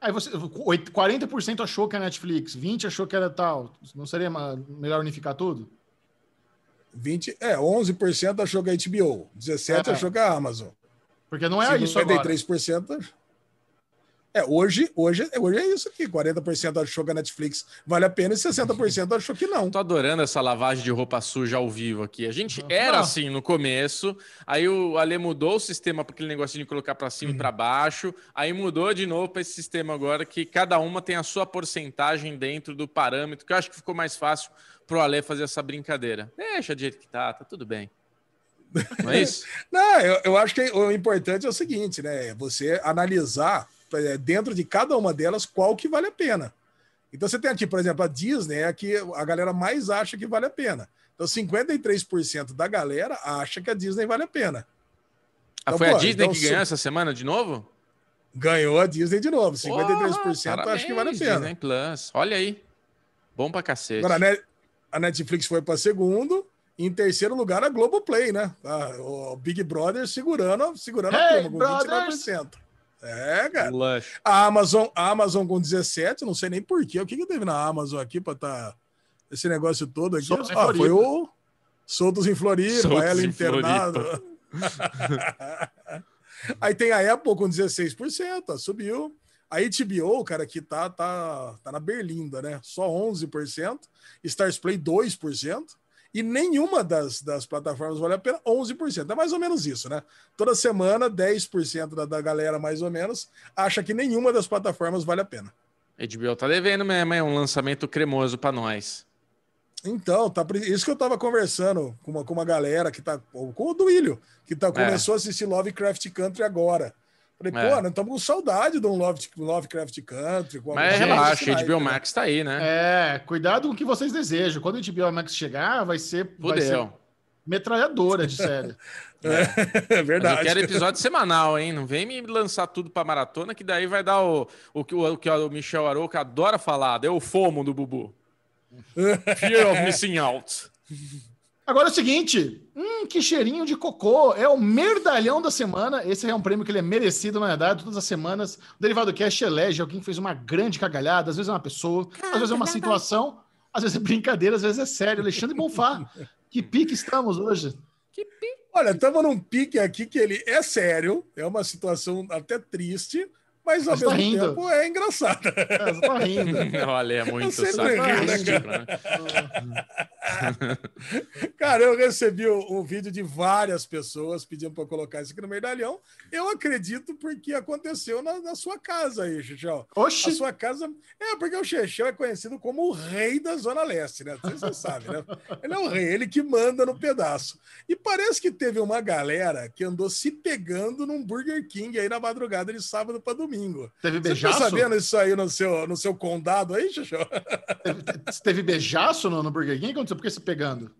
Aí você, 40% achou que a Netflix, 20% achou que era tal. Não seria melhor unificar tudo? 20, é, 11% achou que é HBO, 17% é. achou que é a Amazon. Porque não é isso 93% agora. É, hoje, hoje, hoje é isso aqui. 40% achou que a Netflix vale a pena e 60% achou que não. Tô adorando essa lavagem de roupa suja ao vivo aqui. A gente era assim no começo, aí o Ale mudou o sistema para aquele negocinho de colocar para cima uhum. e para baixo, aí mudou de novo para esse sistema agora que cada uma tem a sua porcentagem dentro do parâmetro, que eu acho que ficou mais fácil pro Ale fazer essa brincadeira. Deixa do jeito que tá, tá tudo bem. Não é isso? Não, eu, eu acho que o importante é o seguinte, né? Você analisar dentro de cada uma delas qual que vale a pena. Então você tem aqui, por exemplo, a Disney é a que a galera mais acha que vale a pena. Então 53% da galera acha que a Disney vale a pena. Ah, então, foi pô, a Disney então, que ganhou essa semana de novo? Ganhou a Disney de novo. 53% oh, acha que vale a pena. Disney Plus. Olha aí. Bom pra cacete. Agora, a Netflix foi para segundo. Em terceiro lugar, a Globoplay, né? Ah, o Big Brother segurando, segurando hey, a turma com 29%. É, cara. Lush. A Amazon, a Amazon com 17, não sei nem porquê. O que, que teve na Amazon aqui para tá esse negócio todo aqui? Ah, foi o Soltos em Floripa, Soltos ela internada. Aí tem a Apple com 16%, subiu. A HBO, cara, que tá, tá, tá na berlinda, né? Só 11%. Stars Play 2% e nenhuma das, das plataformas vale a pena 11%. É mais ou menos isso, né? Toda semana, 10% da, da galera, mais ou menos, acha que nenhuma das plataformas vale a pena. HBO tá devendo mesmo, é um lançamento cremoso para nós. Então, tá, isso que eu tava conversando com uma, com uma galera que tá. Com o Duílio, que tá, começou é. a assistir Lovecraft Country agora. Falei, é. pô, nós estamos com saudade de um Love, Lovecraft Country. Mas relaxa, a HBO Max tá aí, né? É, cuidado com o que vocês desejam. Quando o HBO Max chegar, vai ser, vai ser metralhadora de série. é, é verdade. Mas eu quero episódio semanal, hein? Não vem me lançar tudo para maratona, que daí vai dar o, o, o, o que o Michel Arouca adora falar, é o fomo do Bubu. Fear of missing out. Agora é o seguinte, hum, que cheirinho de cocô, é o merdalhão da semana, esse é um prêmio que ele é merecido, na verdade, todas as semanas, o Derivado Cast elege alguém que fez uma grande cagalhada, às vezes é uma pessoa, às vezes é uma situação, às vezes é brincadeira, às vezes é sério. Alexandre Bonfá, que pique estamos hoje? Que pique? Olha, estamos num pique aqui que ele é sério, é uma situação até triste, mas ao tá mesmo tá tempo é engraçado. É, você tá rindo. Olha, é muito sarcástico, né? cara, eu recebi um, um, vídeo de várias pessoas pedindo para colocar isso aqui no medalhão. Eu acredito porque aconteceu na, na sua casa aí, Xixão. Oxi! A sua casa. É, porque o Xixão é conhecido como o rei da Zona Leste, né? Você sabe, né? Ele é o rei, ele que manda no pedaço. E parece que teve uma galera que andou se pegando num Burger King aí na madrugada de sábado para domingo domingo. Teve beijaço? Você tá sabendo isso aí no seu, no seu condado aí, Xuxu? Teve, teve beijaço no, no Burger King? Aconteceu por que se pegando?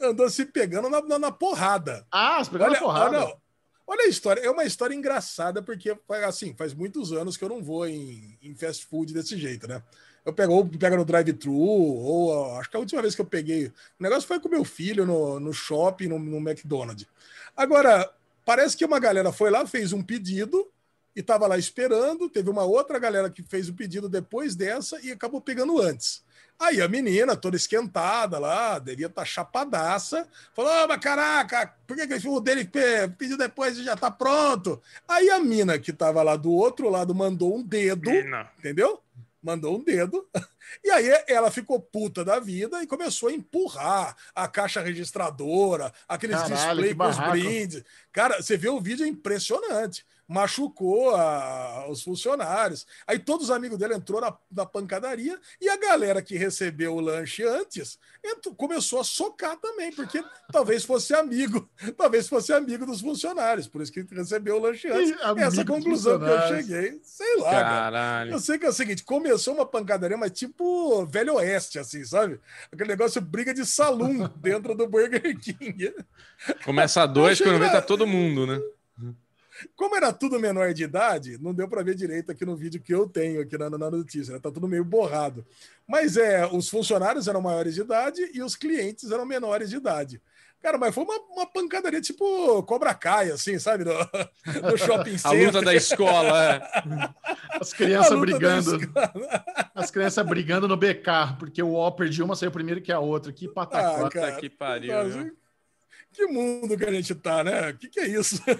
Andou se pegando na, na, na porrada. Ah, se pegando olha, na porrada. Olha, olha a história. É uma história engraçada, porque, assim, faz muitos anos que eu não vou em, em fast food desse jeito, né? Eu pego, ou pego no drive-thru, ou acho que a última vez que eu peguei. O negócio foi com meu filho no, no shopping, no, no McDonald's. Agora, parece que uma galera foi lá, fez um pedido, e estava lá esperando. Teve uma outra galera que fez o pedido depois dessa e acabou pegando antes. Aí a menina, toda esquentada lá, devia estar tá chapadaça, falou: oh, mas caraca, por que, que o dele pediu depois e já está pronto? Aí a mina que estava lá do outro lado mandou um dedo, mina. entendeu? Mandou um dedo. E aí ela ficou puta da vida e começou a empurrar a caixa registradora, aqueles displays com os brindes. Cara, você vê o vídeo é impressionante machucou a, os funcionários. Aí todos os amigos dele entrou na, na pancadaria e a galera que recebeu o lanche antes entrou, começou a socar também, porque talvez fosse amigo, talvez fosse amigo dos funcionários, por isso que recebeu o lanche antes. Essa conclusão que eu cheguei, sei lá. Caralho. Eu sei que é o seguinte, começou uma pancadaria, mas tipo velho oeste, assim, sabe? Aquele negócio briga de salão dentro do Burger King. Começa a dois, quando vê tá todo mundo, né? Como era tudo menor de idade, não deu para ver direito aqui no vídeo que eu tenho aqui na, na notícia, né? Tá tudo meio borrado. Mas é, os funcionários eram maiores de idade e os clientes eram menores de idade. Cara, mas foi uma, uma pancadaria tipo Cobra Kai, assim, sabe? No, no shopping center. A luta da escola, é. As crianças brigando. As crianças brigando no BK, porque o Opper de uma saiu primeiro que a outra. Que patacota. Ah, que pariu. Mas, que mundo que a gente tá, né? O que, que é isso?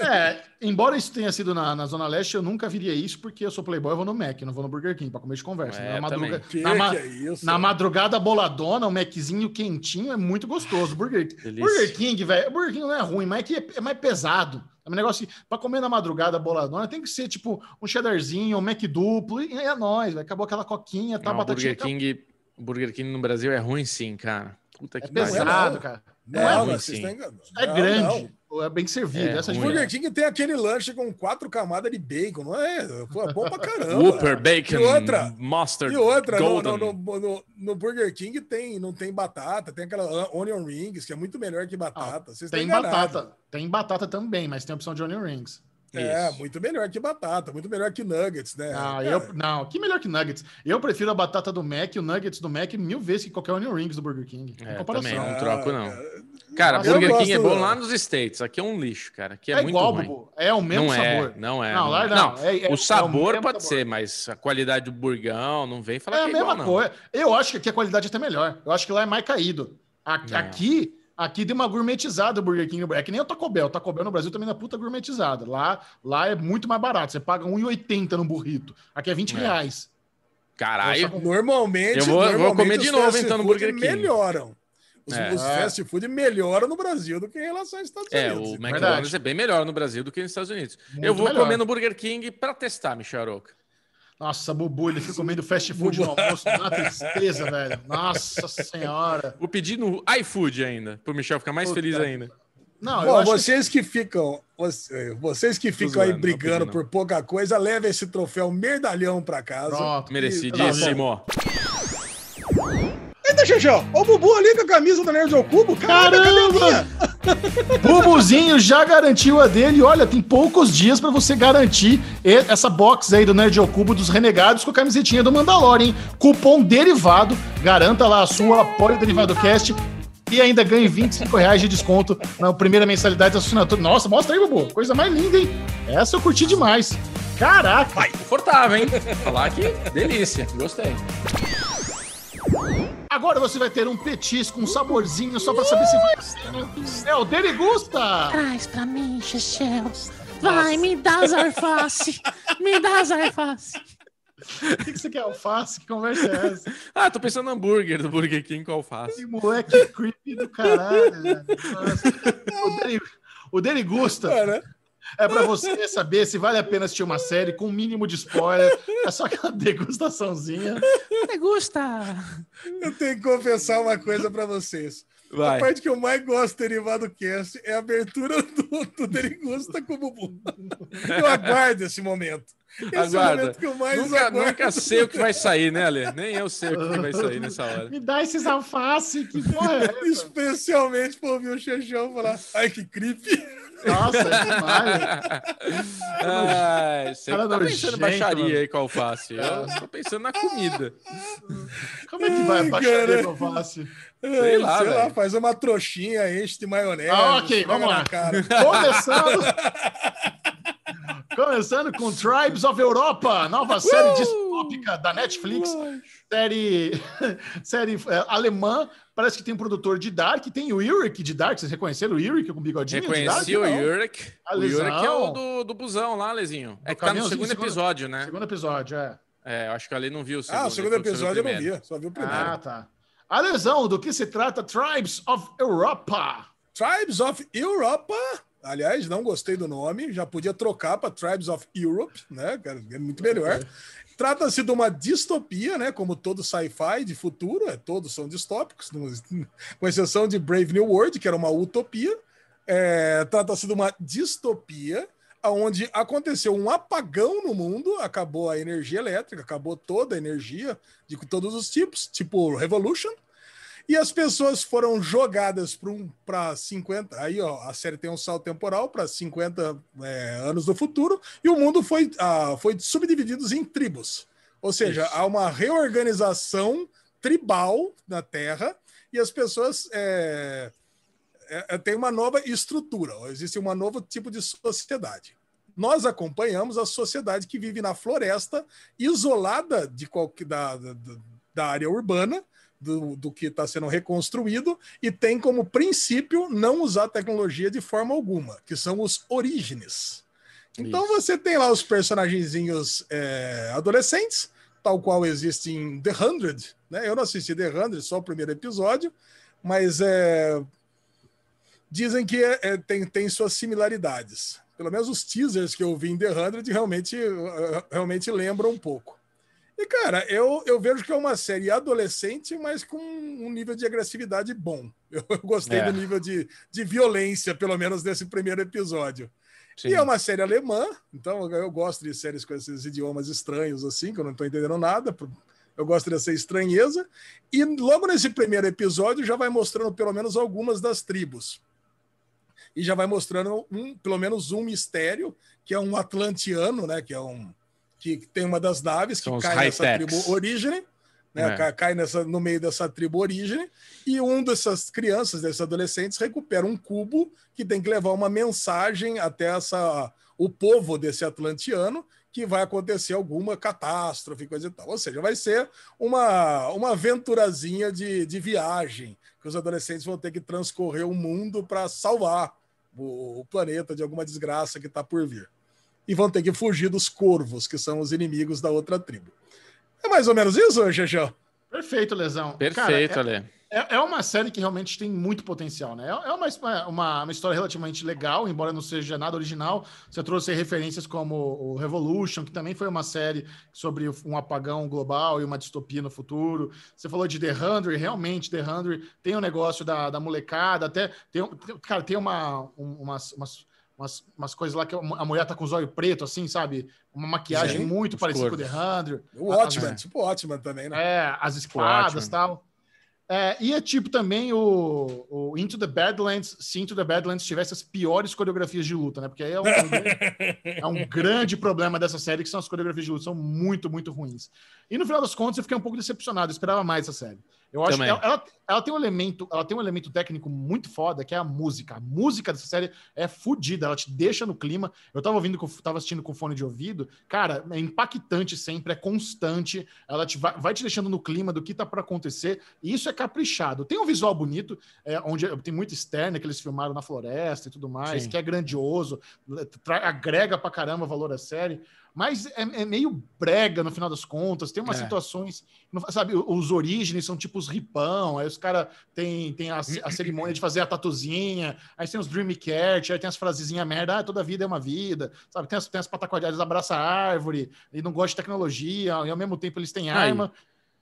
É, embora isso tenha sido na, na Zona Leste, eu nunca viria isso porque eu sou playboy, eu vou no Mac, não vou no Burger King para comer de conversa. É, na, madruga... que na, ma... é na, madrugada boladona, o Maczinho quentinho é muito gostoso. Burger, Burger King, velho, Burger King não é ruim, mas é, que é mais pesado. É um negócio para comer na madrugada boladona tem que ser tipo um cheddarzinho, um Mac duplo, e é nóis, véio. acabou aquela coquinha, tá, não, Burger King, Burger King no Brasil é ruim sim, cara. Puta é que é pesado, cara. Não, é, ruim, sim. é grande. Não. É bem servido. É, Essa Burger King tem aquele lanche com quatro camadas de bacon, não é? Pô, é bom pra caramba. Whopper, bacon, e outra, mustard, E outra, no, no, no, no, Burger King tem, não tem batata, tem aquela onion rings, que é muito melhor que batata. Ah, tem batata, tem batata também, mas tem a opção de onion rings. É, Isso. muito melhor que batata, muito melhor que nuggets, né? Ah, eu, não, que melhor que nuggets. Eu prefiro a batata do Mac e o nuggets do Mac mil vezes que qualquer Onion Rings do Burger King. É, também, não troco não. Ah, cara, Nossa, Burger King é bom lá nos States, aqui é um lixo, cara. Aqui é, é muito igual, ruim. É o mesmo não é, sabor. É, não é. Não, lá não. não é, é o sabor pode sabor. ser, mas a qualidade do burgão não vem falar é que é a mesma igual, coisa. Eu acho que aqui a qualidade é até melhor. Eu acho que lá é mais caído. Aqui, aqui Aqui deu uma gourmetizada o Burger King. É que nem o Taco Bell. O Taco Bell no Brasil também é puta gourmetizada. Lá, lá é muito mais barato. Você paga 1,80 no burrito. Aqui é 20 é. reais. Caralho. Normalmente, eu vou, normalmente vou comer de novo então no Burger King. melhoram. Os, é. os fast food melhoram no Brasil do que em relação aos Estados é, Unidos. É, o McDonald's Verdade. é bem melhor no Brasil do que nos Estados Unidos. Muito eu vou melhor. comer no Burger King para testar, Michel Aroca. Nossa, Bubu, ele fica comendo fast food no almoço, uma tristeza, velho. Nossa senhora. Vou pedir no iFood ainda, pro Michel ficar mais Puta. feliz ainda. Não, Bom, vocês que... que... ficam, vocês que ficam zoando, aí brigando por pouca coisa, leve esse troféu merdalhão para casa. Pronto, merecidíssimo. Tá Eita, Xexão, o Bubu ali com a camisa do Nerd ao Cubo. Caramba! Bubuzinho já garantiu a dele. Olha, tem poucos dias para você garantir essa box aí do Nerd ao Cubo dos Renegados com a camisetinha do Mandalorian, hein? Cupom derivado. Garanta lá a sua apoio derivado cast e ainda ganhe 25 reais de desconto na primeira mensalidade da assinatura. Nossa, mostra aí, Bubu. Coisa mais linda, hein? Essa eu curti demais. Caraca! Vai, confortável, hein? Falar que delícia. Gostei. Agora você vai ter um petisco, um saborzinho, só pra saber se É o dele gusta! Traz pra mim, Chechels. Vai, me dá as alface. me dá as alface. O que, que, você quer, alface? Que conversa é essa? ah, tô pensando no hambúrguer do Burger King com alface. Que moleque creepy do caralho. Né? o, dele, o dele gusta. É, para você saber se vale a pena assistir uma série com o um mínimo de spoiler. É só aquela degustaçãozinha. Degusta! Eu tenho que confessar uma coisa para vocês. Vai. A parte que eu mais gosto do Derivado Cast é a abertura do, do Derigusta com o Bubu. Eu aguardo esse momento. Esse Aguarda. É o que eu mais nunca, aguardo. nunca sei o que vai sair, né, Ale? Nem eu sei o que vai sair nessa hora. Me dá esses alface, que porra é essa? Especialmente para ouvir o Xexão falar, ai, que creepy. Nossa, é demais. Ai, você tá pensando em baixaria mano. aí com alface. Eu tô pensando na comida. Como é que vai baixaria com alface? Sei lá, Sei lá, faz uma trouxinha, enche de maionese. Ah, ok, vamos lá. Começando. Começando com Tribes of Europa, nova uh! série distópica da Netflix. Série, série é, alemã. Parece que tem um produtor de Dark. Tem o Ulrich de Dark. Vocês reconheceram o Ulrich com bigodinho? Reconheci o Ulrich. O Ulrich é o do, do busão lá, Lezinho. É que tá no segundo, segundo episódio, né? Segundo episódio, é. É, eu acho que ali não viu o segundo. Ah, o segundo episódio eu não vi, só vi o primeiro. Ah, tá. A lesão, do que se trata Tribes of Europa? Tribes of Europa? Aliás, não gostei do nome, já podia trocar para Tribes of Europe, né? É muito melhor. Trata-se de uma distopia, né? Como todo sci-fi de futuro, é, todos são distópicos, com exceção de Brave New World, que era uma utopia. É, Trata-se de uma distopia onde aconteceu um apagão no mundo, acabou a energia elétrica, acabou toda a energia de todos os tipos, tipo Revolution, e as pessoas foram jogadas para um, 50. Aí, ó, a série tem um salto temporal para 50 é, anos do futuro, e o mundo foi, ah, foi subdividido em tribos. Ou seja, Isso. há uma reorganização tribal na Terra e as pessoas é, é, é têm uma nova estrutura, existe um novo tipo de sociedade. Nós acompanhamos a sociedade que vive na floresta, isolada de qualquer, da, da, da área urbana, do, do que está sendo reconstruído e tem como princípio não usar tecnologia de forma alguma, que são os orígenes. Então Isso. você tem lá os personagenzinhos é, adolescentes, tal qual existe em The Hundred, né? Eu não assisti The Hundred, só o primeiro episódio, mas é, dizem que é, é, tem, tem suas similaridades. Pelo menos os teasers que eu vi em The Hundred realmente, realmente lembram um pouco. E, cara, eu, eu vejo que é uma série adolescente, mas com um nível de agressividade bom. Eu, eu gostei é. do nível de, de violência, pelo menos nesse primeiro episódio. Sim. E é uma série alemã, então eu gosto de séries com esses idiomas estranhos, assim, que eu não estou entendendo nada. Eu gosto dessa estranheza. E logo nesse primeiro episódio já vai mostrando pelo menos algumas das tribos. E já vai mostrando um, pelo menos um mistério, que é um atlantiano, né? Que é um que tem uma das naves que cai nessa tribo Origem, né? É. Cai nessa, no meio dessa tribo Origem, e um dessas crianças, desses adolescentes, recupera um cubo que tem que levar uma mensagem até essa, o povo desse atlantiano, que vai acontecer alguma catástrofe, coisa e tal. Ou seja, vai ser uma, uma aventurazinha de, de viagem, que os adolescentes vão ter que transcorrer o mundo para salvar o, o planeta de alguma desgraça que está por vir e vão ter que fugir dos corvos, que são os inimigos da outra tribo. É mais ou menos isso, Xexão? Perfeito, Lesão. Perfeito, Cara, é, É, é, uma série que realmente tem muito potencial, né? É, é uma, uma, uma, história relativamente legal, embora não seja nada original. Você trouxe referências como o Revolution, que também foi uma série sobre um apagão global e uma distopia no futuro. Você falou de The Hundred, realmente, The Hundred tem o um negócio da, da molecada, até tem, cara, tem uma, umas, umas umas, umas coisas lá que a mulher tá com os olhos preto, assim, sabe? Uma maquiagem Sim, muito parecida com o The Hundred. O Watchman, tipo Watchman também, né? É, as espadas e tal. É, e é tipo também o, o, Into the Badlands, se Into the Badlands tivesse as piores coreografias de luta, né? Porque aí é um, é um grande problema dessa série, que são as coreografias de luta, são muito, muito ruins. E no final das contas, eu fiquei um pouco decepcionado, eu esperava mais essa série. Eu acho Também. que ela, ela, ela, tem um elemento, ela tem um elemento técnico muito foda, que é a música. A música dessa série é fodida, ela te deixa no clima. Eu tava ouvindo, tava assistindo com fone de ouvido, cara, é impactante sempre, é constante. Ela te vai, vai te deixando no clima do que tá para acontecer. E isso é caprichado. Tem um visual bonito, é, onde tem muito externa que eles filmaram na floresta e tudo mais, Sim. que é grandioso, agrega pra caramba valor à série mas é, é, meio brega no final das contas. Tem umas é. situações, sabe? Os orígenes são tipo os ripão, aí os caras tem, tem a, a, cerimônia de fazer a tatuzinha, aí tem os Dreamcatcher, aí tem as frasezinhas merda, ah, toda vida é uma vida, sabe? Tem as, tem as pataquadas, abraça a árvore, e não gosta de tecnologia, e ao mesmo tempo eles têm arma,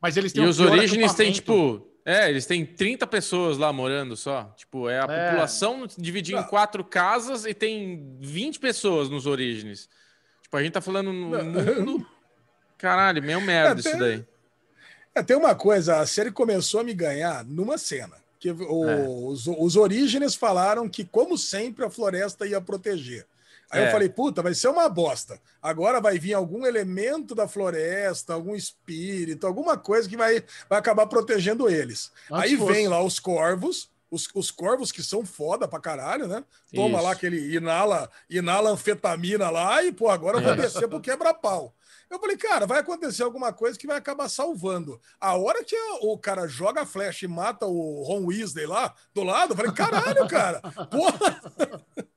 mas eles têm E os orígenes têm, tipo. É, eles têm 30 pessoas lá morando só. Tipo, é a é. população dividida em quatro casas e tem 20 pessoas nos orígenes. Tipo, a gente tá falando no mundo. Caralho, meio merda é, isso daí. É, tem uma coisa, a série começou a me ganhar numa cena. Que o, é. os, os orígenes falaram que, como sempre, a floresta ia proteger. Aí é. eu falei, puta, vai ser uma bosta. Agora vai vir algum elemento da floresta, algum espírito, alguma coisa que vai, vai acabar protegendo eles. Aí fosse. vem lá os corvos, os, os corvos que são foda pra caralho, né? Toma Isso. lá aquele inala, inala anfetamina lá e, pô, agora eu vou é. descer pro quebra-pau. Eu falei, cara, vai acontecer alguma coisa que vai acabar salvando. A hora que o cara joga a flecha e mata o Ron Weasley lá do lado, eu falei, caralho, cara, porra.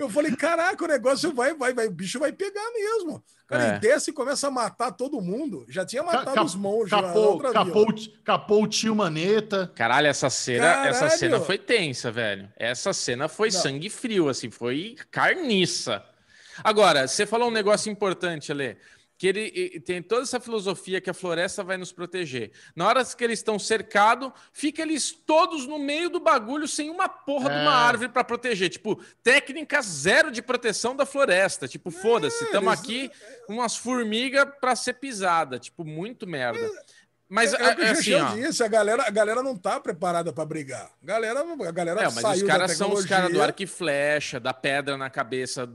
Eu falei, caraca, o negócio vai, vai, vai, o bicho vai pegar mesmo. Cara, é. ele desce e começa a matar todo mundo. Já tinha matado Cap, os monges capou, lá, capou, capou, o tio Maneta. Caralho, essa cena, Caralho. essa cena foi tensa, velho. Essa cena foi Não. sangue frio, assim, foi carniça. Agora, você falou um negócio importante, Ale que ele tem toda essa filosofia que a floresta vai nos proteger. Na hora que eles estão cercados, fica eles todos no meio do bagulho sem uma porra é. de uma é. árvore para proteger. Tipo, técnica zero de proteção da floresta. Tipo, foda-se, estamos é, aqui umas formigas para ser pisada. Tipo, muito merda. É. Mas é, é, é assim, ó. disse, a galera, a galera não tá preparada para brigar. A galera, a galera é, mas os caras são os caras do arco e flecha, da pedra na cabeça,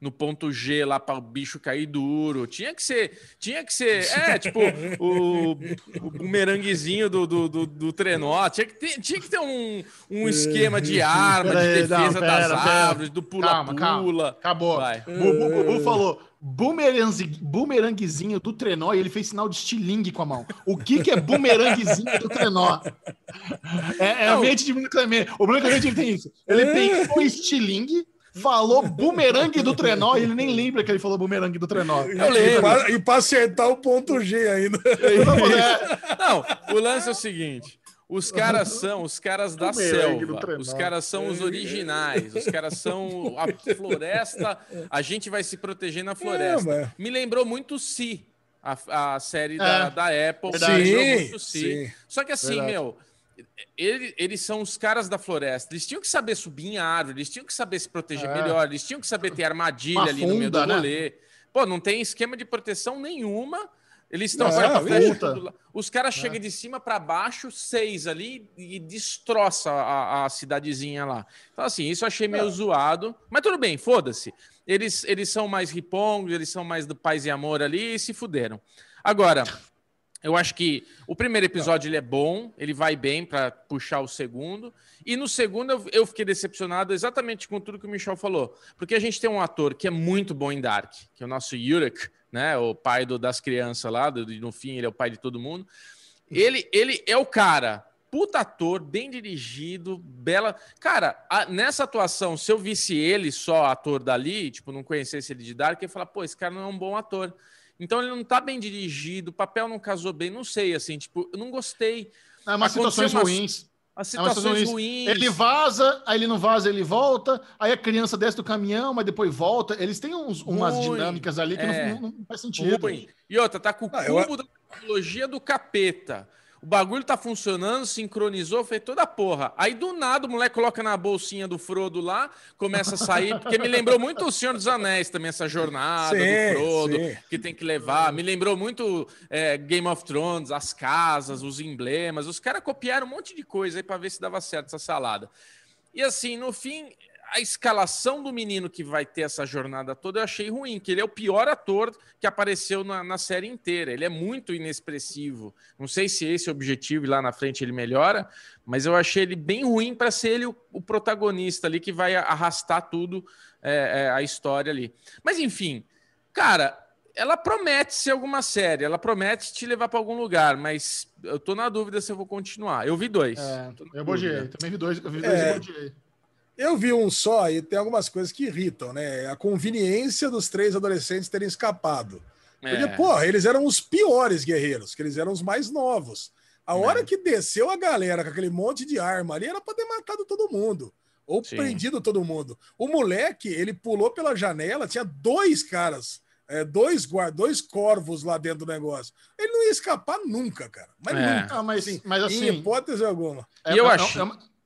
no ponto G lá para o bicho cair duro. Tinha que ser, tinha que ser, é, tipo, o, o bumeranguezinho do, do, do, do trenó. Tinha que ter, tinha que ter um, um esquema de arma, de defesa não, pera, das pera, árvores, do pula-pula. Acabou. Vai. O Bubu falou bumeranguezinho do trenó e ele fez sinal de estilingue com a mão. O que, que é bumeranguezinho do trenó? É, é a mente de Bruno Clemente. O Bruno Clemente ele tem isso. Ele tem o estilingue, falou bumerangue do trenó e ele nem lembra que ele falou bumerangue do trenó. Eu lembro. E para acertar o ponto G ainda. Não, o lance é o seguinte. Os caras são os caras da selva. Os caras são os originais. Os caras são a floresta. A gente vai se proteger na floresta. É, Me lembrou muito Si, a, a série é. da, da Apple. Sim, si. sim. Só que assim, Verdade. meu. Ele, eles são os caras da floresta. Eles tinham que saber subir em árvore, eles tinham que saber se proteger é. melhor, eles tinham que saber ter armadilha Uma ali funda, no meio do né? rolê. Né? Pô, não tem esquema de proteção nenhuma. Eles estão é, Os caras é. chegam de cima para baixo, seis ali, e destroça a, a, cidadezinha lá. Então, assim, isso eu achei meio é. zoado. Mas tudo bem, foda-se. Eles, eles são mais ripongos, eles são mais do paz e amor ali e se fuderam. Agora, eu acho que o primeiro episódio ele é bom, ele vai bem para puxar o segundo. E no segundo eu, eu, fiquei decepcionado exatamente com tudo que o Michel falou. Porque a gente tem um ator que é muito bom em Dark, que é o nosso Yurik, né? O pai do, das crianças lá, do, no fim ele é o pai de todo mundo. Ele, ele é o cara, puta ator, bem dirigido, bela. Cara, a, nessa atuação, se eu visse ele só ator dali, tipo, não conhecesse ele de Dark, eu ia falar, pô, esse cara não é um bom ator. Então ele não tá bem dirigido, o papel não casou bem, não sei, assim, tipo, eu não gostei. É umas situações umas, ruins. As situações é ruins. Ele vaza, aí ele não vaza, ele volta, aí a criança desce do caminhão, mas depois volta. Eles têm uns, umas dinâmicas ali que é. não, não, não, faz sentido. Ruim. E outra, tá com o ah, cubo eu... da tecnologia do capeta. O bagulho tá funcionando, sincronizou, fez toda a porra. Aí do nada o moleque coloca na bolsinha do Frodo lá, começa a sair, porque me lembrou muito o Senhor dos Anéis também, essa jornada sim, do Frodo, sim. que tem que levar. Me lembrou muito é, Game of Thrones, as casas, os emblemas. Os caras copiaram um monte de coisa aí pra ver se dava certo essa salada. E assim, no fim, a escalação do menino que vai ter essa jornada toda eu achei ruim, que ele é o pior ator que apareceu na, na série inteira. Ele é muito inexpressivo. Não sei se esse é o objetivo e lá na frente ele melhora, mas eu achei ele bem ruim para ser ele o, o, protagonista ali que vai arrastar tudo é, é, a história ali. Mas enfim, cara, ela promete ser alguma série, ela promete te levar para algum lugar, mas eu tô na dúvida se eu vou continuar. Eu vi dois. É, eu bogiei, também vi dois, eu vi dois é, e bogiei. Eu vi um só e tem algumas coisas que irritam, né? A conveniência dos três adolescentes terem escapado. Porque, é. porra, eles eram os piores guerreiros, que eles eram os mais novos. A hora é. que desceu a galera com aquele monte de arma ali, era pra ter matado todo mundo. Ou Sim. prendido todo mundo. O moleque, ele pulou pela janela, tinha dois caras, é, dois guardas, dois corvos lá dentro do negócio. Ele não ia escapar nunca, cara. Mas é. nunca. Ah, mas, assim, mas assim, em hipótese alguma. É, e eu é, acho.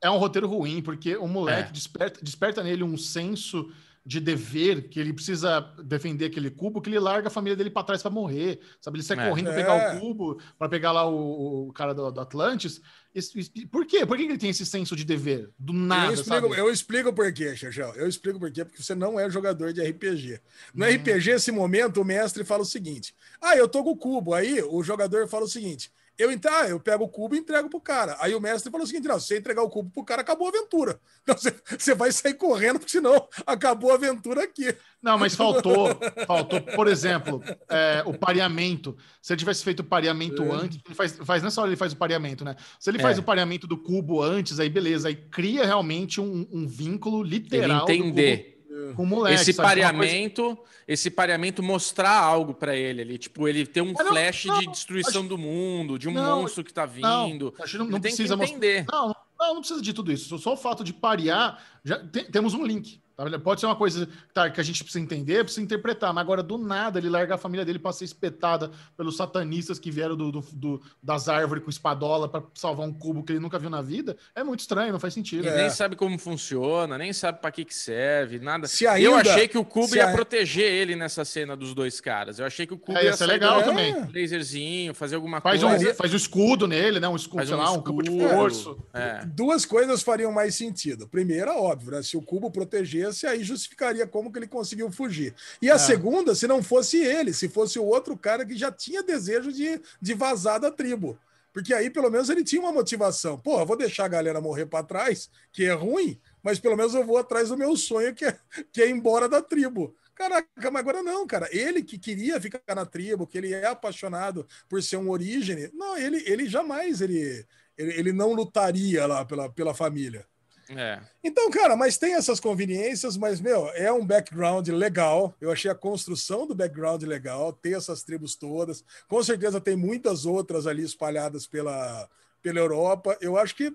É é um roteiro ruim, porque o moleque é. desperta, desperta nele um senso de dever, que ele precisa defender aquele cubo, que ele larga a família dele para trás para morrer, sabe? Ele sai é. correndo para pegar o é. cubo, para pegar lá o, o cara do, do Atlantis. E, e, por quê? Por que ele tem esse senso de dever? Do nada, eu explico, eu explico por quê, Xaxão. Eu explico por quê, porque você não é jogador de RPG. No hum. RPG, esse momento, o mestre fala o seguinte: Ah, eu tô com o cubo. Aí o jogador fala o seguinte: eu, ah, eu pego o cubo e entrego pro cara. Aí o mestre falou o seguinte: não, se você entregar o cubo pro cara, acabou a aventura. Então, você, você vai sair correndo, porque senão acabou a aventura aqui. Não, mas faltou, faltou, por exemplo, é, o pareamento. Se ele tivesse feito o pareamento é. antes, ele faz, faz nessa hora ele faz o pareamento, né? Se ele é. faz o pareamento do cubo antes, aí beleza, aí cria realmente um, um vínculo literal. Ele entender com o moleque. Esse pareamento, coisa... esse pareamento mostrar algo para ele ali, tipo, ele ter um não, flash não, de destruição acho... do mundo, de um não, monstro que tá vindo. Não, acho que não, precisa entender. Mostrar... Não, não, não precisa de tudo isso. Só o fato de parear, já tem, temos um link. Tá Pode ser uma coisa tá, que a gente precisa entender, precisa interpretar, mas agora do nada ele larga a família dele para ser espetada pelos satanistas que vieram do, do, do das árvores com espadola para salvar um cubo que ele nunca viu na vida. É muito estranho, não faz sentido. É. nem sabe como funciona, nem sabe para que, que serve, nada. Se ainda, eu achei que o cubo ia a... proteger ele nessa cena dos dois caras. Eu achei que o cubo é, ia ser legal também. Laserzinho, fazer alguma faz coisa. Um, faz o um escudo nele, né? Um escudo, faz sei um lá, um campo de força. É. Duas coisas fariam mais sentido. Primeira, óbvio, né? se o cubo proteger protegesse, aí justificaria como que ele conseguiu fugir. E a é. segunda, se não fosse ele, se fosse o outro cara que já tinha desejo de, de vazar da tribo. Porque aí, pelo menos, ele tinha uma motivação. Pô, vou deixar a galera morrer para trás, que é ruim, mas pelo menos eu vou atrás do meu sonho, que é, que é ir embora da tribo. Caraca, mas agora não, cara. Ele que queria ficar na tribo, que ele é apaixonado por ser um origem, não, ele, ele jamais ele, ele, ele não lutaria lá pela, pela família. É. Então, cara, mas tem essas conveniências, mas, meu, é um background legal. Eu achei a construção do background legal, ter essas tribos todas. Com certeza tem muitas outras ali espalhadas pela, pela Europa. Eu acho que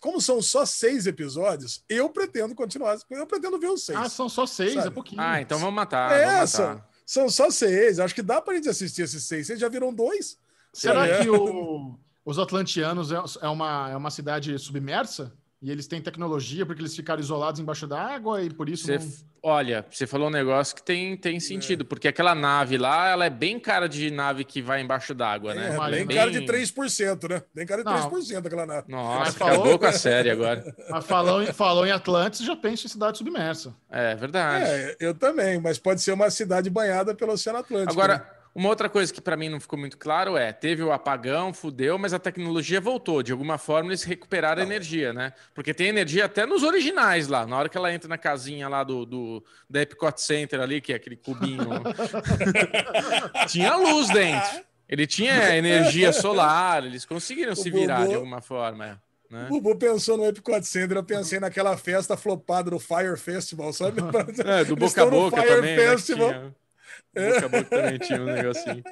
como são só seis episódios, eu pretendo continuar. Eu pretendo ver os seis. Ah, são só seis, sabe? é pouquinho. Ah, então vamos matar. É, vamos matar. São, são só seis. Acho que dá pra gente assistir esses seis. Vocês já viram dois? Será é. que o, os Atlantianos é, é uma, é uma cidade submersa? E eles têm tecnologia porque eles ficaram isolados embaixo da água e por isso. Você, não... Olha, você falou um negócio que tem, tem sentido, é. porque aquela nave lá, ela é bem cara de nave que vai embaixo d'água, né? É, bem, bem cara de 3%, né? Bem cara de não. 3% aquela nave. Nossa, falou... acabou com a série agora. Mas falou, falou em Atlantis, já penso em cidade submersa. É verdade. É, eu também, mas pode ser uma cidade banhada pelo Oceano Atlântico. Agora. Né? Uma outra coisa que para mim não ficou muito claro é: teve o apagão, fudeu, mas a tecnologia voltou. De alguma forma eles recuperaram a energia, né? Porque tem energia até nos originais lá. Na hora que ela entra na casinha lá do, do da Epcot Center ali, que é aquele cubinho. tinha luz dentro. Ele tinha energia solar, eles conseguiram o se virar Bubu, de alguma forma. Né? O Bubu pensou no Epcot Center, eu pensei naquela festa flopada do Fire Festival, sabe? É, do Boca a Boca também. Né, Festival. Né, Boca a boca também tinha um negocinho.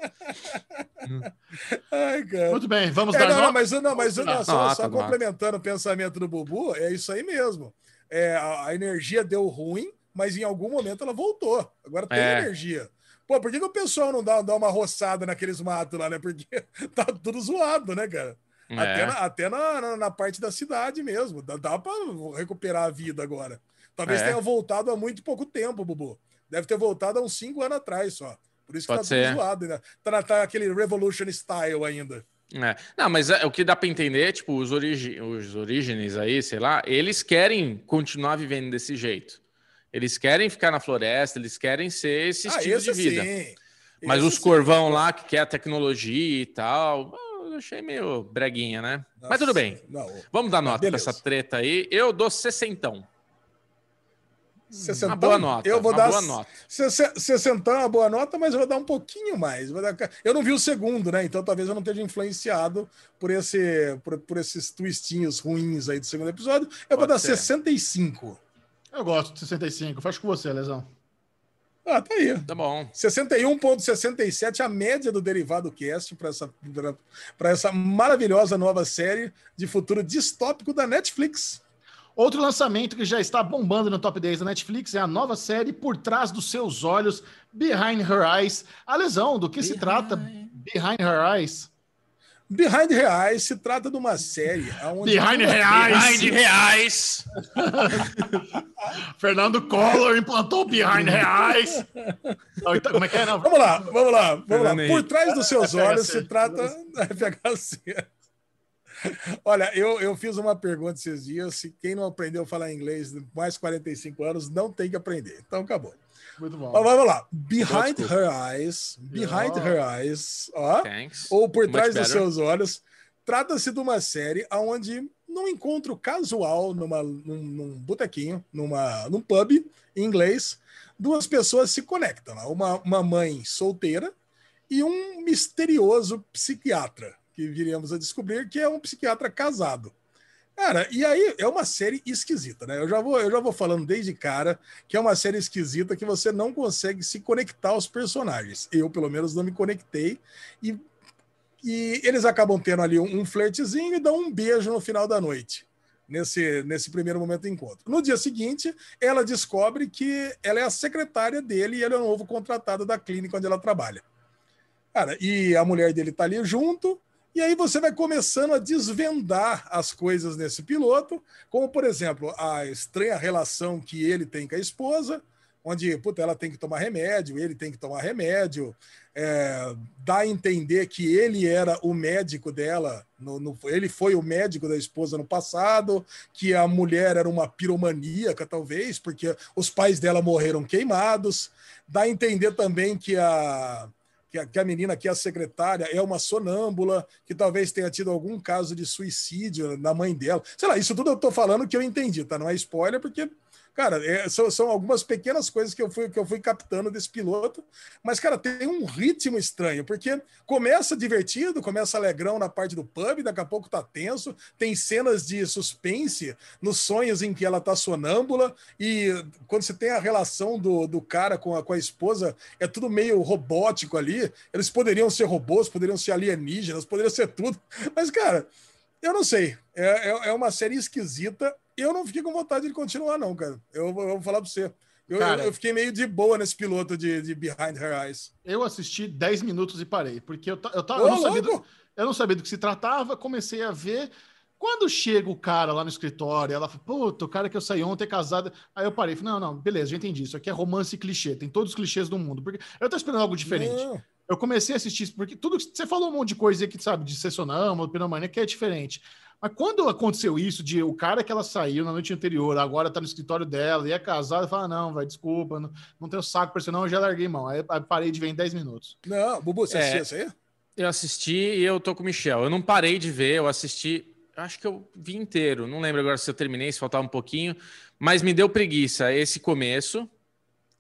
Ai, cara. Muito bem, vamos é, dar não, não, mas não, mas não, não, só, só complementando o pensamento do Bubu, é isso aí mesmo. É, a, a, energia deu ruim, mas em algum momento ela voltou. Agora tem é. energia. Pô, por que, que, o pessoal não dá, dá uma roçada naqueles matos lá, né? Porque tá tudo zoado, né, cara? É. Até, na, até na, na, na, parte da cidade mesmo. Dá, dá para recuperar a vida agora. Talvez é. tenha voltado há muito pouco tempo, Bubu. Deve ter voltado há uns cinco anos atrás só. Por isso que Pode tá ser. tudo zoado ainda. Tá, tá aquele Revolution Style ainda. É. Não, mas é, o que dá para entender, tipo, os, origi os orígenes aí, sei lá, eles querem continuar vivendo desse jeito. Eles querem ficar na floresta, eles querem ser esse ah, estilo de vida. Sim. Mas esse os corvão sim. lá que quer a tecnologia e tal, eu achei meio breguinha, né? Nossa, mas tudo bem. Não. Vamos dar nota para essa treta aí. Eu dou sessentão. Sessentão, uma boa nota. Eu vou dar boa nota. Sessentão é uma boa nota, mas eu vou dar um pouquinho mais. Eu não vi o segundo, né? Então talvez eu não esteja influenciado por, esse, por, por esses twistinhos ruins aí do segundo episódio. Eu Pode vou dar ser. 65. Eu gosto de 65. Faço com você, Lesão. Ah, tá aí. Tá bom. 61,67 a média do Derivado Cast para essa, essa maravilhosa nova série de futuro distópico da Netflix. Outro lançamento que já está bombando no top 10 da Netflix é a nova série Por Trás dos Seus Olhos, Behind Her Eyes. A lesão, do que Behind... se trata Behind Her Eyes? Behind Her Eyes se trata de uma série onde... Behind Her Eyes! Behind Her Eyes! Fernando Collor implantou Behind Her Eyes! Então, como é que é? Não? Vamos lá, vamos lá, vamos lá. Por Trás dos Seus Olhos se trata... FHC. Olha, eu, eu fiz uma pergunta esses dias. Se quem não aprendeu a falar inglês mais 45 anos, não tem que aprender. Então acabou. Muito bom. Mas vamos lá. Behind her eyes. Behind oh. her eyes. Ó, ou por trás dos seus olhos. Trata-se de uma série onde, num encontro casual, numa, num, num botequinho, numa, num pub em inglês, duas pessoas se conectam. Uma, uma mãe solteira e um misterioso psiquiatra que viríamos a descobrir que é um psiquiatra casado. Cara, e aí é uma série esquisita, né? Eu já vou, eu já vou falando desde cara que é uma série esquisita que você não consegue se conectar aos personagens. Eu, pelo menos, não me conectei. E, e eles acabam tendo ali um, um flertezinho e dão um beijo no final da noite. Nesse, nesse primeiro momento do encontro. No dia seguinte, ela descobre que ela é a secretária dele e ele é o novo contratado da clínica onde ela trabalha. Cara, e a mulher dele tá ali junto, e aí você vai começando a desvendar as coisas nesse piloto, como, por exemplo, a estranha relação que ele tem com a esposa, onde puta, ela tem que tomar remédio, ele tem que tomar remédio, é, dá a entender que ele era o médico dela, no, no, ele foi o médico da esposa no passado, que a mulher era uma piromaníaca, talvez, porque os pais dela morreram queimados, dá a entender também que a que a, que a menina que é a secretária é uma sonâmbula, que talvez tenha tido algum caso de suicídio na mãe dela. Sei lá, isso tudo eu tô falando que eu entendi, tá? Não é spoiler, porque, Cara, é, são, são algumas pequenas coisas que eu, fui, que eu fui captando desse piloto, mas, cara, tem um ritmo estranho, porque começa divertido, começa alegrão na parte do pub, daqui a pouco tá tenso, tem cenas de suspense nos sonhos em que ela tá sonâmbula, e quando você tem a relação do, do cara com a, com a esposa, é tudo meio robótico ali. Eles poderiam ser robôs, poderiam ser alienígenas, poderiam ser tudo, mas, cara. Eu não sei. É, é, é uma série esquisita eu não fiquei com vontade de continuar, não, cara. Eu, eu vou falar pra você. Eu, cara, eu, fiquei meio de boa nesse piloto de, de Behind Her Eyes. Eu assisti 10 minutos e parei, porque eu, eu, tava, eu, não sabia do, eu não sabia do que se tratava, comecei a ver. Quando chega o cara lá no escritório, ela fala, puta, o cara que eu saí ontem é casado. Aí eu parei, falei, não, não, beleza, já entendi. Isso aqui é romance clichê, tem todos os clichês do mundo. Porque eu tô esperando algo diferente. Não. Eu comecei a assistir isso, porque tudo você falou um monte de coisa aí que, sabe, de sonâmbulo, pneumonia, que é diferente. Mas quando aconteceu isso, de o cara que ela saiu na noite anterior, agora tá no escritório dela e é casado, fala: não, vai, desculpa, não, não tenho saco pra isso, não, eu já larguei mão. Aí, aí parei de ver em 10 minutos. Não, Bubu, você é, assistiu isso aí? Eu assisti e eu tô com o Michel. Eu não parei de ver, eu assisti. Acho que eu vi inteiro. Não lembro agora se eu terminei, se faltava um pouquinho. Mas me deu preguiça esse começo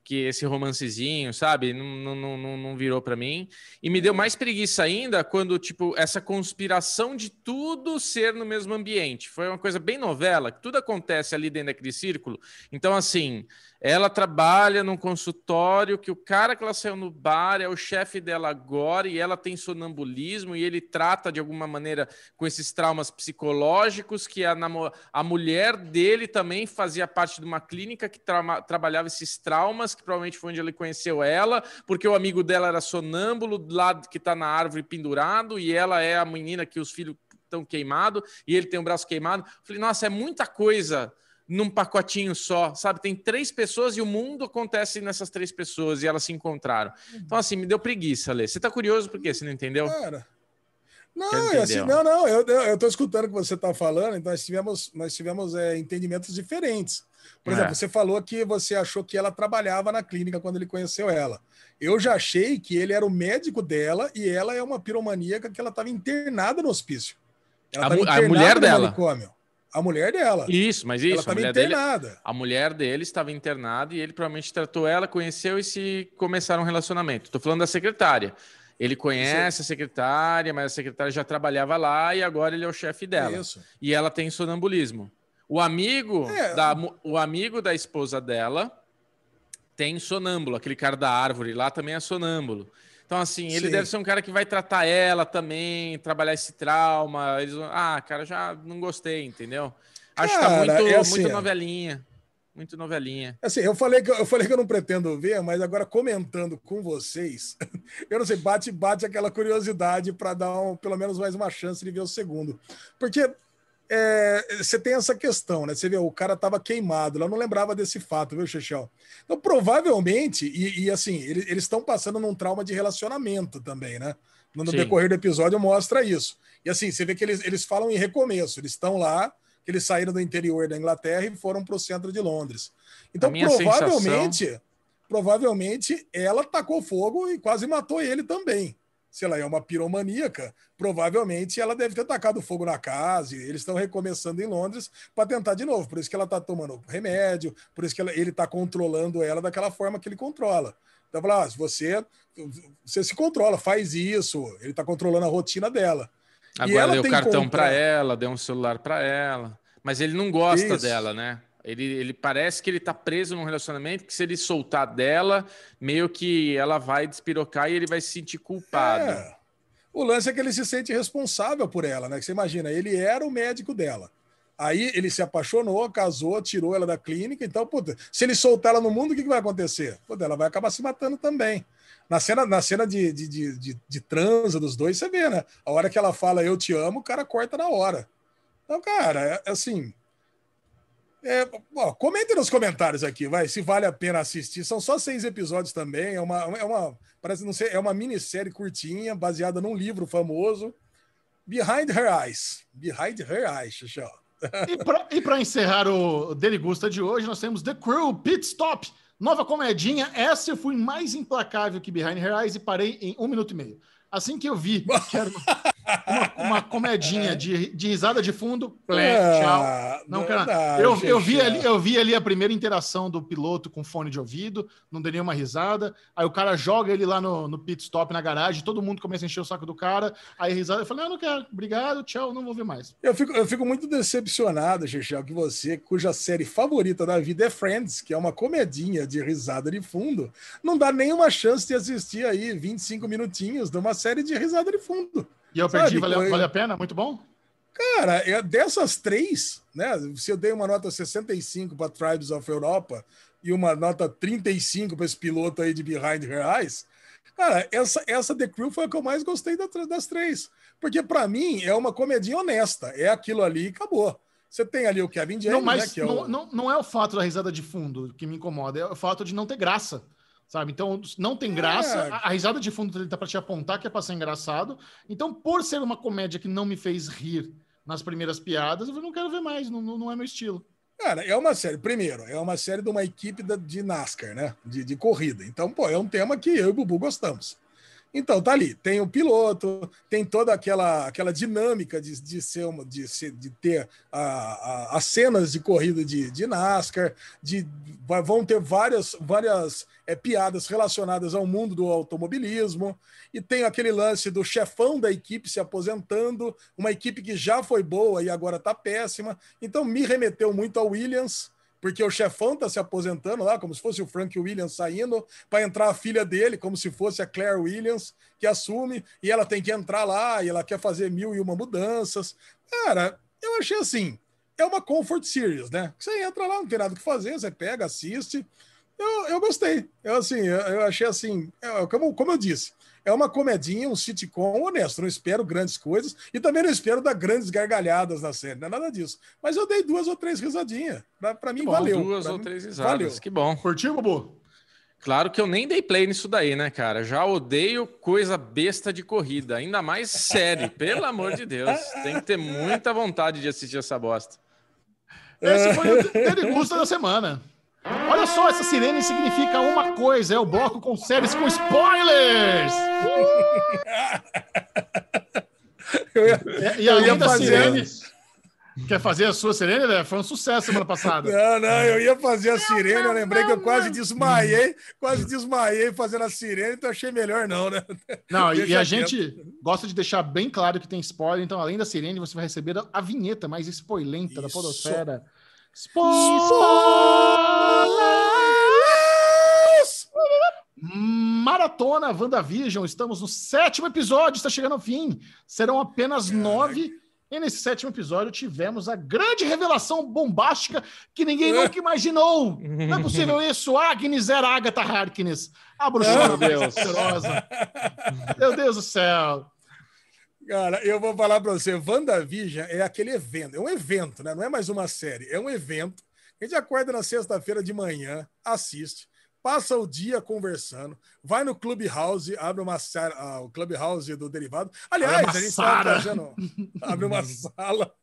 que esse romancezinho, sabe, não, não, não, não virou para mim. E me deu mais preguiça ainda quando, tipo, essa conspiração de tudo ser no mesmo ambiente. Foi uma coisa bem novela, que tudo acontece ali dentro daquele círculo. Então, assim, ela trabalha num consultório que o cara que ela saiu no bar é o chefe dela agora e ela tem sonambulismo e ele trata de alguma maneira com esses traumas psicológicos que a, a mulher dele também fazia parte de uma clínica que tra trabalhava esses traumas, que provavelmente foi onde ele conheceu ela, porque o amigo dela era sonâmbulo, lá que está na árvore pendurado e ela é a menina que os filhos estão queimados e ele tem o braço queimado. Falei, nossa, é muita coisa num pacotinho só, sabe? Tem três pessoas e o mundo acontece nessas três pessoas e elas se encontraram. Então, assim, me deu preguiça, Lê. Você tá curioso por quê? Você não entendeu? Cara. Não, é assim, não, não, eu, eu, eu tô escutando o que você tá falando, então nós tivemos, nós tivemos é, entendimentos diferentes. Por é. exemplo, você falou que você achou que ela trabalhava na clínica quando ele conheceu ela. Eu já achei que ele era o médico dela e ela é uma piromaníaca que ela estava internada no hospício. Ela a, a mulher dela. Manicômio. A mulher dela. Isso, mas isso. Ela estava internada. Dele, a mulher dele estava internada e ele provavelmente tratou ela, conheceu e se começaram um relacionamento. Estou falando da secretária. Ele conhece a secretária, mas a secretária já trabalhava lá e agora ele é o chefe dela. Isso. E ela tem sonambulismo. O amigo, é. da, o amigo da esposa dela tem sonâmbulo. Aquele cara da árvore lá também é sonâmbulo. Então, assim, ele Sim. deve ser um cara que vai tratar ela também, trabalhar esse trauma. Eles vão, ah, cara, já não gostei, entendeu? Acho cara, que tá muito, é assim, muito novelinha. Muito novelinha. Assim, eu falei, que, eu falei que eu não pretendo ver, mas agora comentando com vocês, eu não sei, bate, bate aquela curiosidade para dar um, pelo menos mais uma chance de ver o segundo. Porque é, você tem essa questão, né? Você vê, o cara estava queimado, eu não lembrava desse fato, viu, Chechel? Então, provavelmente, e, e assim, eles estão passando num trauma de relacionamento também, né? No, no decorrer do episódio mostra isso. E assim, você vê que eles, eles falam em recomeço, eles estão lá, que eles saíram do interior da Inglaterra e foram para o centro de Londres. Então, provavelmente, sensação... provavelmente, ela tacou fogo e quase matou ele também se ela é uma piromaníaca, provavelmente ela deve ter tacado fogo na casa. E eles estão recomeçando em Londres para tentar de novo. Por isso que ela está tomando remédio, por isso que ela, ele está controlando ela daquela forma que ele controla. Então, fala, ah, você, você se controla, faz isso. Ele está controlando a rotina dela. Agora deu cartão para ela, deu um celular para ela. Mas ele não gosta isso. dela, né? Ele, ele parece que ele tá preso num relacionamento que se ele soltar dela, meio que ela vai despirocar e ele vai se sentir culpado. É. O lance é que ele se sente responsável por ela, né? Que você imagina, ele era o médico dela. Aí ele se apaixonou, casou, tirou ela da clínica. Então, puta, se ele soltar ela no mundo, o que, que vai acontecer? Puta, ela vai acabar se matando também. Na cena, na cena de, de, de, de, de transa dos dois, você vê, né? A hora que ela fala eu te amo, o cara corta na hora. Então, cara, é, assim, é, ó, comente nos comentários aqui, vai, se vale a pena assistir. São só seis episódios também. É uma, é uma, parece não sei, é uma minissérie curtinha, baseada num livro famoso. Behind Her Eyes. Behind Her Eyes, Xuxão. E para encerrar o Dele Gusta de hoje, nós temos The Crew Pit Stop. Nova comedinha. Essa eu fui mais implacável que Behind Her Eyes e parei em um minuto e meio. Assim que eu vi que era uma, uma comedinha de, de risada de fundo, plé, tchau. Não, cara, eu, eu, vi ali, eu vi ali a primeira interação do piloto com fone de ouvido, não dei nenhuma risada. Aí o cara joga ele lá no, no pit stop na garagem, todo mundo começa a encher o saco do cara. Aí risada, eu falei, ah, não quero, obrigado, tchau, não vou ver mais. Eu fico, eu fico muito decepcionado, Chechel, que você, cuja série favorita da vida é Friends, que é uma comedinha de risada de fundo, não dá nenhuma chance de assistir aí 25 minutinhos de uma série de risada de fundo. E eu perdi, valeu, valeu a pena? Muito bom? Cara, é dessas três, né? Se eu dei uma nota 65 para Tribes of Europa e uma nota 35 para esse piloto aí de Behind Her Eyes, cara, essa, essa The Crew foi a que eu mais gostei das três. Porque para mim é uma comedinha honesta. É aquilo ali e acabou. Você tem ali o Kevin James, não, mas né, é não, o... não, não é o fato da risada de fundo que me incomoda, é o fato de não ter graça sabe? Então não tem graça. É. A, a, risada de fundo dele tá para te apontar que é para ser engraçado. Então, por ser uma comédia que não me fez rir nas primeiras piadas, eu não quero ver mais, não, não é meu estilo. Cara, é uma série, primeiro, é uma série de uma equipe de NASCAR, né? De, de corrida. Então, pô, é um tema que eu e o Bubu gostamos. Então, tá ali, tem o piloto, tem toda aquela, aquela dinâmica de, de, ser uma, de, ser, de ter a, a, as cenas de corrida de, de NASCAR, de, vão ter várias, várias é, piadas relacionadas ao mundo do automobilismo, e tem aquele lance do chefão da equipe se aposentando, uma equipe que já foi boa e agora está péssima. Então, me remeteu muito ao Williams porque o chefão está se aposentando lá, como se fosse o Frank Williams saindo, para entrar a filha dele, como se fosse a Claire Williams, que assume, e ela tem que entrar lá, e ela quer fazer mil e uma mudanças. Cara, eu achei assim, é uma comfort series, né? Você entra lá, não tem nada que fazer, você pega, assiste. Eu, eu gostei. Eu, assim, eu, eu achei assim, eu, como, como eu disse, é uma comedinha, um sitcom honesto. Não espero grandes coisas e também não espero dar grandes gargalhadas na série, não é nada disso. Mas eu dei duas ou três risadinhas. Para mim, bom, valeu. Duas pra ou mim, três risadas. Valeu. Que bom. Curtiu, Bubu? Claro que eu nem dei play nisso daí, né, cara? Já odeio coisa besta de corrida, ainda mais série, pelo amor de Deus. Tem que ter muita vontade de assistir essa bosta. Esse foi o Derigusta da semana. Olha só, essa sirene significa uma coisa: é o bloco com séries com spoilers! eu ia, e, e além da sirene. Quer fazer a sua sirene, né? Foi um sucesso semana passada. Não, não, eu ia fazer a sirene, eu lembrei que eu quase desmaiei, quase desmaiei fazendo a sirene, então achei melhor não, né? Não, e a gente gosta de deixar bem claro que tem spoiler, então além da sirene, você vai receber a vinheta mais spoilenta da podosfera. Spoilers! Maratona WandaVision, estamos no sétimo episódio, está chegando ao fim. Serão apenas nove. E nesse sétimo episódio tivemos a grande revelação bombástica que ninguém nunca imaginou. Não é possível isso. Agnes era Agatha Harkness. A bruxa Meu Deus. Meu Deus do céu. Cara, eu vou falar para você, WandaVision é aquele evento, é um evento, né? Não é mais uma série, é um evento. A gente acorda na sexta-feira de manhã, assiste, passa o dia conversando, vai no Clubhouse, abre uma sala, ah, o Clubhouse do Derivado. Aliás, a gente estava fazendo, abre uma sala.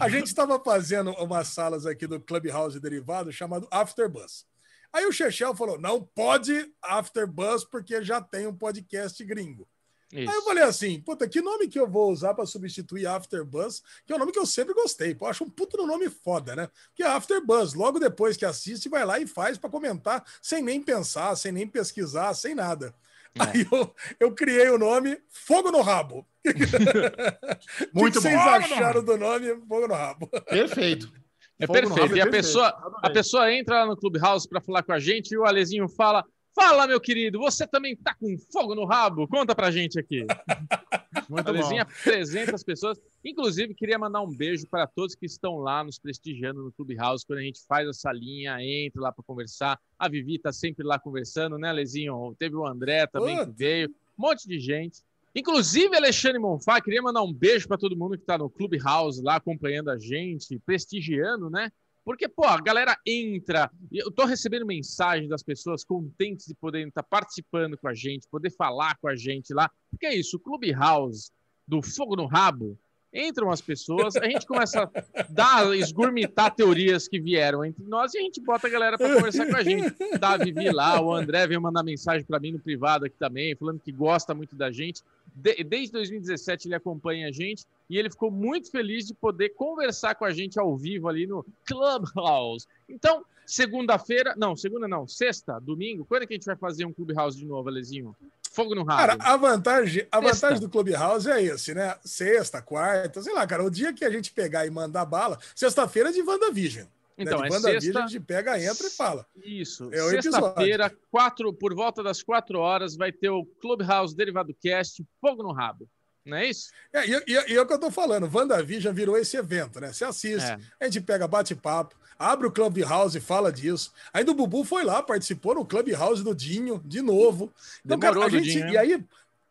A gente estava fazendo umas salas aqui do Clubhouse Derivado chamado Afterbus. Aí o Chechel falou: não pode Afterbus porque já tem um podcast gringo. Isso. Aí eu falei assim, puta, que nome que eu vou usar para substituir Afterbuzz? Que é um nome que eu sempre gostei. Pô, acho um puto nome foda, né? Que é Afterbuzz. Logo depois que assiste, vai lá e faz para comentar, sem nem pensar, sem nem pesquisar, sem nada. É. Aí eu, eu criei o nome Fogo no Rabo. Muito que bom. vocês acharam do nome Fogo no Rabo? Perfeito. É Fogo perfeito. E a pessoa, a pessoa entra lá no Clubhouse para falar com a gente e o Alezinho fala: Fala, meu querido, você também tá com fogo no rabo? Conta pra gente aqui. Muito Alezinha apresenta as pessoas. Inclusive, queria mandar um beijo para todos que estão lá nos prestigiando no Clubhouse, quando a gente faz essa linha, entra lá para conversar. A Vivi tá sempre lá conversando, né, Alezinho? Teve o André também que veio, um monte de gente. Inclusive, Alexandre Monfá, queria mandar um beijo para todo mundo que está no Clubhouse lá acompanhando a gente, prestigiando, né? Porque, pô, a galera entra. Eu tô recebendo mensagem das pessoas contentes de poderem estar participando com a gente, poder falar com a gente lá. Porque é isso, o Clubhouse do Fogo no Rabo. Entram as pessoas, a gente começa a dar, esgurmitar teorias que vieram entre nós e a gente bota a galera para conversar com a gente. Tá, Vivi lá, o André veio mandar mensagem para mim no privado aqui também, falando que gosta muito da gente. De, desde 2017 ele acompanha a gente e ele ficou muito feliz de poder conversar com a gente ao vivo ali no Clubhouse. Então, segunda-feira, não, segunda não, sexta, domingo, quando é que a gente vai fazer um Clubhouse de novo, Alezinho? Fogo no rabo. Cara, a vantagem, a vantagem do Clubhouse é esse, né? Sexta, quarta, sei lá, cara, o dia que a gente pegar e mandar bala, sexta-feira é de WandaVision. Então, né? de é sexta... a gente pega, entra e fala. Isso. É Sexta-feira, quatro, por volta das quatro horas, vai ter o Clubhouse Derivado Cast, Fogo no Rabo. Não é isso? É, e, e, e é o que eu tô falando. WandaVision virou esse evento, né? Você assiste, é. a gente pega bate-papo, abre o Clubhouse e fala disso. Aí do Bubu foi lá, participou no Clubhouse do Dinho, de novo. Então, Demorou cara, a gente. Dinho, e aí,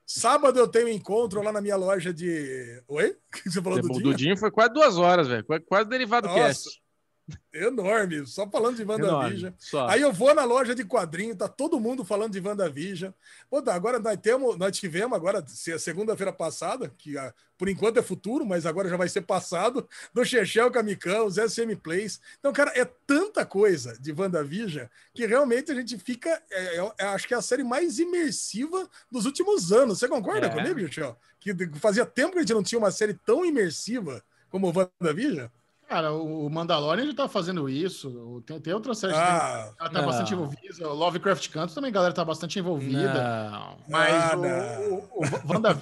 sábado eu tenho um encontro lá na minha loja de. Oi? O que você falou do Dinho? Do Dinho foi quase duas horas, velho. Quase derivado Nossa. cast. Enorme, só falando de WandaVision. Aí eu vou na loja de quadrinho, tá todo mundo falando de WandaVision. Pô, tá, agora nós temos, nós tivemos agora, segunda-feira passada, que ah, por enquanto é futuro, mas agora já vai ser passado, do Chechel Kamikão, os SM Plays. Então, cara, é tanta coisa de WandaVision que realmente a gente fica. É, é, é acho que é a série mais imersiva dos últimos anos. Você concorda é. comigo, Chechel? Que fazia tempo que a gente não tinha uma série tão imersiva como WandaVision? Cara, o Mandalorian já tá fazendo isso. Tem, tem outras séries ah, que tá bastante envolvida. O Lovecraft Canto também, a galera tá bastante envolvida. Não. Mas ah, o, o, o Wanda,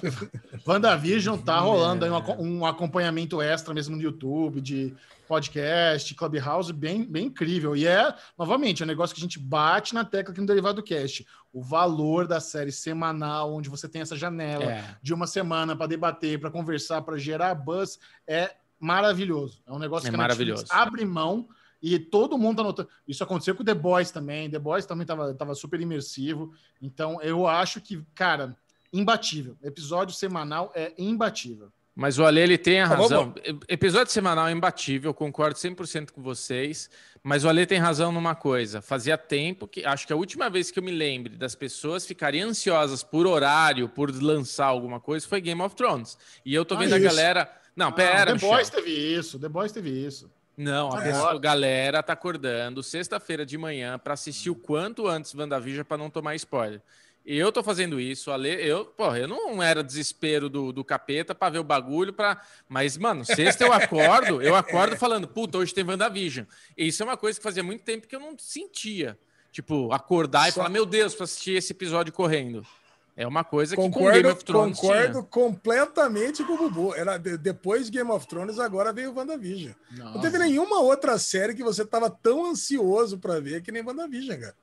WandaVision tá rolando aí um, um, acompanhamento extra mesmo no YouTube, de podcast, Clubhouse, bem, bem incrível. E é, novamente, é um negócio que a gente bate na tecla aqui no Derivado Cast. O valor da série semanal, onde você tem essa janela é. de uma semana para debater, para conversar, para gerar buzz, é maravilhoso. É um negócio é que maravilhoso. abre mão e todo mundo tá notando. Isso aconteceu com The Boys também. The Boys também tava, tava super imersivo. Então eu acho que, cara, imbatível. Episódio semanal é imbatível. Mas o Ale, ele tem a tá razão. Episódio semanal é imbatível, concordo 100% com vocês. Mas o Ale tem razão numa coisa. Fazia tempo que. Acho que a última vez que eu me lembre das pessoas ficarem ansiosas por horário, por lançar alguma coisa, foi Game of Thrones. E eu tô vendo ah, a galera não, pera. The Boys teve isso, The Boys teve isso. Não, a, pessoa, galera tá acordando sexta-feira de manhã para assistir o quanto antes WandaVision para não tomar spoiler. Eu tô fazendo isso, Ale, eu, porra, eu não era desespero do, do capeta para ver o bagulho para, mas mano, sexta eu acordo, eu acordo falando, puta, hoje tem WandaVision. E isso é uma coisa que fazia muito tempo que eu não sentia. Tipo, acordar e falar, meu Deus, para assistir esse episódio correndo. É uma coisa que concordo, com Game of Thrones Concordo tinha. completamente com o Bubu. Era, depois de Game of Thrones, agora veio o WandaVision. Nossa. Não teve nenhuma outra série que você estava tão ansioso para ver que nem WandaVision, cara.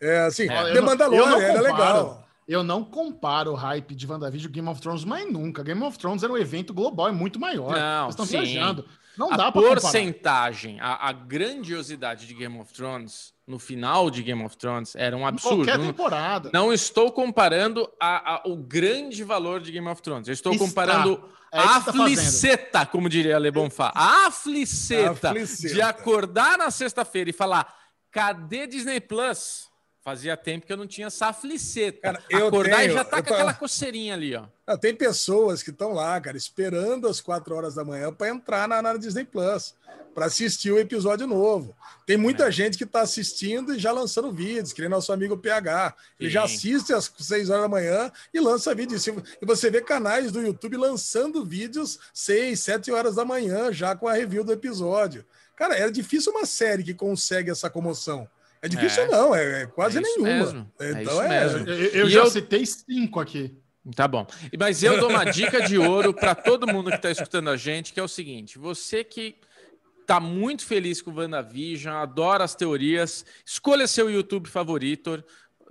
É assim, é, The Mandalorian era legal. Eu não comparo o hype de WandaVision Game of Thrones, mas nunca. Game of Thrones era um evento global e muito maior. Não, Vocês estão sim. viajando. Não a dá para porcentagem, a, a, grandiosidade de Game of Thrones no final de Game of Thrones era um absurdo. Qualquer temporada. Não, não estou comparando a, a, o grande valor de Game of Thrones. Eu estou Está. comparando é a tá afliceta, tá como diria Le Bonfá. A afliceta, afliceta de acordar na sexta-feira e falar: cadê Disney Plus? Fazia tempo que eu não tinha essa afliceta. Cara, eu Acordar tenho, e já tá com tô... aquela coceirinha ali, ó. Tem pessoas que estão lá, cara, esperando as quatro horas da manhã para entrar na, na, Disney Plus, para assistir o episódio novo. Tem muita é. gente que está assistindo e já lançando vídeos, que nem nosso amigo PH. Ele Sim. já assiste às seis horas da manhã e lança vídeos. E você vê canais do YouTube lançando vídeos seis, sete horas da manhã, já com a review do episódio. Cara, é difícil uma série que consegue essa comoção. É difícil, é. não, é, é quase é nenhuma. Mesmo. Então é. é eu, eu já eu... citei cinco aqui. Tá bom. Mas eu dou uma dica de ouro para todo mundo que está escutando a gente, que é o seguinte: você que tá muito feliz com o WandaVision, adora as teorias, escolha seu YouTube favorito,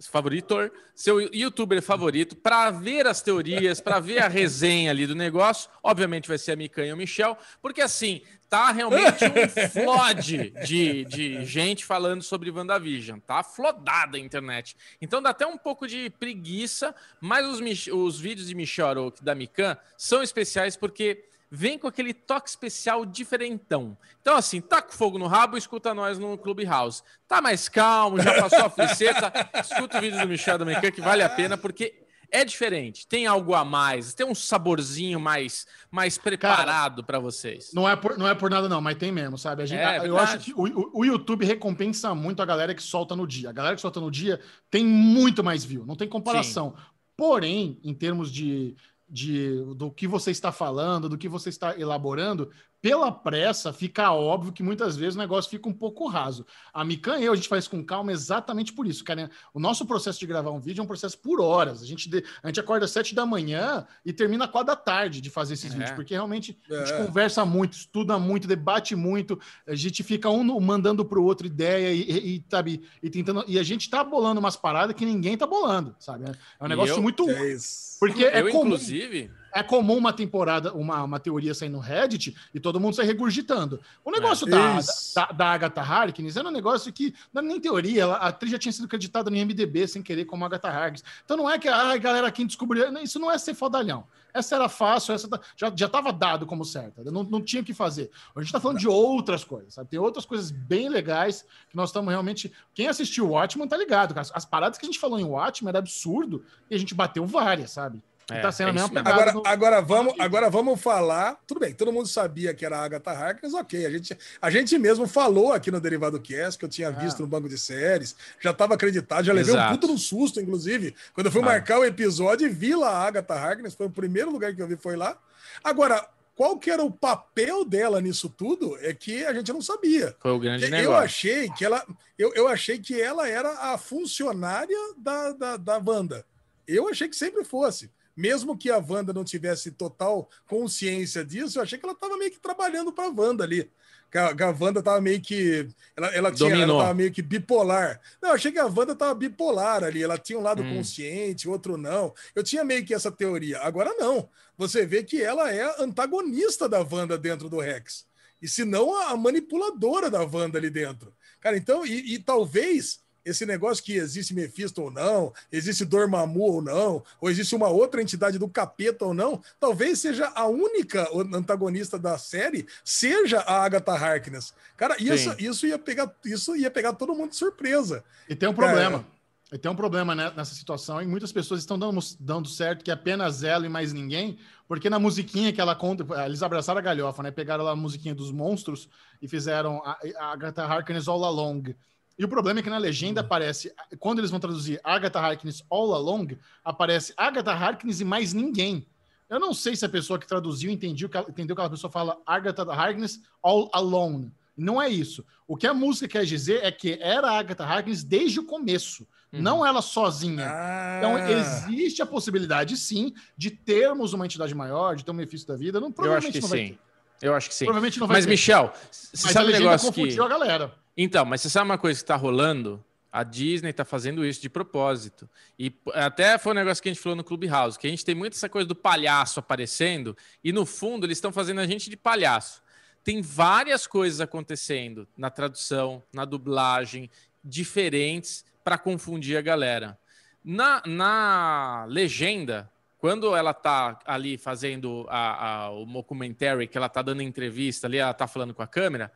favorito, seu youtuber favorito, para ver as teorias, para ver a resenha ali do negócio. Obviamente vai ser a Mikan e o Michel, porque assim, tá realmente um flood de, de gente falando sobre WandaVision. Tá flodada a internet. Então dá até um pouco de preguiça, mas os, os vídeos de Michel da Mikan são especiais porque vem com aquele toque especial diferentão. Então, assim, tá com fogo no rabo, escuta nós no Clubhouse. Tá mais calmo, já passou a fliceta, escuta o vídeo do Michel da Mecan, que vale a pena, porque é diferente. Tem algo a mais, tem um saborzinho mais, mais preparado para vocês. Não é, por, não é por nada, não, mas tem mesmo, sabe? Gente, é, eu acho que o, o, YouTube recompensa muito a galera que solta no dia. A galera que solta no dia tem muito mais view, não tem comparação. Sim. Porém, em termos de de, do que você está falando, do que você está elaborando, pela pressa, fica óbvio que muitas vezes o negócio fica um pouco raso. A Mikan e eu, a gente faz com calma exatamente por isso, cara. O nosso processo de gravar um vídeo é um processo por horas. A gente, a gente acorda às sete da manhã e termina quatro da tarde de fazer esses é. vídeos, porque realmente é. a gente é. conversa muito, estuda muito, debate muito, a gente fica um mandando para o outro ideia e, e, e, sabe, e tentando. E a gente tá bolando umas paradas que ninguém tá bolando, sabe? É um negócio eu, muito. É porque é eu, comum. inclusive é comum uma temporada, uma, uma teoria sair no Reddit e todo mundo sai regurgitando. O negócio é, da, da, da, Agatha Harkness era um negócio que, não é nem teoria, ela, a atriz já tinha sido acreditada no IMDB sem querer como Agatha Harkness. Então não é que, a galera, quem descobriu, isso não é ser fodalhão. Essa era fácil, essa tá, já estava dado como certa, não, não tinha o que fazer. A gente está falando de outras coisas, sabe? Tem outras coisas bem legais que nós estamos realmente. Quem assistiu o Watchmen tá ligado, As, as paradas que a gente falou em Watchmen era absurdo e a gente bateu várias, sabe? É, tá sendo é mesmo agora, no... agora, vamos, agora vamos falar. Tudo bem, todo mundo sabia que era a Agatha Harkness, ok. A gente, a gente mesmo falou aqui no Derivado Cast, que eu tinha ah. visto no banco de séries, já estava acreditado, já levei Exato. um puto no susto, inclusive. Quando eu fui ah. marcar o episódio e vi lá a Agatha Harkness, foi o primeiro lugar que eu vi, foi lá. Agora, qual que era o papel dela nisso tudo é que a gente não sabia. Foi o grande eu negócio. Eu achei que ela, eu, eu achei que ela era a funcionária da, da, da Wanda. Eu achei que sempre fosse mesmo que a Wanda não tivesse total consciência disso, eu achei que ela estava meio que trabalhando para a Wanda ali. Que a, a Wanda estava meio que. Ela, ela tinha ela tava meio que bipolar. Não, eu achei que a Wanda estava bipolar ali. Ela tinha um lado hum. consciente, outro não. Eu tinha meio que essa teoria. Agora não. Você vê que ela é antagonista da Wanda dentro do Rex. E se não, a manipuladora da Wanda ali dentro. Cara, então, e, e talvez esse negócio que existe Mephisto ou não, existe Dormammu ou não, ou existe uma outra entidade do capeta ou não, talvez seja a única antagonista da série, seja a Agatha Harkness. Cara, isso, isso ia pegar isso ia pegar todo mundo de surpresa. E tem um problema. É... E tem um problema né, nessa situação, e muitas pessoas estão dando, dando certo que é apenas ela e mais ninguém, porque na musiquinha que ela conta, eles abraçaram a galhofa, né? Pegaram lá a musiquinha dos monstros e fizeram a, a Agatha Harkness All Along. E o problema é que na legenda aparece, quando eles vão traduzir Agatha Harkness All Along, aparece Agatha Harkness e mais ninguém. Eu não sei se a pessoa que traduziu entendeu que, entendeu que aquela pessoa fala Agatha Harkness All Alone. Não é isso. O que a música quer dizer é que era Agatha Harkness desde o começo, uhum. não ela sozinha. Ah. Então existe a possibilidade, sim, de termos uma entidade maior, de ter um benefício da vida. Não, provavelmente Eu acho que não vai sim. Ter. Eu acho que sim. Provavelmente não vai Mas, ter. Michel, você Mas sabe a um negócio que... a galera. Então, mas você sabe uma coisa que está rolando? A Disney está fazendo isso de propósito. E até foi um negócio que a gente falou no Clubhouse, que a gente tem muito essa coisa do palhaço aparecendo, e no fundo eles estão fazendo a gente de palhaço. Tem várias coisas acontecendo na tradução, na dublagem, diferentes para confundir a galera. Na, na legenda, quando ela tá ali fazendo a, a, o documentary, que ela tá dando entrevista ali, ela tá falando com a câmera,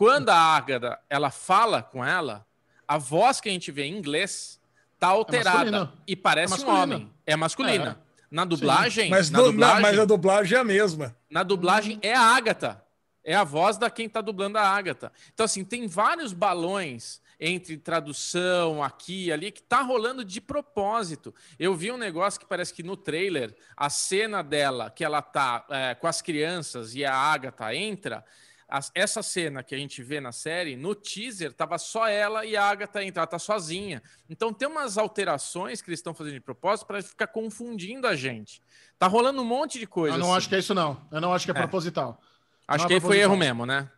quando a Ágata ela fala com ela, a voz que a gente vê em inglês tá alterada é e parece é um homem. É masculina. É. Na dublagem, mas, na dublagem, na, mas a dublagem é a mesma. Na dublagem é a Ágata. É a voz da quem tá dublando a Ágata. Então, assim, tem vários balões entre tradução aqui e ali que tá rolando de propósito. Eu vi um negócio que parece que no trailer, a cena dela, que ela tá é, com as crianças e a Ágata entra, essa cena que a gente vê na série, no teaser, tava só ela e a Agatha entra, ela tá sozinha. Então tem umas alterações que eles estão fazendo de propósito para ficar confundindo a gente. Tá rolando um monte de coisa. Eu não assim. acho que é isso, não. Eu não acho que é, é. proposital. Acho não que é foi erro mesmo, né?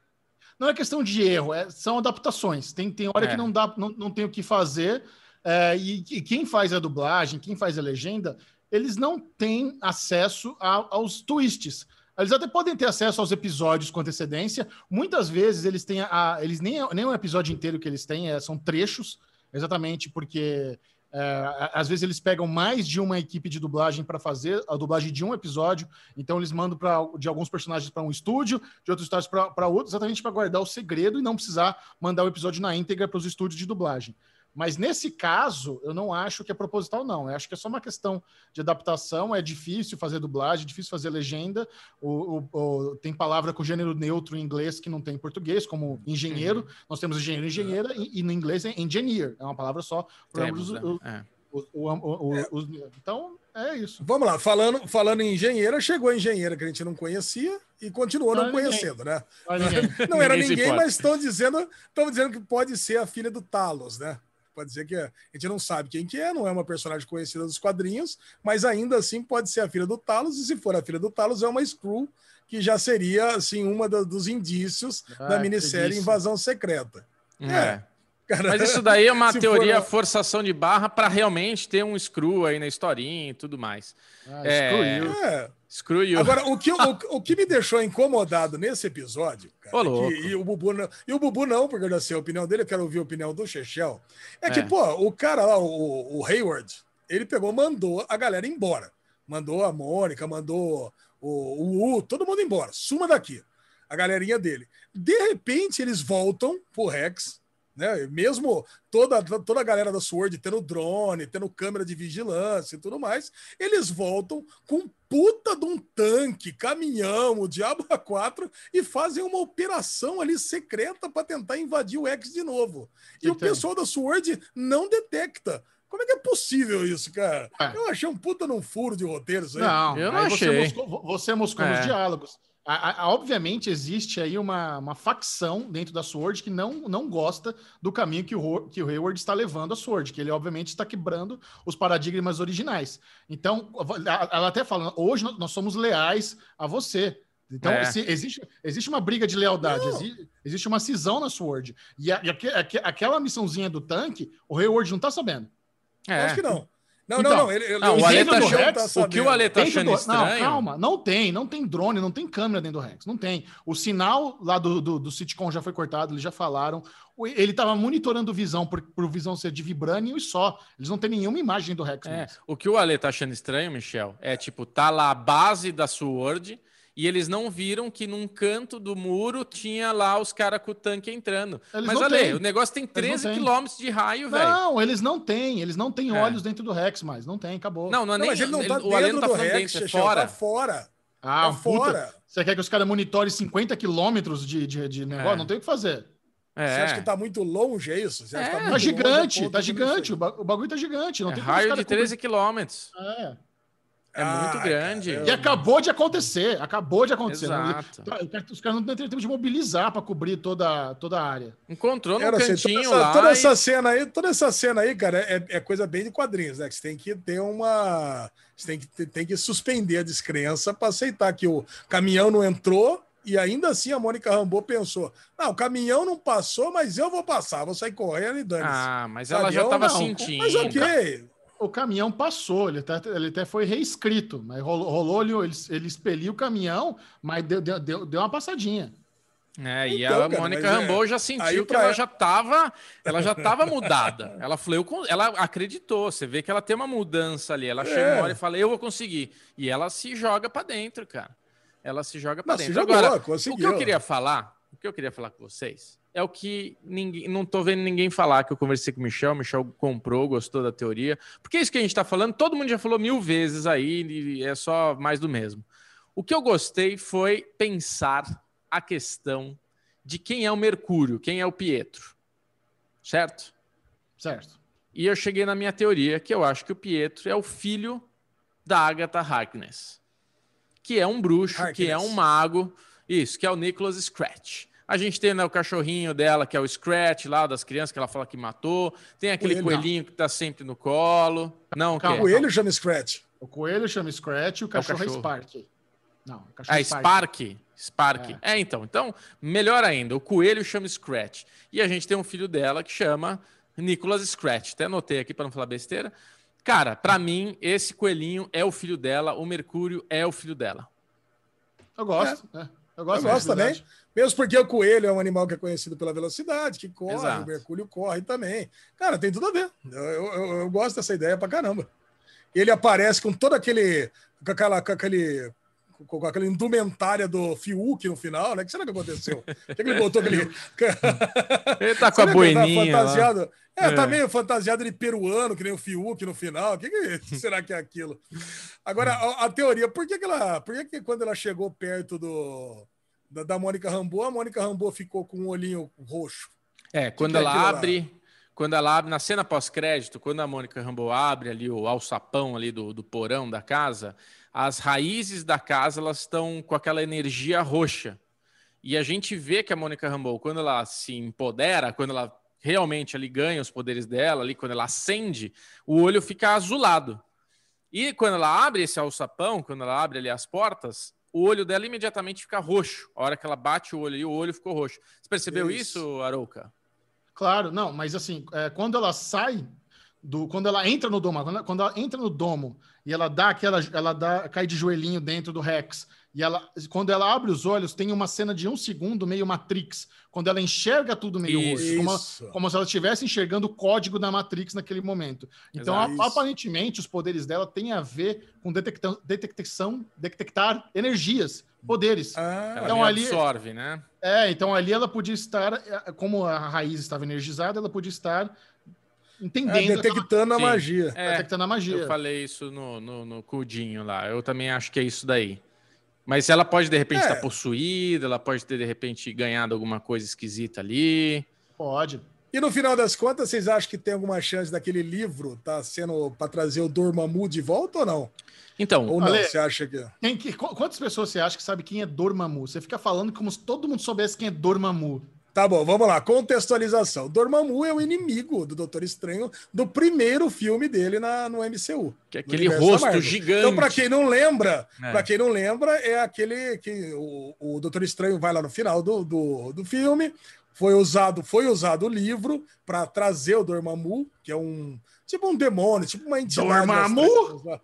Não é questão de erro, é, são adaptações. Tem, tem hora é. que não dá, não, não tem o que fazer. É, e, e, quem faz a dublagem, quem faz a legenda, eles não têm acesso a, aos twists. Eles até podem ter acesso aos episódios com antecedência. Muitas vezes eles têm a, eles nem, nem um episódio inteiro que eles têm, é, são trechos, exatamente porque é, às vezes eles pegam mais de uma equipe de dublagem para fazer a dublagem de um episódio, então eles mandam pra, de alguns personagens para um estúdio, de outros estúdios para outro, exatamente para guardar o segredo e não precisar mandar o episódio na íntegra para os estúdios de dublagem. Mas nesse caso, eu não acho que é proposital, não. Eu acho que é só uma questão de adaptação. É difícil fazer dublagem, é difícil fazer legenda. O, o, o, tem palavra com gênero neutro em inglês que não tem em português, como engenheiro. Uhum. Nós temos engenheiro e engenheira, e, e, no inglês é engineer. É uma palavra só. Temos, né? é. O, o, o, os, então, é isso. Vamos lá, falando, falando em engenheira, chegou a engenheira que a gente não conhecia e continuou não, não conhecendo, né? Não, não era ninguém, mas estão dizendo, estão dizendo que pode ser a filha do Talos, né? Pode ser que a gente não sabe quem que é, não é uma personagem conhecida dos quadrinhos, mas ainda assim pode ser a filha do Talos, e se for a filha do Talos, é uma Screw, que já seria assim uma dos indícios ah, da minissérie Invasão Secreta. É. é. Cara, Mas isso daí é uma teoria for... forçação de barra para realmente ter um screw aí na historinha e tudo mais. Ah, é... Screw you. É. Screw you. Agora, o que, o, o, que me deixou incomodado nesse episódio, cara, Ô, é que, e, o Bubu não, e o Bubu não, porque eu já sei a opinião dele, eu quero ouvir a opinião do Chechel, é, é. que, pô, o cara lá, o, o Hayward, ele pegou, mandou a galera embora. Mandou a Mônica, mandou o, o U, todo mundo embora. Suma daqui. A galerinha dele. De repente, eles voltam pro Rex, né? Mesmo toda, toda a galera da Sword tendo drone, tendo câmera de vigilância e tudo mais, eles voltam com puta de um tanque, caminhão, o Diabo A4 e fazem uma operação ali secreta para tentar invadir o X de novo. E então. o pessoal da Sword não detecta. Como é que é possível isso, cara? É. Eu achei um puta num furo de roteiro isso aí. Não, eu não achei. Você moscou, você moscou é. nos diálogos. A, a, obviamente existe aí uma, uma facção dentro da Sword que não, não gosta do caminho que o, que o Hayward está levando a Sword, que ele obviamente está quebrando os paradigmas originais. Então, ela até fala, hoje nós somos leais a você. Então, é. existe, existe uma briga de lealdade, existe, existe, uma cisão na Sword. E, a, e aquela missãozinha do tanque, o Hayward não está sabendo. É. Acho que não. Não, então, não, não. Ele, não o, Ale tá Rex, tá o que o Ale tá achando do, estranho... Não, calma. Não tem. Não tem drone, não tem câmera dentro do Rex. Não tem. O sinal lá do, do, do sitcom já foi cortado, eles já falaram. Ele estava monitorando visão por, por visão ser de vibrânio e só. Eles não têm nenhuma imagem do Rex. É, o que o Ale tá achando estranho, Michel, é tipo, tá lá a base da Sword e eles não viram que num canto do muro tinha lá os caras com o tanque entrando. Eles Mas olha, o negócio tem 13 quilômetros de raio, velho. Não, eles não têm. Eles não têm é. olhos dentro do Rex mais. Não tem, acabou. Não, não é nem. Mas ele não tá ele, o Aleno tá falando Rex, dentro, é fora. Tá fora. Ah, é fora. Você quer que os caras monitorem 50 quilômetros de, de, de negócio? É. Não tem o que fazer. É. Você acha que tá muito longe, é isso? Você é. Tá, tá gigante, tá gigante. O bagulho tá gigante. Não é tem raio de 13 quilômetros. É. É ah, muito grande. Cara, e acabou de acontecer. Acabou de acontecer. Exato. Os caras não têm tempo de mobilizar para cobrir toda, toda a área. Encontrou no cantinho assim, toda essa, lá. Toda e... essa cena aí, toda essa cena aí, cara, é, é, coisa bem de quadrinhos, né? Que você tem que ter uma. Você tem que, tem que suspender a descrença para aceitar que o caminhão não entrou. E ainda assim a Mônica Rambo pensou: não, o caminhão não passou, mas eu vou passar, vou sair correndo e dane-se. Ah, mas ela já estava sentindo. Mas ok, o caminhão passou, ele até, ele até foi reescrito, mas rolou, rolou ele, ele expeliu o caminhão, mas deu, deu, deu, uma passadinha. É, e então, a cara, Mônica Rambeau é... já sentiu que ela é... já estava, ela já estava mudada. Ela falou, ela acreditou. Você vê que ela tem uma mudança ali. Ela é. hora e fala, eu vou conseguir. E ela se joga para dentro, cara. Ela se joga para dentro. Jogou, Agora, conseguiu. o que eu queria falar, o que eu queria falar com vocês é o que ninguém, não tô vendo ninguém falar, que eu conversei com o Michel, o Michel comprou, gostou da teoria, porque é isso que a gente está falando, todo mundo já falou mil vezes aí, e é só mais do mesmo. O que eu gostei foi pensar a questão de quem é o Mercúrio, quem é o Pietro, certo? Certo. E eu cheguei na minha teoria, que eu acho que o Pietro é o filho da Agatha Harkness, que é um bruxo, Harkness. que é um mago, isso, que é o Nicholas Scratch. A gente tem né, o cachorrinho dela, que é o Scratch, lá das crianças, que ela fala que matou. Tem aquele coelho, coelhinho não. que tá sempre no colo. Não, o coelho chama Scratch. O coelho chama Scratch e o cachorro é, o cachorro. é Spark. Não, o cachorro é Spark. Spark. É. é. então. Então, melhor ainda, o coelho chama Scratch. E a gente tem um filho dela que chama Nicholas Scratch. Até anotei aqui para não falar besteira. Cara, para mim, esse coelhinho é o filho dela, o Mercúrio é o filho dela. Eu gosto, é. Eu gosto, eu gosto também. Mesmo porque o coelho é um animal que é conhecido pela velocidade, que corre, Exato. o mercúrio corre também. Cara, tem tudo a ver. Eu, eu, eu, gosto dessa ideia pra caramba. Ele aparece com todo aquele. com aquela. Com aquele com aquela indumentária do Fiuk no final, né? O que será que aconteceu? O que, ele botou aquele. ele tá com a tá boininha. Tá fantasiado... É, é, tá meio fantasiado de peruano, que nem o Fiuk no final. O que, que será que é aquilo? Agora, a, a teoria, por que, que ela. Por que, que quando ela chegou perto do da, da Mônica Rambo, a Mônica Rambo ficou com um olhinho roxo. É, quando que ela é abre, quando ela abre, na cena pós-crédito, quando a Mônica Rambeau abre ali o alçapão ali do, do porão da casa, as raízes da casa elas estão com aquela energia roxa. E a gente vê que a Mônica Rambeau, quando ela se empodera, quando ela realmente ali ganha os poderes dela, ali quando ela acende, o olho fica azulado. E quando ela abre esse alçapão, quando ela abre ali as portas, o olho dela imediatamente fica roxo. A hora que ela bate o olho e o olho ficou roxo. Você percebeu isso, isso Arouca? Claro, não, mas assim, é, quando ela sai do. Quando ela entra no domo, quando, quando ela entra no domo e ela dá aquela. Ela dá, cai de joelhinho dentro do Rex. E ela, quando ela abre os olhos, tem uma cena de um segundo meio Matrix, quando ela enxerga tudo meio roxo, como, como, se ela estivesse enxergando o código da Matrix naquele momento. Então, a, aparentemente, os poderes dela têm a ver com detectão, detecção, detectar energias, poderes. Ah, então ali absorve, né? É, então ali ela podia estar, é, como a raiz estava energizada, ela podia estar entendendo. É, detectando a magia. É, detectando a magia. Eu falei isso no, no, no Cudinho lá. Eu também acho que é isso daí. Mas ela pode, de repente, estar é. tá possuída, ela pode ter, de repente, ganhado alguma coisa esquisita ali. Pode. E no final das contas, vocês acham que tem alguma chance daquele livro tá sendo para trazer o Dormammu de volta ou não? Então, ou não, Ale, você acha que... Tem que quantas pessoas você acha que sabe quem é Dormammu? Você fica falando como se todo mundo soubesse quem é Dormammu. Tá bom, vamos lá. Contextualização. Dormammu é o inimigo do Doutor Estranho do primeiro filme dele na, no MCU. Que é aquele rosto gigante. Então, para quem não lembra, é. para quem não lembra, é aquele que o, o Doutor Estranho vai lá no final do, do, do filme. Foi usado, foi usado o livro para trazer o Dormammu, que é um tipo um demônio, tipo uma entidade. Dormammu?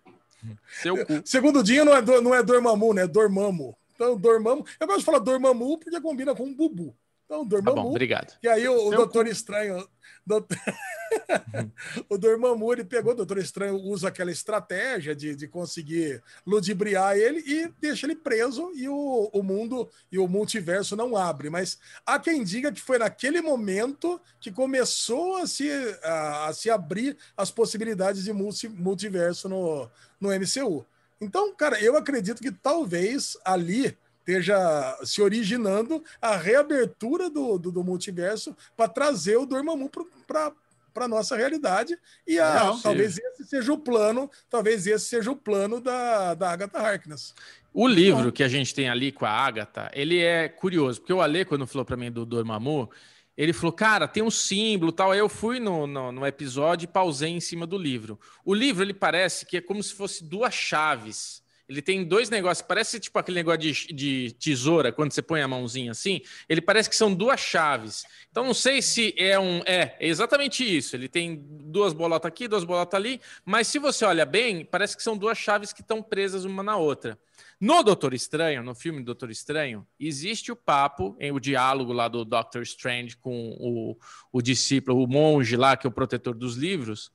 Seu cu. Segundo dia não é, não é Dormammu, né? É Dormammu. Então, Dormammu. Eu gosto de falar Dormammu porque combina com Bubu. Então, Dormammu. Tá bom, obrigado. E aí o, o Doutor cu. Estranho. Doutor... o Dormammu, ele pegou, o Doutor Estranho usa aquela estratégia de, de conseguir ludibriar ele e deixa ele preso e o, o mundo e o multiverso não abre. Mas há quem diga que foi naquele momento que começou a se, a, a se abrir as possibilidades de multi, multiverso no, no MCU. Então, cara, eu acredito que talvez ali esteja se originando a reabertura do, do, do multiverso para trazer o Dormammu para para nossa realidade e a, Não, talvez esse seja o plano, talvez esse seja o plano da, da Agatha Harkness. O livro que a gente tem ali com a Agatha, ele é curioso, porque o Ale, quando falou para mim do Dormammu, ele falou, cara, tem um símbolo tal. Aí eu fui no, no, no, episódio e pausei em cima do livro. O livro, ele parece que é como se fosse duas chaves. Ele tem dois negócios, parece tipo aquele negócio de, de, tesoura, quando você põe a mãozinha assim. Ele parece que são duas chaves. Então não sei se é um. É, é exatamente isso. Ele tem duas bolotas aqui, duas bolotas ali. Mas se você olha bem, parece que são duas chaves que estão presas uma na outra. No Doutor Estranho, no filme Doutor Estranho, existe o papo, o diálogo lá do Doctor Strange com o, o discípulo, o monge lá, que é o protetor dos livros,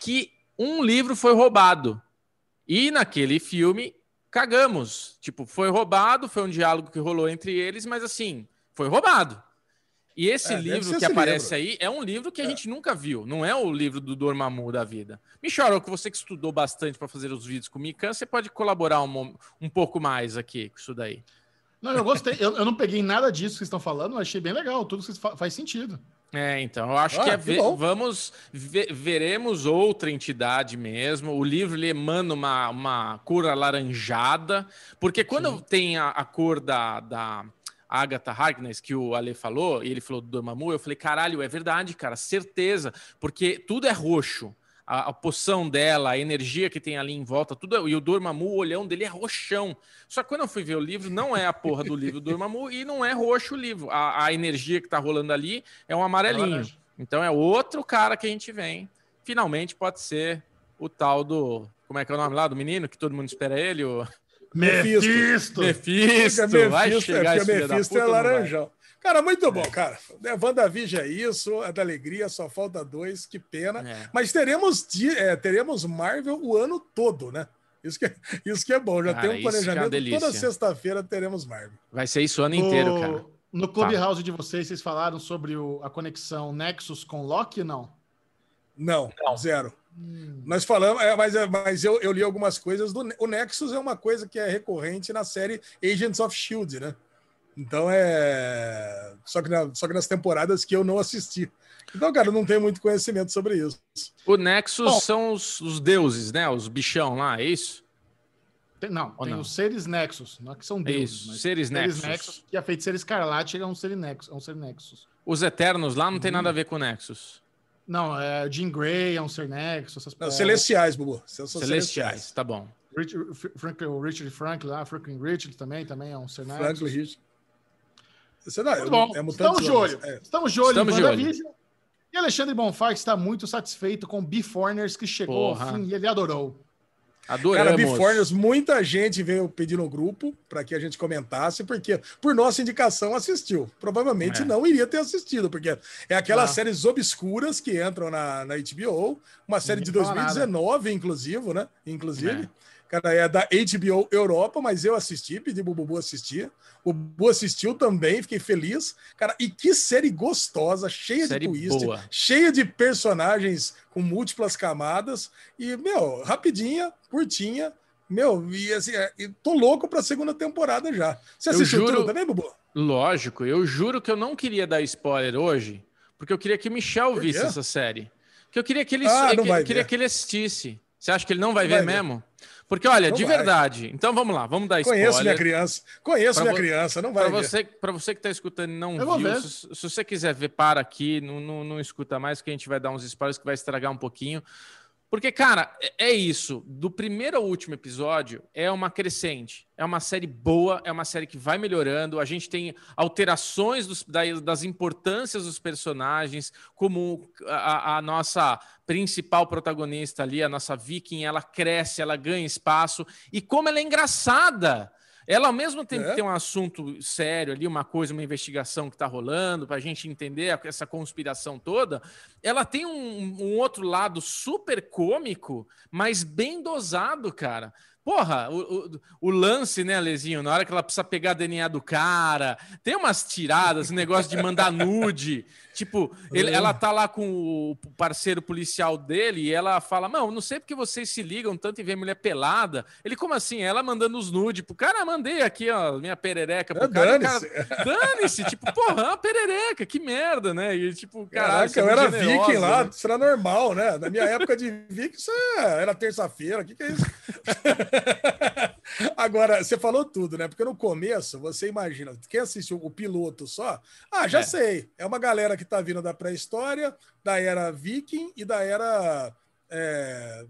que um livro foi roubado e naquele filme, cagamos. Tipo, foi roubado, foi um diálogo que rolou entre eles, mas assim, foi roubado. E esse é, livro que aparece livro. aí é um livro que a é. gente nunca viu. Não é o livro do Dormammu da vida. Michel, que você que estudou bastante para fazer os vídeos com o Mikan, você pode colaborar um, um pouco mais aqui com isso daí. Não, eu gostei. eu, eu não peguei nada disso que vocês estão falando, achei bem legal. Tudo faz sentido. É, então, eu acho ah, que, é que vamos ver, veremos outra entidade mesmo. O livro ele emana uma, uma cor alaranjada, porque quando Sim. tem a, a, cor da, da Agatha Harkness, que o Ale falou, e ele falou do Dormammu, eu falei, caralho, é verdade, cara, certeza, porque tudo é roxo a, a, poção dela, a energia que tem ali em volta, tudo. E o Dormammu, o olhão dele é roxão. Só que quando eu fui ver o livro, não é a porra do livro do Dormammu e não é roxo o livro. A, a energia que tá rolando ali é um amarelinho. Então é outro cara que a gente vem. Finalmente pode ser o tal do. Como é que é o nome lá do menino? Que todo mundo espera ele? O... Mephisto. Mephisto. Mephisto. Vai chegar é, esse Mephisto é laranjão. Cara, muito bom, é. cara. É, WandaVision é isso, é da alegria, só falta dois, que pena. É. Mas teremos, é, teremos Marvel o ano todo, né? Isso que, é, isso que é bom, já cara, tem um planejamento. É toda sexta-feira teremos Marvel. Vai ser isso o ano inteiro, cara. No Clubhouse de vocês, vocês falaram sobre o, a conexão Nexus com Loki, não? Não, não. zero. Hum. Nós falamos, é, mas, mas eu, eu li algumas coisas do. O Nexus é uma coisa que é recorrente na série Agents of Shield, né? Então é. Só que, na, só que nas temporadas que eu não assisti. Então, cara, não tenho muito conhecimento sobre isso. O Nexus Bom, são os, os, deuses, né? Os bichão lá, é isso? Tem, não, Ou tem não? os seres Nexus, não é que são é deuses. Isso, seres, seres Nexus. Nexus. Que a feiticeira Escarlate é um ser Nexus. É um ser Nexus. Os Eternos lá não tem nada a ver com o Nexus. Não, é Jean Grey é um ser Nexus. Essas... Não, celestiais, Bubu. Celestiais, celestiais, tá bom. Richard, Franklin, o Richard Franklin lá, Franklin Richard também, também é um ser Nexus. Franklin Richard. Você não, Muito bom. É Estamos de olho. É. Estamos de olho Estamos em WandaVision. E Alexandre Bonfá está muito satisfeito com Beforners que chegou Porra. ao fim e ele adorou. Adoramos. Cara, Beforners, muita gente veio pedir no grupo para que a gente comentasse, porque por nossa indicação assistiu. Provavelmente é. não iria ter assistido, porque é aquelas ah. séries obscuras que entram na, na HBO, uma série de 2019, inclusive, né? Inclusive. É. Cara, é da HBO Europa, mas eu assisti, pedi pro Bubu assistir. O Bubu assistiu também, fiquei feliz. Cara, e que série gostosa, cheia série de twist, boa. cheia de personagens com múltiplas camadas. E, meu, rapidinha, curtinha. Meu, e assim, é, tô louco pra segunda temporada já. Você assistiu juro, tudo também, Bubu? Lógico, eu juro que eu não queria dar spoiler hoje, porque eu queria que Michel visse essa série. Que eu queria que ele, ah, que, queria que ele assistisse. Você acha que ele não vai, não ver vai mesmo? Ver. Porque, olha, não de vai. verdade. Então vamos lá, vamos dar spoiler. Conheço minha criança. Conheço pra minha criança, não vai. Para você, para você que está escutando e não Eu viu, se, se, você quiser ver, para aqui, não, não, não escuta mais, que a gente vai dar uns spoilers que vai estragar um pouquinho. Porque, cara, é, é isso. Do primeiro ao último episódio é uma crescente. É uma série boa, é uma série que vai melhorando. A gente tem alterações dos, das importâncias dos personagens, como a, a, nossa principal protagonista ali, a nossa Viking, ela cresce, ela ganha espaço. E como ela é engraçada! Ela, ao mesmo tempo é. que tem um assunto sério ali, uma coisa, uma investigação que está rolando, para a gente entender essa conspiração toda, ela tem um, um outro lado super cômico, mas bem dosado, cara. Porra, o, o, o, lance, né, Lezinho? Na hora que ela precisa pegar DNA do cara, tem umas tiradas, negócio de mandar nude. Tipo, ele, ela tá lá com o parceiro policial dele e ela fala: Não, não sei porque vocês se ligam tanto em ver mulher pelada. Ele, como assim? Ela mandando os nude pro cara, mandei aqui, ó, minha perereca pro é, cara. Dane-se, dane tipo, porra, uma perereca, que merda, né? E tipo, caralho. Caraca, eu era generosa, viking lá, né? isso era normal, né? Na minha época de viking, isso é, era terça-feira, o que, que é isso? Agora, você falou tudo, né? Porque no começo, você imagina, quem assistiu o piloto só, ah, já é. sei, é uma galera que tá vindo da pré-história, da era viking e da era. É,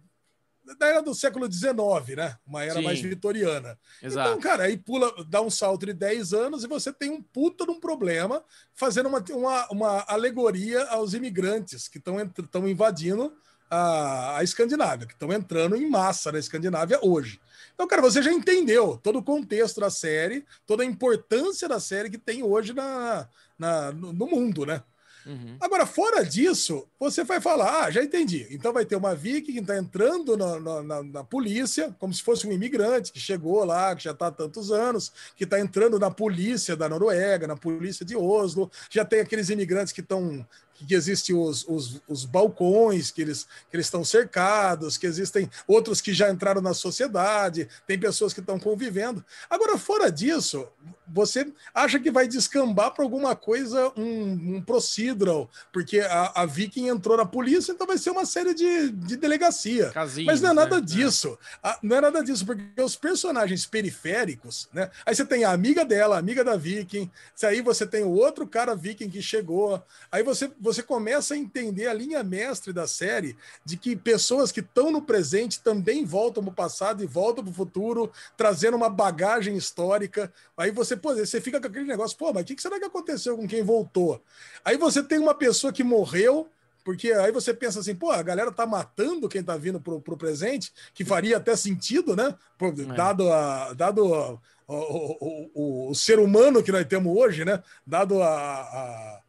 da era do século XIX, né? Uma era Sim. mais vitoriana. Exato. Então, cara, aí pula, dá um salto de 10 anos e você tem um puta de um problema fazendo uma, uma, uma alegoria aos imigrantes que estão invadindo a, a Escandinávia, que estão entrando em massa na Escandinávia hoje. Então, cara, você já entendeu todo o contexto da série, toda a importância da série que tem hoje na, na no, mundo, né? Uhum. Agora, fora disso, você vai falar: ah, já entendi. Então vai ter uma Viking que está entrando na, na, na, polícia, como se fosse um imigrante que chegou lá, que já está há tantos anos, que está entrando na polícia da Noruega, na polícia de Oslo. Já tem aqueles imigrantes que estão que existem os, os, os, balcões, que eles, que eles estão cercados, que existem outros que já entraram na sociedade, tem pessoas que estão convivendo. Agora, fora disso, você acha que vai descambar para alguma coisa, um, um procedural, porque a, a Viking entrou na polícia, então vai ser uma série de, de delegacia. Casinhos, Mas não é nada né? disso. É. não é nada disso, porque os personagens periféricos, né? Aí você tem a amiga dela, a amiga da Viking, aí você tem o outro cara Viking que chegou, aí você você começa a entender a linha mestre da série de que pessoas que estão no presente também voltam para o passado e voltam para o futuro, trazendo uma bagagem histórica. Aí você, pô, você fica com aquele negócio, pô, mas o que será que aconteceu com quem voltou? Aí você tem uma pessoa que morreu, porque aí você pensa assim, pô, a galera tá matando quem tá vindo pro, pro presente, que faria até sentido, né? Pô, é. Dado a. Dado a, o, o, o, o, ser humano que nós temos hoje, né? Dado a, a,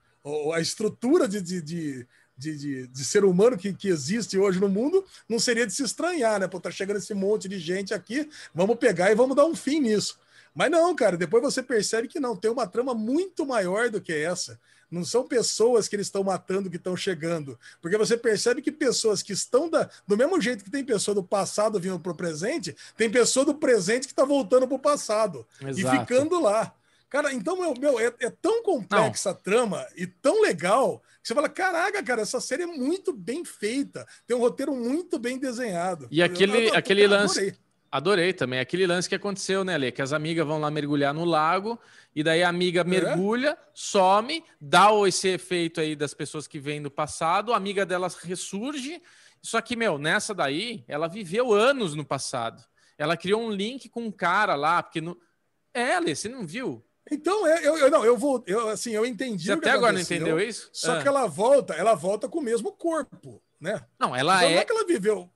a estrutura de, de, de de, de, de, ser humano que, que existe hoje no mundo, não seria de se estranhar, né? Pô, tá chegando esse monte de gente aqui, vamos pegar e vamos dar um fim nisso. Mas não, cara, depois você percebe que não, tem uma trama muito maior do que essa. Não são pessoas que eles estão matando que estão chegando. Porque você percebe que pessoas que estão da, do mesmo jeito que tem pessoa do passado vindo para o presente, tem pessoa do presente que está voltando para o passado Exato. e ficando lá. Cara, então, meu, meu é, é tão complexa Não. a trama e tão legal que você fala: caraca, cara, essa série é muito bem feita. Tem um roteiro muito bem desenhado. E aquele, eu, eu, aquele lance. Adorei. adorei. também. Aquele lance que aconteceu, né, Lê? Que as amigas vão lá mergulhar no lago, e daí a amiga é? mergulha, some, dá esse efeito aí das pessoas que vêm do passado, a amiga delas ressurge. Só que, meu, nessa daí, ela viveu anos no passado. Ela criou um link com um cara lá, porque no. É, Lê, você não viu? Então, eu, eu, não, eu vou, eu, assim, eu entendi. Você até agora não entendeu isso? Só ah. que ela volta, ela volta com o mesmo corpo, né? Não, ela então, é. Não é que ela viveu.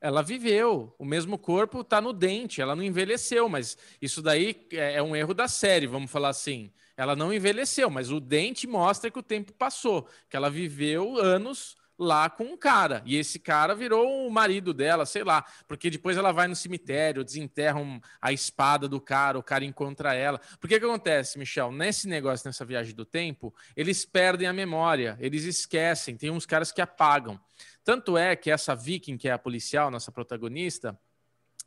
Ela viveu, o mesmo corpo tá no dente, ela não envelheceu, mas isso daí é, é um erro da série, vamos falar assim. Ela não envelheceu, mas o dente mostra que o tempo passou, que ela viveu anos lá com um cara. E esse cara virou o marido dela, sei lá. Porque depois ela vai no cemitério, desenterram a espada do cara, o cara encontra ela. Porque que acontece, Michel? Nesse negócio, nessa viagem do tempo, eles perdem a memória, eles esquecem. Tem uns caras que apagam. Tanto é que essa Viking, que é a policial, nossa protagonista,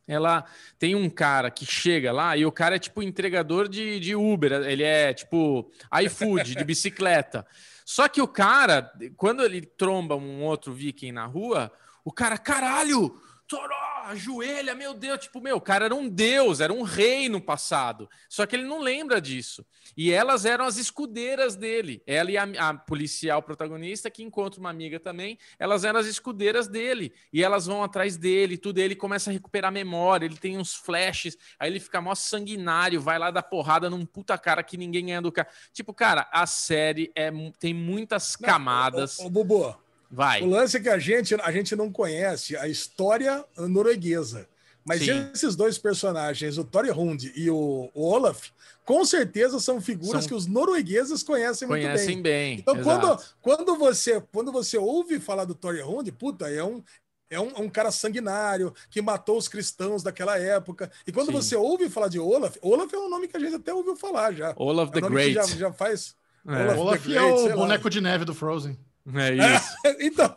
ela tem um cara que chega lá e o cara é tipo entregador de, de Uber, ele é tipo iFood, de bicicleta. Só que o cara, quando ele tromba um outro viking na rua, o cara, caralho, Toró, ajoelha, meu Deus. Tipo, meu, o cara era um deus, era um rei no passado. Só que ele não lembra disso. E elas eram as escudeiras dele. Ela e a, a, policial protagonista, que encontra uma amiga também, elas eram as escudeiras dele. E elas vão atrás dele, tudo. Ele começa a recuperar a memória, ele tem uns flashes, aí ele fica mó sanguinário, vai lá dar porrada num puta cara que ninguém ganha do cara. Tipo, cara, a série é, tem muitas camadas. Ô, ô, ô Bubu, Vai. O lance é que a gente, a gente não conhece a história norueguesa. Mas Sim. esses dois personagens, o Thor Hund e o, Olaf, com certeza são figuras são... que os noruegueses conhecem, conhecem muito bem. bem. Então, quando, quando, você, quando você ouve falar do Thor Hund, puta, é um, é um, um, cara sanguinário que matou os cristãos daquela época. E quando Sim. você ouve falar de Olaf, Olaf é um nome que a gente até ouviu falar já. Olaf é the Great. Já, já, faz. É. Olaf, Olaf Great, é o boneco lá. de neve do Frozen. É isso. então,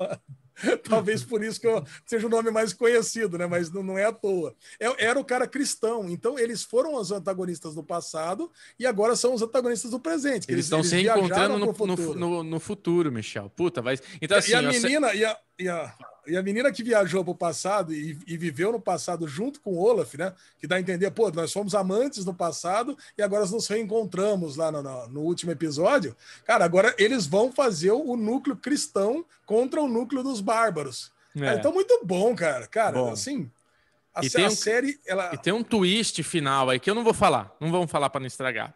talvez por isso que eu seja o nome mais conhecido, né? Mas não, não é à toa. É, era o cara cristão. Então, eles foram os antagonistas do passado e agora são os antagonistas do presente. Eles, eles estão se reencontrando no futuro. No, no, no, futuro, Michel. Puta, vai. Então, assim, e a menina, e a, e a, e a menina que viajou para o passado e, e, viveu no passado junto com o Olaf, né? Que dá a entender, pô, nós fomos amantes no passado e agora nós nos reencontramos lá no, no, no último episódio. Cara, agora eles vão fazer o, núcleo cristão contra o núcleo dos bárbaros. É. Cara, então, muito bom, cara. Cara, bom. assim. A, e tem um, série. Ela... E tem um twist final aí que eu não vou falar. Não vamos falar para não estragar.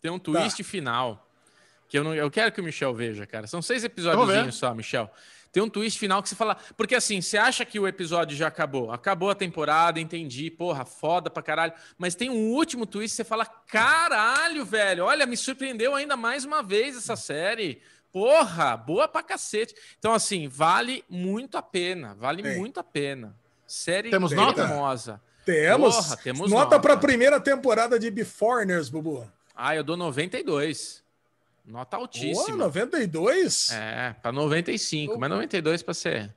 Tem um twist tá. final que eu, não, eu quero que o Michel veja, cara. São seis episódios só, Michel. Tem um twist final que você fala. Porque assim, você acha que o episódio já acabou? Acabou a temporada, entendi, porra, foda pra caralho. Mas tem um último twist você fala: caralho, velho, olha, me surpreendeu ainda mais uma vez essa série. Porra, boa pra cacete. Então, assim, vale muito a pena. Vale Tem. muito a pena. Série temos nota? famosa. Temos. Porra, temos nota, nota. pra primeira temporada de Beforeigners, Bubu. Ah, eu dou 92. Nota altíssima. Boa, 92? É, para 95, oh. mas 92 para ser.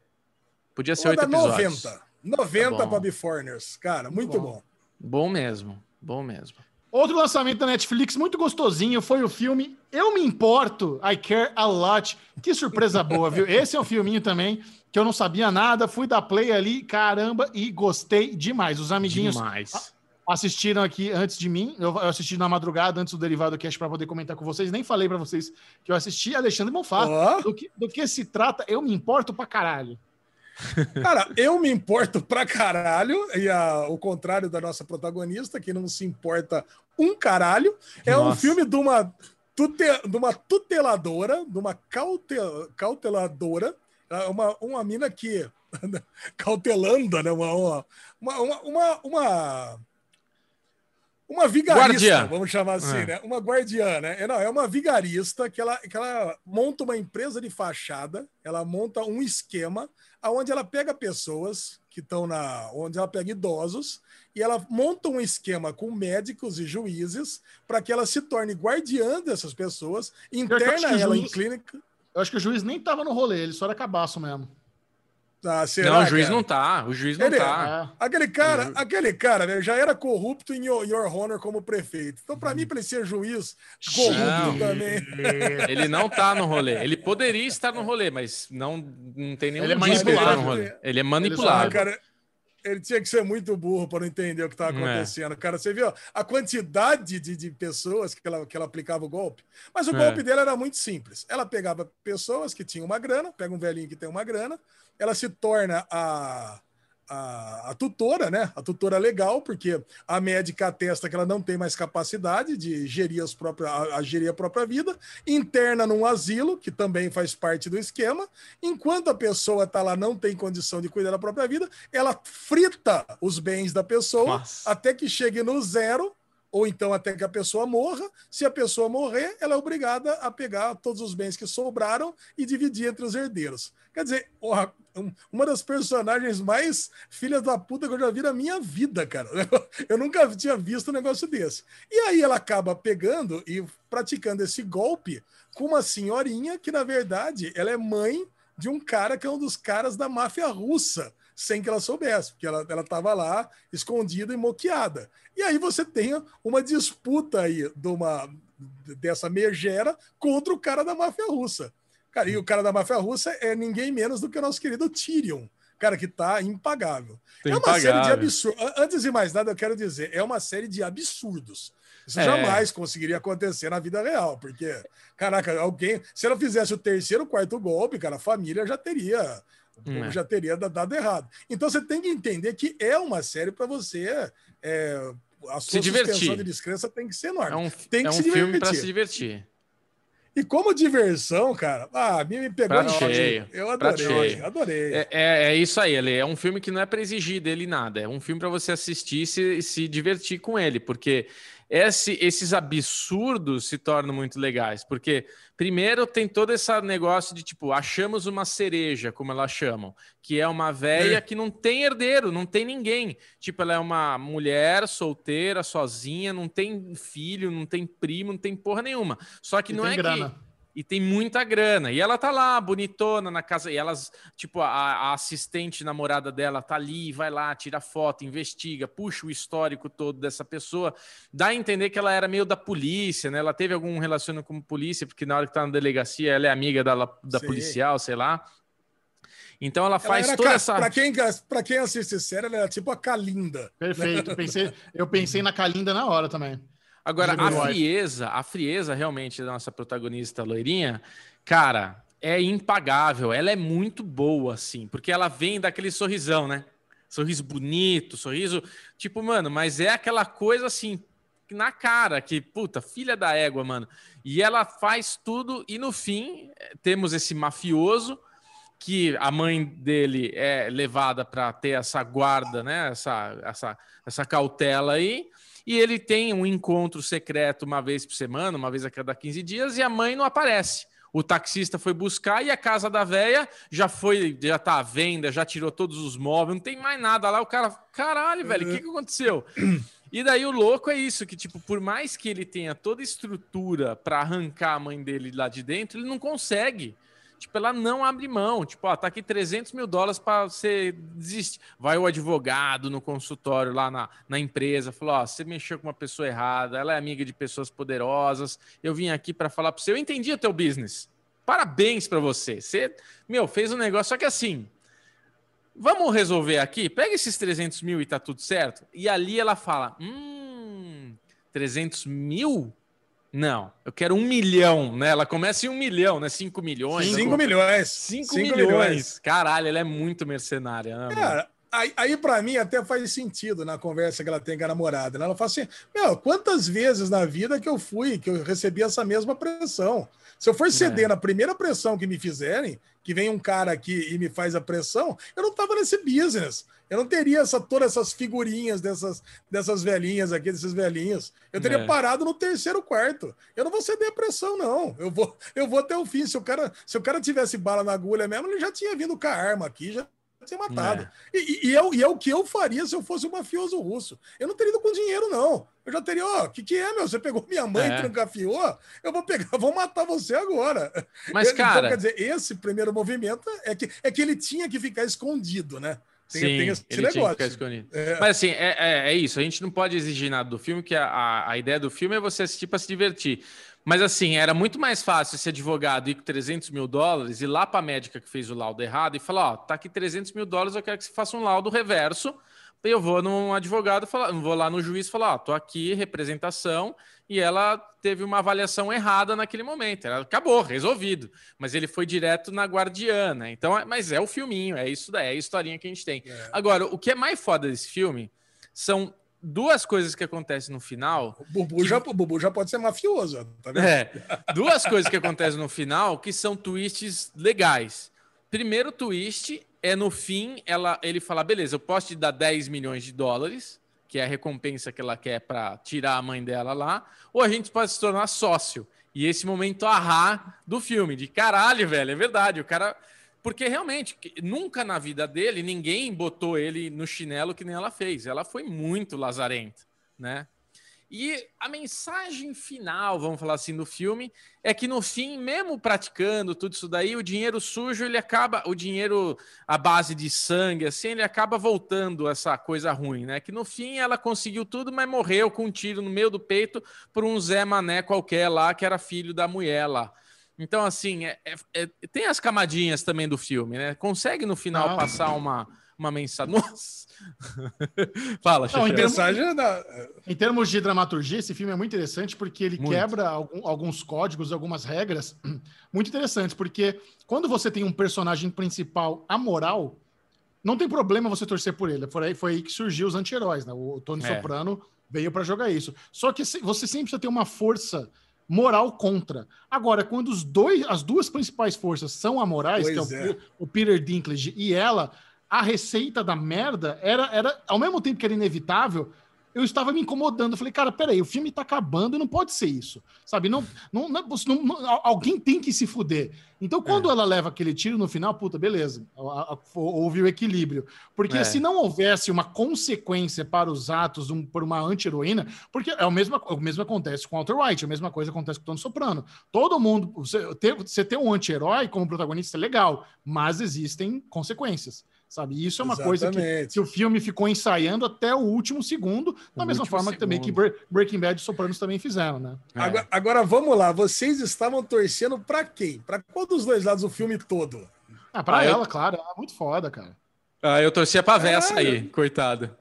Podia ser oito episódios. 90. 90 tá para Beforeigners. Cara, muito bom. bom. Bom mesmo, bom mesmo. Outro lançamento da Netflix muito gostosinho foi o filme Eu Me Importo, I Care A Lot. Que surpresa boa, viu? Esse é um filminho também que eu não sabia nada, fui da play ali, caramba, e gostei demais. Os amiguinhos demais assistiram aqui antes de mim. Eu assisti na madrugada, antes do Derivado Cast, para poder comentar com vocês. Nem falei para vocês que eu assisti. Alexandre Bonfá. Oh. Do, que, do que se trata, eu me importo pra caralho. Cara, eu me importo pra caralho, e a, o contrário da nossa protagonista, que não se importa um caralho. É nossa. um filme de uma, tute, de uma tuteladora, de uma caute, cauteladora, é uma, uma mina que. cautelanda, né? Uma, uma, uma, uma, uma uma vigarista, Guardiã. vamos chamar assim, é. né? Uma guardiã, né? É, não, é uma vigarista que ela, que ela monta uma empresa de fachada, ela monta um esquema onde ela pega pessoas que estão na. onde ela pega idosos e ela monta um esquema com médicos e juízes para que ela se torne guardiã dessas pessoas, interna ela juiz, em clínica. Eu acho que o juiz nem estava no rolê, ele só era cabaço mesmo. Ah, será, não, o juiz cara? não tá. O juiz não Ele, tá. É. Aquele cara, uhum. aquele cara, velho, já era corrupto em Your, Your Honor como prefeito. Então, para mim, para ele ser juiz, corrupto não. também. Ele não tá no rolê. Ele poderia estar no rolê, mas não, não tem nenhum ele é manipulado no rolê. Ele é manipulado. Ele, cara, ele tinha que ser muito burro para não entender o que estava é. acontecendo. É. Cara, você viu a quantidade de, de pessoas que ela, que ela aplicava o golpe? Mas o é. golpe dela era muito simples. Ela pegava pessoas que tinham uma grana, pega um velhinho que tem uma grana, ela se torna a, a, a, tutora, né? A tutora legal, porque a médica atesta que ela não tem mais capacidade de gerir, as próprias, a, a gerir a própria vida, interna num asilo, que também faz parte do esquema. Enquanto a pessoa está lá, não tem condição de cuidar da própria vida, ela frita os bens da pessoa Nossa. até que chegue no zero ou então até que a pessoa morra. Se a pessoa morrer, ela é obrigada a pegar todos os bens que sobraram e dividir entre os herdeiros. Quer dizer, uma das personagens mais filhas da puta que eu já vi na minha vida, cara. Eu nunca tinha visto um negócio desse. E aí ela acaba pegando e praticando esse golpe com uma senhorinha que, na verdade, ela é mãe de um cara que é um dos caras da máfia russa sem que ela soubesse, porque ela estava lá escondida e moqueada. E aí você tem uma disputa aí de uma, dessa megera contra o cara da máfia russa. Cara, e o cara da máfia russa é ninguém menos do que o nosso querido Tyrion. Cara, que tá impagável. é uma série de absurdos. Antes de mais nada, eu quero dizer, é uma série de absurdos. Isso é. jamais conseguiria acontecer na vida real, porque, caraca, alguém. Se ela fizesse o terceiro, quarto golpe, cara, a família já teria é. já teria dado errado. Então você tem que entender que é uma série para você. É, a sua se divertir. de descrença tem que ser enorme. É um, tem que é um se filme para se divertir. E como diversão, cara, ah, me, me pegou Prato cheio. Eu adorei, adorei. É, é, é, isso aí, ele é um filme que não é para exigir dele nada, é um filme para você assistir e se, se divertir com ele, porque esse, esses absurdos se tornam muito legais, porque primeiro tem todo esse negócio de tipo, achamos uma cereja, como elas chamam, que é uma velha é. que não tem herdeiro, não tem ninguém. Tipo, ela é uma mulher solteira, sozinha, não tem filho, não tem primo, não tem porra nenhuma. Só que e não é grana. que e tem muita grana. E ela tá lá, bonitona, na casa. E elas, tipo, a, a, assistente namorada dela tá ali, vai lá, tira foto, investiga, puxa o histórico todo dessa pessoa. Dá a entender que ela era meio da polícia, né? Ela teve algum relacionamento com polícia, porque na hora que tá na delegacia, ela é amiga da, da policial, sei lá. Então ela faz ela toda ca... essa. Para quem, pra quem assiste série, ela era tipo a Kalinda. Perfeito. Pensei, eu pensei na Kalinda na hora também. Agora, a frieza, a frieza realmente da nossa protagonista loirinha, cara, é impagável. Ela é muito boa, assim, porque ela vem daquele sorrisão, né? Sorriso bonito, sorriso. Tipo, mano, mas é aquela coisa assim, na cara, que, puta, filha da égua, mano. E ela faz tudo, e no fim, temos esse mafioso que a mãe dele é levada para ter essa guarda, né? Essa, essa, essa cautela aí e ele tem um encontro secreto uma vez por semana, uma vez a cada 15 dias, e a mãe não aparece. O taxista foi buscar e a casa da véia já foi, já tá à venda, já tirou todos os móveis, não tem mais nada lá. O cara, caralho, velho, o que, que aconteceu? E daí o louco é isso, que tipo, por mais que ele tenha toda a estrutura para arrancar a mãe dele lá de dentro, ele não consegue tipo, ela não abre mão. Tipo, ó, tá aqui 300 mil dólares para você desistir. Vai o advogado no consultório lá na, na empresa, falou: ó, você mexeu com uma pessoa errada, ela é amiga de pessoas poderosas. Eu vim aqui para falar para você, eu entendi o teu business. Parabéns para você. Você, meu, fez um negócio, só que assim. Vamos resolver aqui? Pega esses 300 mil e tá tudo certo. E ali ela fala: hum, 300 mil? Não, eu quero um milhão, né? Ela começa em um milhão, né? Cinco milhões. Cinco milhões. Cinco, Cinco milhões. milhões. Caralho, ela é muito mercenária. Né, Cara, aí, aí para mim até faz sentido na conversa que ela tem com a namorada. Né? Ela fala assim: Meu, quantas vezes na vida que eu fui, que eu recebi essa mesma pressão? Se eu for ceder é. na primeira pressão que me fizerem, que vem um cara aqui e me faz a pressão, eu não tava nesse business. Eu não teria essa, todas essas figurinhas dessas, dessas velhinhas aqui, desses velhinhos. Eu teria é. parado no terceiro quarto. Eu não vou ceder a pressão, não. Eu vou, eu vou até o fim. Se o cara, se o cara tivesse bala na agulha mesmo, ele já tinha vindo com a arma aqui, já ser matado. É. E, e, é, e, é, o que eu faria se eu fosse um mafioso russo. Eu não teria ido com dinheiro, não. Eu já teria, ó, o que, que é, meu? Você pegou minha mãe é. e trancafiou? Eu vou pegar, vou matar você agora. Mas, então, cara. quer dizer, esse primeiro movimento é que, é que ele tinha que ficar escondido, né? Tem, Sim, tem esse ele negócio. Tinha que ficar escondido. É. Mas assim, é, é, é, isso. A gente não pode exigir nada do filme, que a, a, a ideia do filme é você assistir para se divertir. Mas assim, era muito mais fácil esse advogado ir com 300 mil dólares, ir lá para a médica que fez o laudo errado e falar: Ó, tá aqui 300 mil dólares, eu quero que você faça um laudo reverso. E eu vou num advogado, falar, vou lá no juiz falar: Ó, tô aqui, representação, e ela teve uma avaliação errada naquele momento. Ela acabou, resolvido. Mas ele foi direto na guardiana. Então, é, mas é o filminho, é isso daí, é a historinha que a gente tem. É. Agora, o que é mais foda desse filme são duas coisas que acontecem no final. O Bubu, que... já, o Bubu já pode ser mafioso, tá vendo? É, duas coisas que acontecem no final que são twists legais. Primeiro twist é no fim, ela, ele fala: beleza, eu posso te dar 10 milhões de dólares, que é a recompensa que ela quer para tirar a mãe dela lá, ou a gente pode se tornar sócio. E esse momento arra do filme, de caralho, velho, é verdade. O cara porque realmente, nunca na vida dele, ninguém botou ele no chinelo que nem ela fez. Ela foi muito lazarenta, né? E a mensagem final, vamos falar assim, do filme, é que no fim, mesmo praticando tudo isso daí, o dinheiro sujo, ele acaba, o dinheiro à base de sangue, assim, ele acaba voltando essa coisa ruim, né? Que no fim ela conseguiu tudo, mas morreu com um tiro no meio do peito por um Zé Mané qualquer lá, que era filho da mulher lá. Então, assim, é, é, é, tem as camadinhas também do filme, né? Consegue no final ah. passar uma, uma mensagem. Nossa! Fala, Não, em, termos, em termos de dramaturgia, esse filme é muito interessante porque ele muito. quebra algum, alguns códigos, algumas regras muito interessantes. Porque quando você tem um personagem principal amoral, não tem problema você torcer por ele. Foi aí, foi aí que surgiu os anti-heróis, né? O Tony é. Soprano veio para jogar isso. Só que você sempre precisa ter uma força moral contra. Agora, quando os dois, as duas principais forças são amorais, pois que é, é. O, o, Peter Dinklage e ela, a receita da merda era, era, ao mesmo tempo que era inevitável, eu estava me incomodando. Eu falei, cara, peraí, o filme está acabando, não pode ser isso. Sabe? Não, não, não, não, alguém tem que se fuder. Então, quando é. ela leva aquele tiro no final, puta, beleza, houve o equilíbrio. Porque é. se não houvesse uma consequência para os atos um, por uma anti-heroína, porque é o mesmo, o mesmo acontece com Walter White, a mesma coisa acontece com o Tony Soprano. Todo mundo, você ter, você ter um anti-herói como protagonista é legal, mas existem consequências sabe? E isso é uma Exatamente. coisa que, que, o filme ficou ensaiando até o último segundo, da o mesma forma que também que Breaking Bad e Sopranos também fizeram, né? É. Agora, agora, vamos lá, vocês estavam torcendo para quem? Para qual dos dois lados o filme todo? Ah, para ah, ela, eu... claro, ela é muito foda, cara. Ah, eu torcia pra Vessa é. aí, coitada.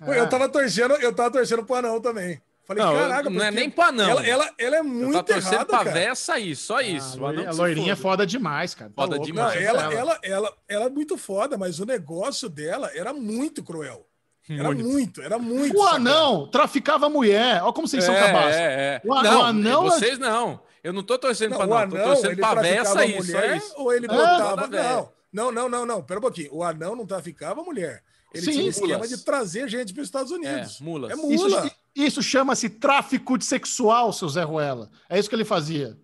É. Eu tava torcendo, eu tava torcendo pro anão também. Falei, não, caraca, não é nem pra não. Ela, ela, ela é muito eu torcendo errada, pra cara. aí, só ah, isso. A loirinha é foda demais, cara. Tá foda louco. demais. Não, ela, ela, ela, ela, é muito foda, mas o negócio dela era muito cruel. Era muito, muito era muito. O anão traficava mulher. Olha como vocês é, são cabaços. É, é. O, não, o anão. É vocês não. Eu não tô torcendo não, pra não. Anão, tô torcendo pra Vessa aí, mulher, isso. Ou ele botava. Não, não, não, não, não. Pera um pouquinho. O anão não traficava mulher. Ele Sim, tinha um esquema de trazer gente para os Estados Unidos. É, mulas. É mula. Isso, isso chama-se tráfico de sexual, seu Zé Ruela. É isso que ele fazia.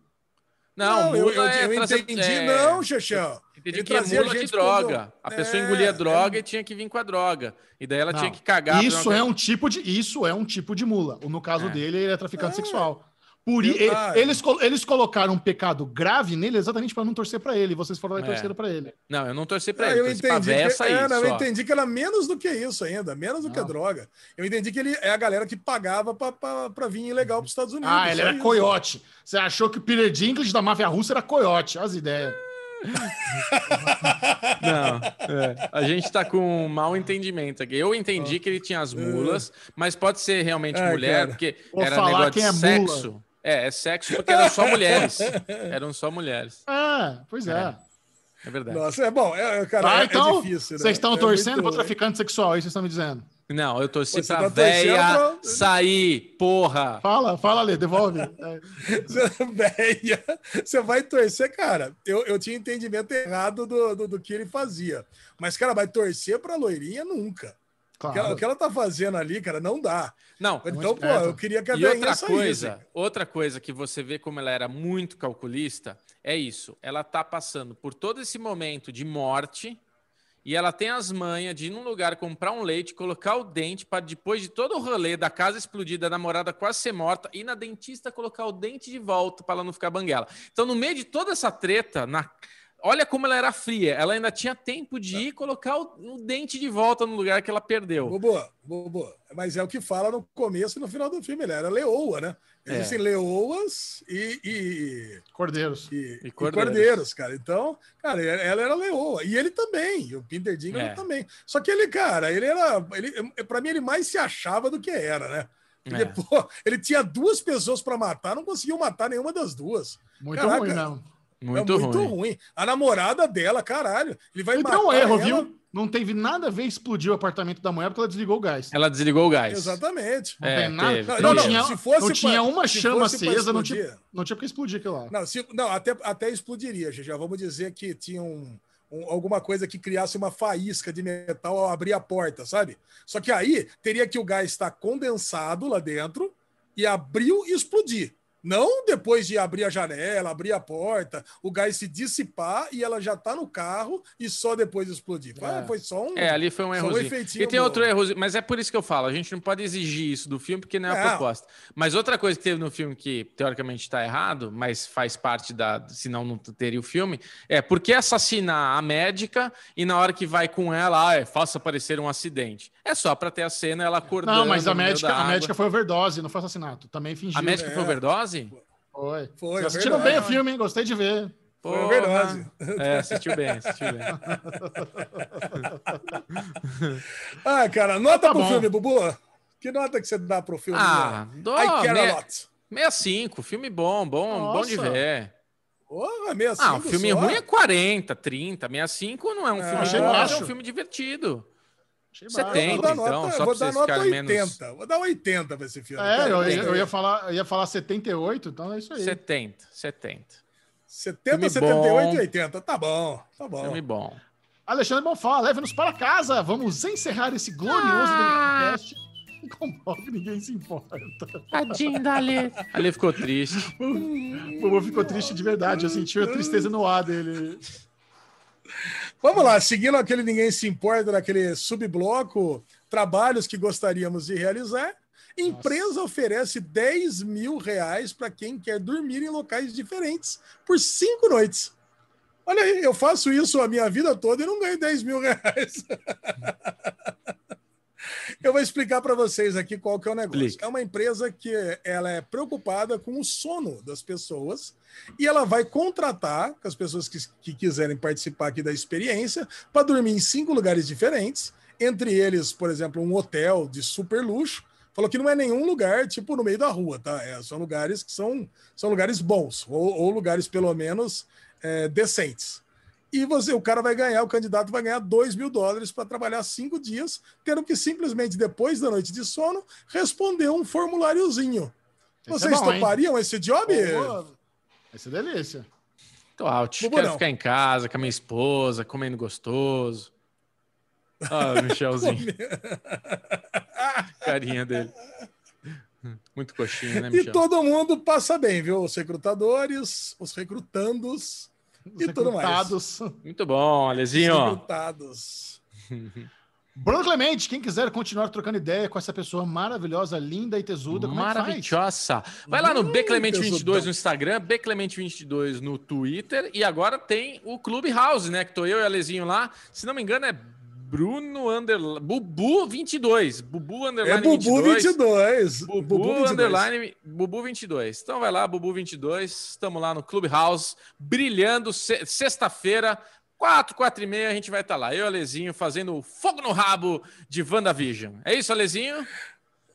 Não, não eu, eu, é eu entendi, é... não, Xexão. Entendi que é mula de droga. A pessoa é, engolia droga é... e tinha que vir com a droga. E daí ela não, tinha que cagar. Isso é um tipo de isso é um tipo de mula. No caso é. dele, ele é traficante é. sexual. Por eles, eles colocaram um pecado grave nele exatamente para não torcer para ele. Vocês foram lá e é. torceram para ele. Não, eu não torci para é, ele. Eu entendi, que, é, não, eu entendi que era menos do que isso ainda, menos do não. que a droga. Eu entendi que ele é a galera que pagava para vir ilegal para os Estados Unidos. Ah, ele era isso. coiote. Você achou que o Peter Dinklage da máfia russa era coiote? Olha as ideias. Não, é. a gente tá com um mau entendimento aqui. Eu entendi que ele tinha as mulas, mas pode ser realmente é, mulher, cara. porque Vou era negócio de é sexo. Mula. É, é sexo porque eram só mulheres. Eram só mulheres. Ah, pois é. É, é verdade. Nossa, é bom. É, cara, ah, é, então, difícil, né? Vocês estão é torcendo para traficante sexual, é isso vocês estão me dizendo. Não, eu torci pra tá véia pra... sair, porra. Fala, fala, Lê, devolve. véia, você vai torcer, cara. Eu, eu tinha entendimento errado do, do, do que ele fazia. Mas, cara, vai torcer pra loirinha nunca. Claro. O, que ela, o, que ela, tá fazendo ali, cara, não dá. Não. Então, pô, eu queria que a e outra coisa, saísse. outra coisa que você vê como ela era muito calculista é isso. Ela tá passando por todo esse momento de morte e ela tem as manhas de ir num lugar comprar um leite, colocar o dente para depois de todo o rolê da casa explodida, da namorada quase ser morta, ir na dentista colocar o dente de volta para ela não ficar banguela. Então, no meio de toda essa treta, na Olha como ela era fria. Ela ainda tinha tempo de ir colocar o, o dente de volta no lugar que ela perdeu. Boa, boa. Mas é o que fala no começo e no final do filme. Ele era leoa, né? É. Existem é. leoas e, e cordeiros. E, e, cordeiros. e, cordeiros. cara. Então, cara, ela era leoa. E ele também. o Peter Dinklage é. também. Só que ele, cara, ele era. Ele, pra mim, ele mais se achava do que era, né? Porque, é. pô, ele tinha duas pessoas para matar, não conseguiu matar nenhuma das duas. Muito Caraca, ruim, não. Muito, é muito ruim. ruim. A namorada dela, caralho. Ele vai então, matar um erro, ela... viu? Não teve nada a ver explodir o apartamento da mulher porque ela desligou o gás. Ela desligou o gás. Exatamente. Não é, tem nada. Não, não, não, tinha, se fosse não tinha uma chama acesa, não tinha, não tinha porque explodir aquilo lá. Não, se, não até, até explodiria, já vamos dizer que tinha um, um, alguma coisa que criasse uma faísca de metal ao abrir a porta, sabe? Só que aí teria que o gás estar condensado lá dentro e abriu e explodir. Não depois de abrir a janela, abrir a porta, o gás se dissipar e ela já está no carro e só depois explodir. É. Foi só um. É, ali foi um erro. Um e tem outro erro, mas é por isso que eu falo: a gente não pode exigir isso do filme porque não é a é. proposta. Mas outra coisa que teve no filme que teoricamente está errado, mas faz parte da. Senão não teria o filme, é por que assassinar a médica e na hora que vai com ela, ah, faça parecer um acidente. É só para ter a cena ela acordando. Não, mas a médica, a médica foi overdose, não foi assassinato. Também fingiu. A médica é. foi overdose? Overdose? Foi. Foi. Vocês assistiram bem o filme, hein? Gostei de ver. Foi Overdose. É, assistiu bem, assistiu bem. ah, cara, nota tá pro bom. filme, Bubu. Que nota que você dá pro filme? Ah, dou I care me... a lot. 65, filme bom, bom, Nossa. bom de ver. Porra, 65 ah, o filme só. ruim é 40, 30. 65 não é um filme é, bom, é um filme divertido. 70, nota, então, só vou dar nota 80. Menos... Vou dar 80 para esse filme. É, eu, eu, ia falar, eu ia falar 78, então é isso aí. 70, 70. 70, filme 78 e 80. Tá bom, tá bom. Filme bom. Alexandre Bonfá, leve-nos para casa. Vamos encerrar esse glorioso ah. podcast. Com que ninguém se importa. Tadinho da Ale. Ale ficou triste. o Bobo ficou triste de verdade. Eu senti a tristeza no ar dele. Vamos lá, seguindo aquele ninguém se importa daquele subbloco, trabalhos que gostaríamos de realizar. Empresa Nossa. oferece 10 mil reais para quem quer dormir em locais diferentes por cinco noites. Olha aí, eu faço isso a minha vida toda e não ganho 10 mil reais. Eu vou explicar para vocês aqui qual que é o negócio. É uma empresa que ela é preocupada com o sono das pessoas e ela vai contratar as pessoas que, que quiserem participar aqui da experiência para dormir em cinco lugares diferentes, entre eles, por exemplo, um hotel de super luxo. Falou que não é nenhum lugar tipo no meio da rua, tá? É, são lugares que são, são lugares bons, ou, ou lugares pelo menos é, decentes e você, o cara vai ganhar, o candidato vai ganhar 2 mil dólares para trabalhar cinco dias, tendo que simplesmente, depois da noite de sono, responder um formuláriozinho. Esse é Vocês é bom, topariam hein? esse job? Esse é delícia. Tô out. Bubu Quero não. ficar em casa com a minha esposa, comendo gostoso. Ah, Michelzinho. Carinha dele. Muito coxinha, né, Michel? E todo mundo passa bem, viu? Os recrutadores, os recrutandos e tudo mais. Muito bom, Alezinho. Recrutados. Bruno Clemente, quem quiser continuar trocando ideia com essa pessoa maravilhosa, linda e tesuda, como Maravilhosa. É Vai lá no Bclemente22 no Instagram, Bclemente22 no Twitter e agora tem o Clube House, né? Que tô eu e Alezinho lá. Se não me engano, é Bruno underline, Bubu 22. Bubu underline é Bubu 22. 22. Bubu, Bubu 22. underline Bubu 22. Então vai lá, Bubu 22. Estamos lá no Clubhouse, brilhando. Sexta-feira, 4, 4 e meia, a gente vai estar tá lá. Eu Alezinho fazendo fogo no rabo de WandaVision. É isso, Alezinho?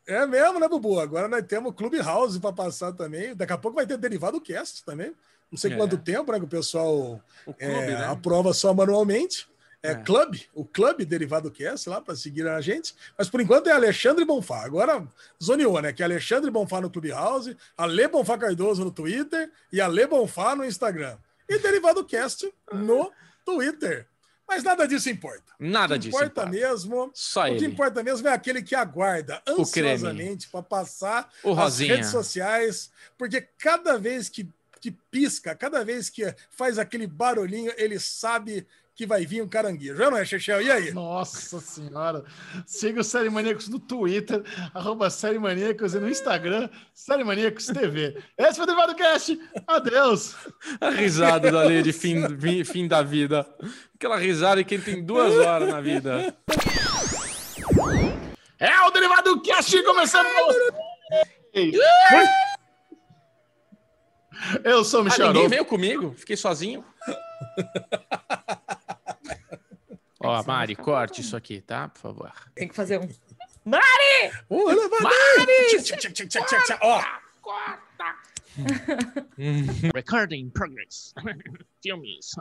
É mesmo, né, Bubu? Agora nós temos Clubhouse para passar também. Daqui a pouco vai ter Derivado Cast também. Não sei é. quanto tempo, né, que o pessoal o clube, é, né? aprova só manualmente é, é. Club, o Clube Derivado Cast lá para seguir a gente. Mas por enquanto é Alexandre Bonfá. Agora zoneou, né? Que é Alexandre Bonfá no Clubhouse, Ale Bonfá Cardoso no Twitter e Ale Bonfá no Instagram. E Derivado Cast no Twitter. Mas nada disso importa. Nada disso importa. mesmo. Só o ele. que importa mesmo é aquele que aguarda ansiosamente para passar o as redes sociais, porque cada vez que, que pisca, cada vez que faz aquele barulhinho, ele sabe que vai vir um caranguejo. não é, Chechel? E aí? Nossa senhora. Siga o Série Maníacos no Twitter, arroba Série Maníacos e no Instagram, Série Maníacos TV. Esse foi o Derivado Cast. Adeus. A risada da lei de fim, fim da vida. Aquela risada de quem tem duas horas na vida. É o Derivado Cast começando. Eu sou o Michel. Ah, ninguém veio comigo, fiquei sozinho. Ó, Mari, corte isso aqui, tá? Por favor. Tem que fazer um. Mari! Uh, Mari! Mari! Ó! Corta! Recording progress. Filmes.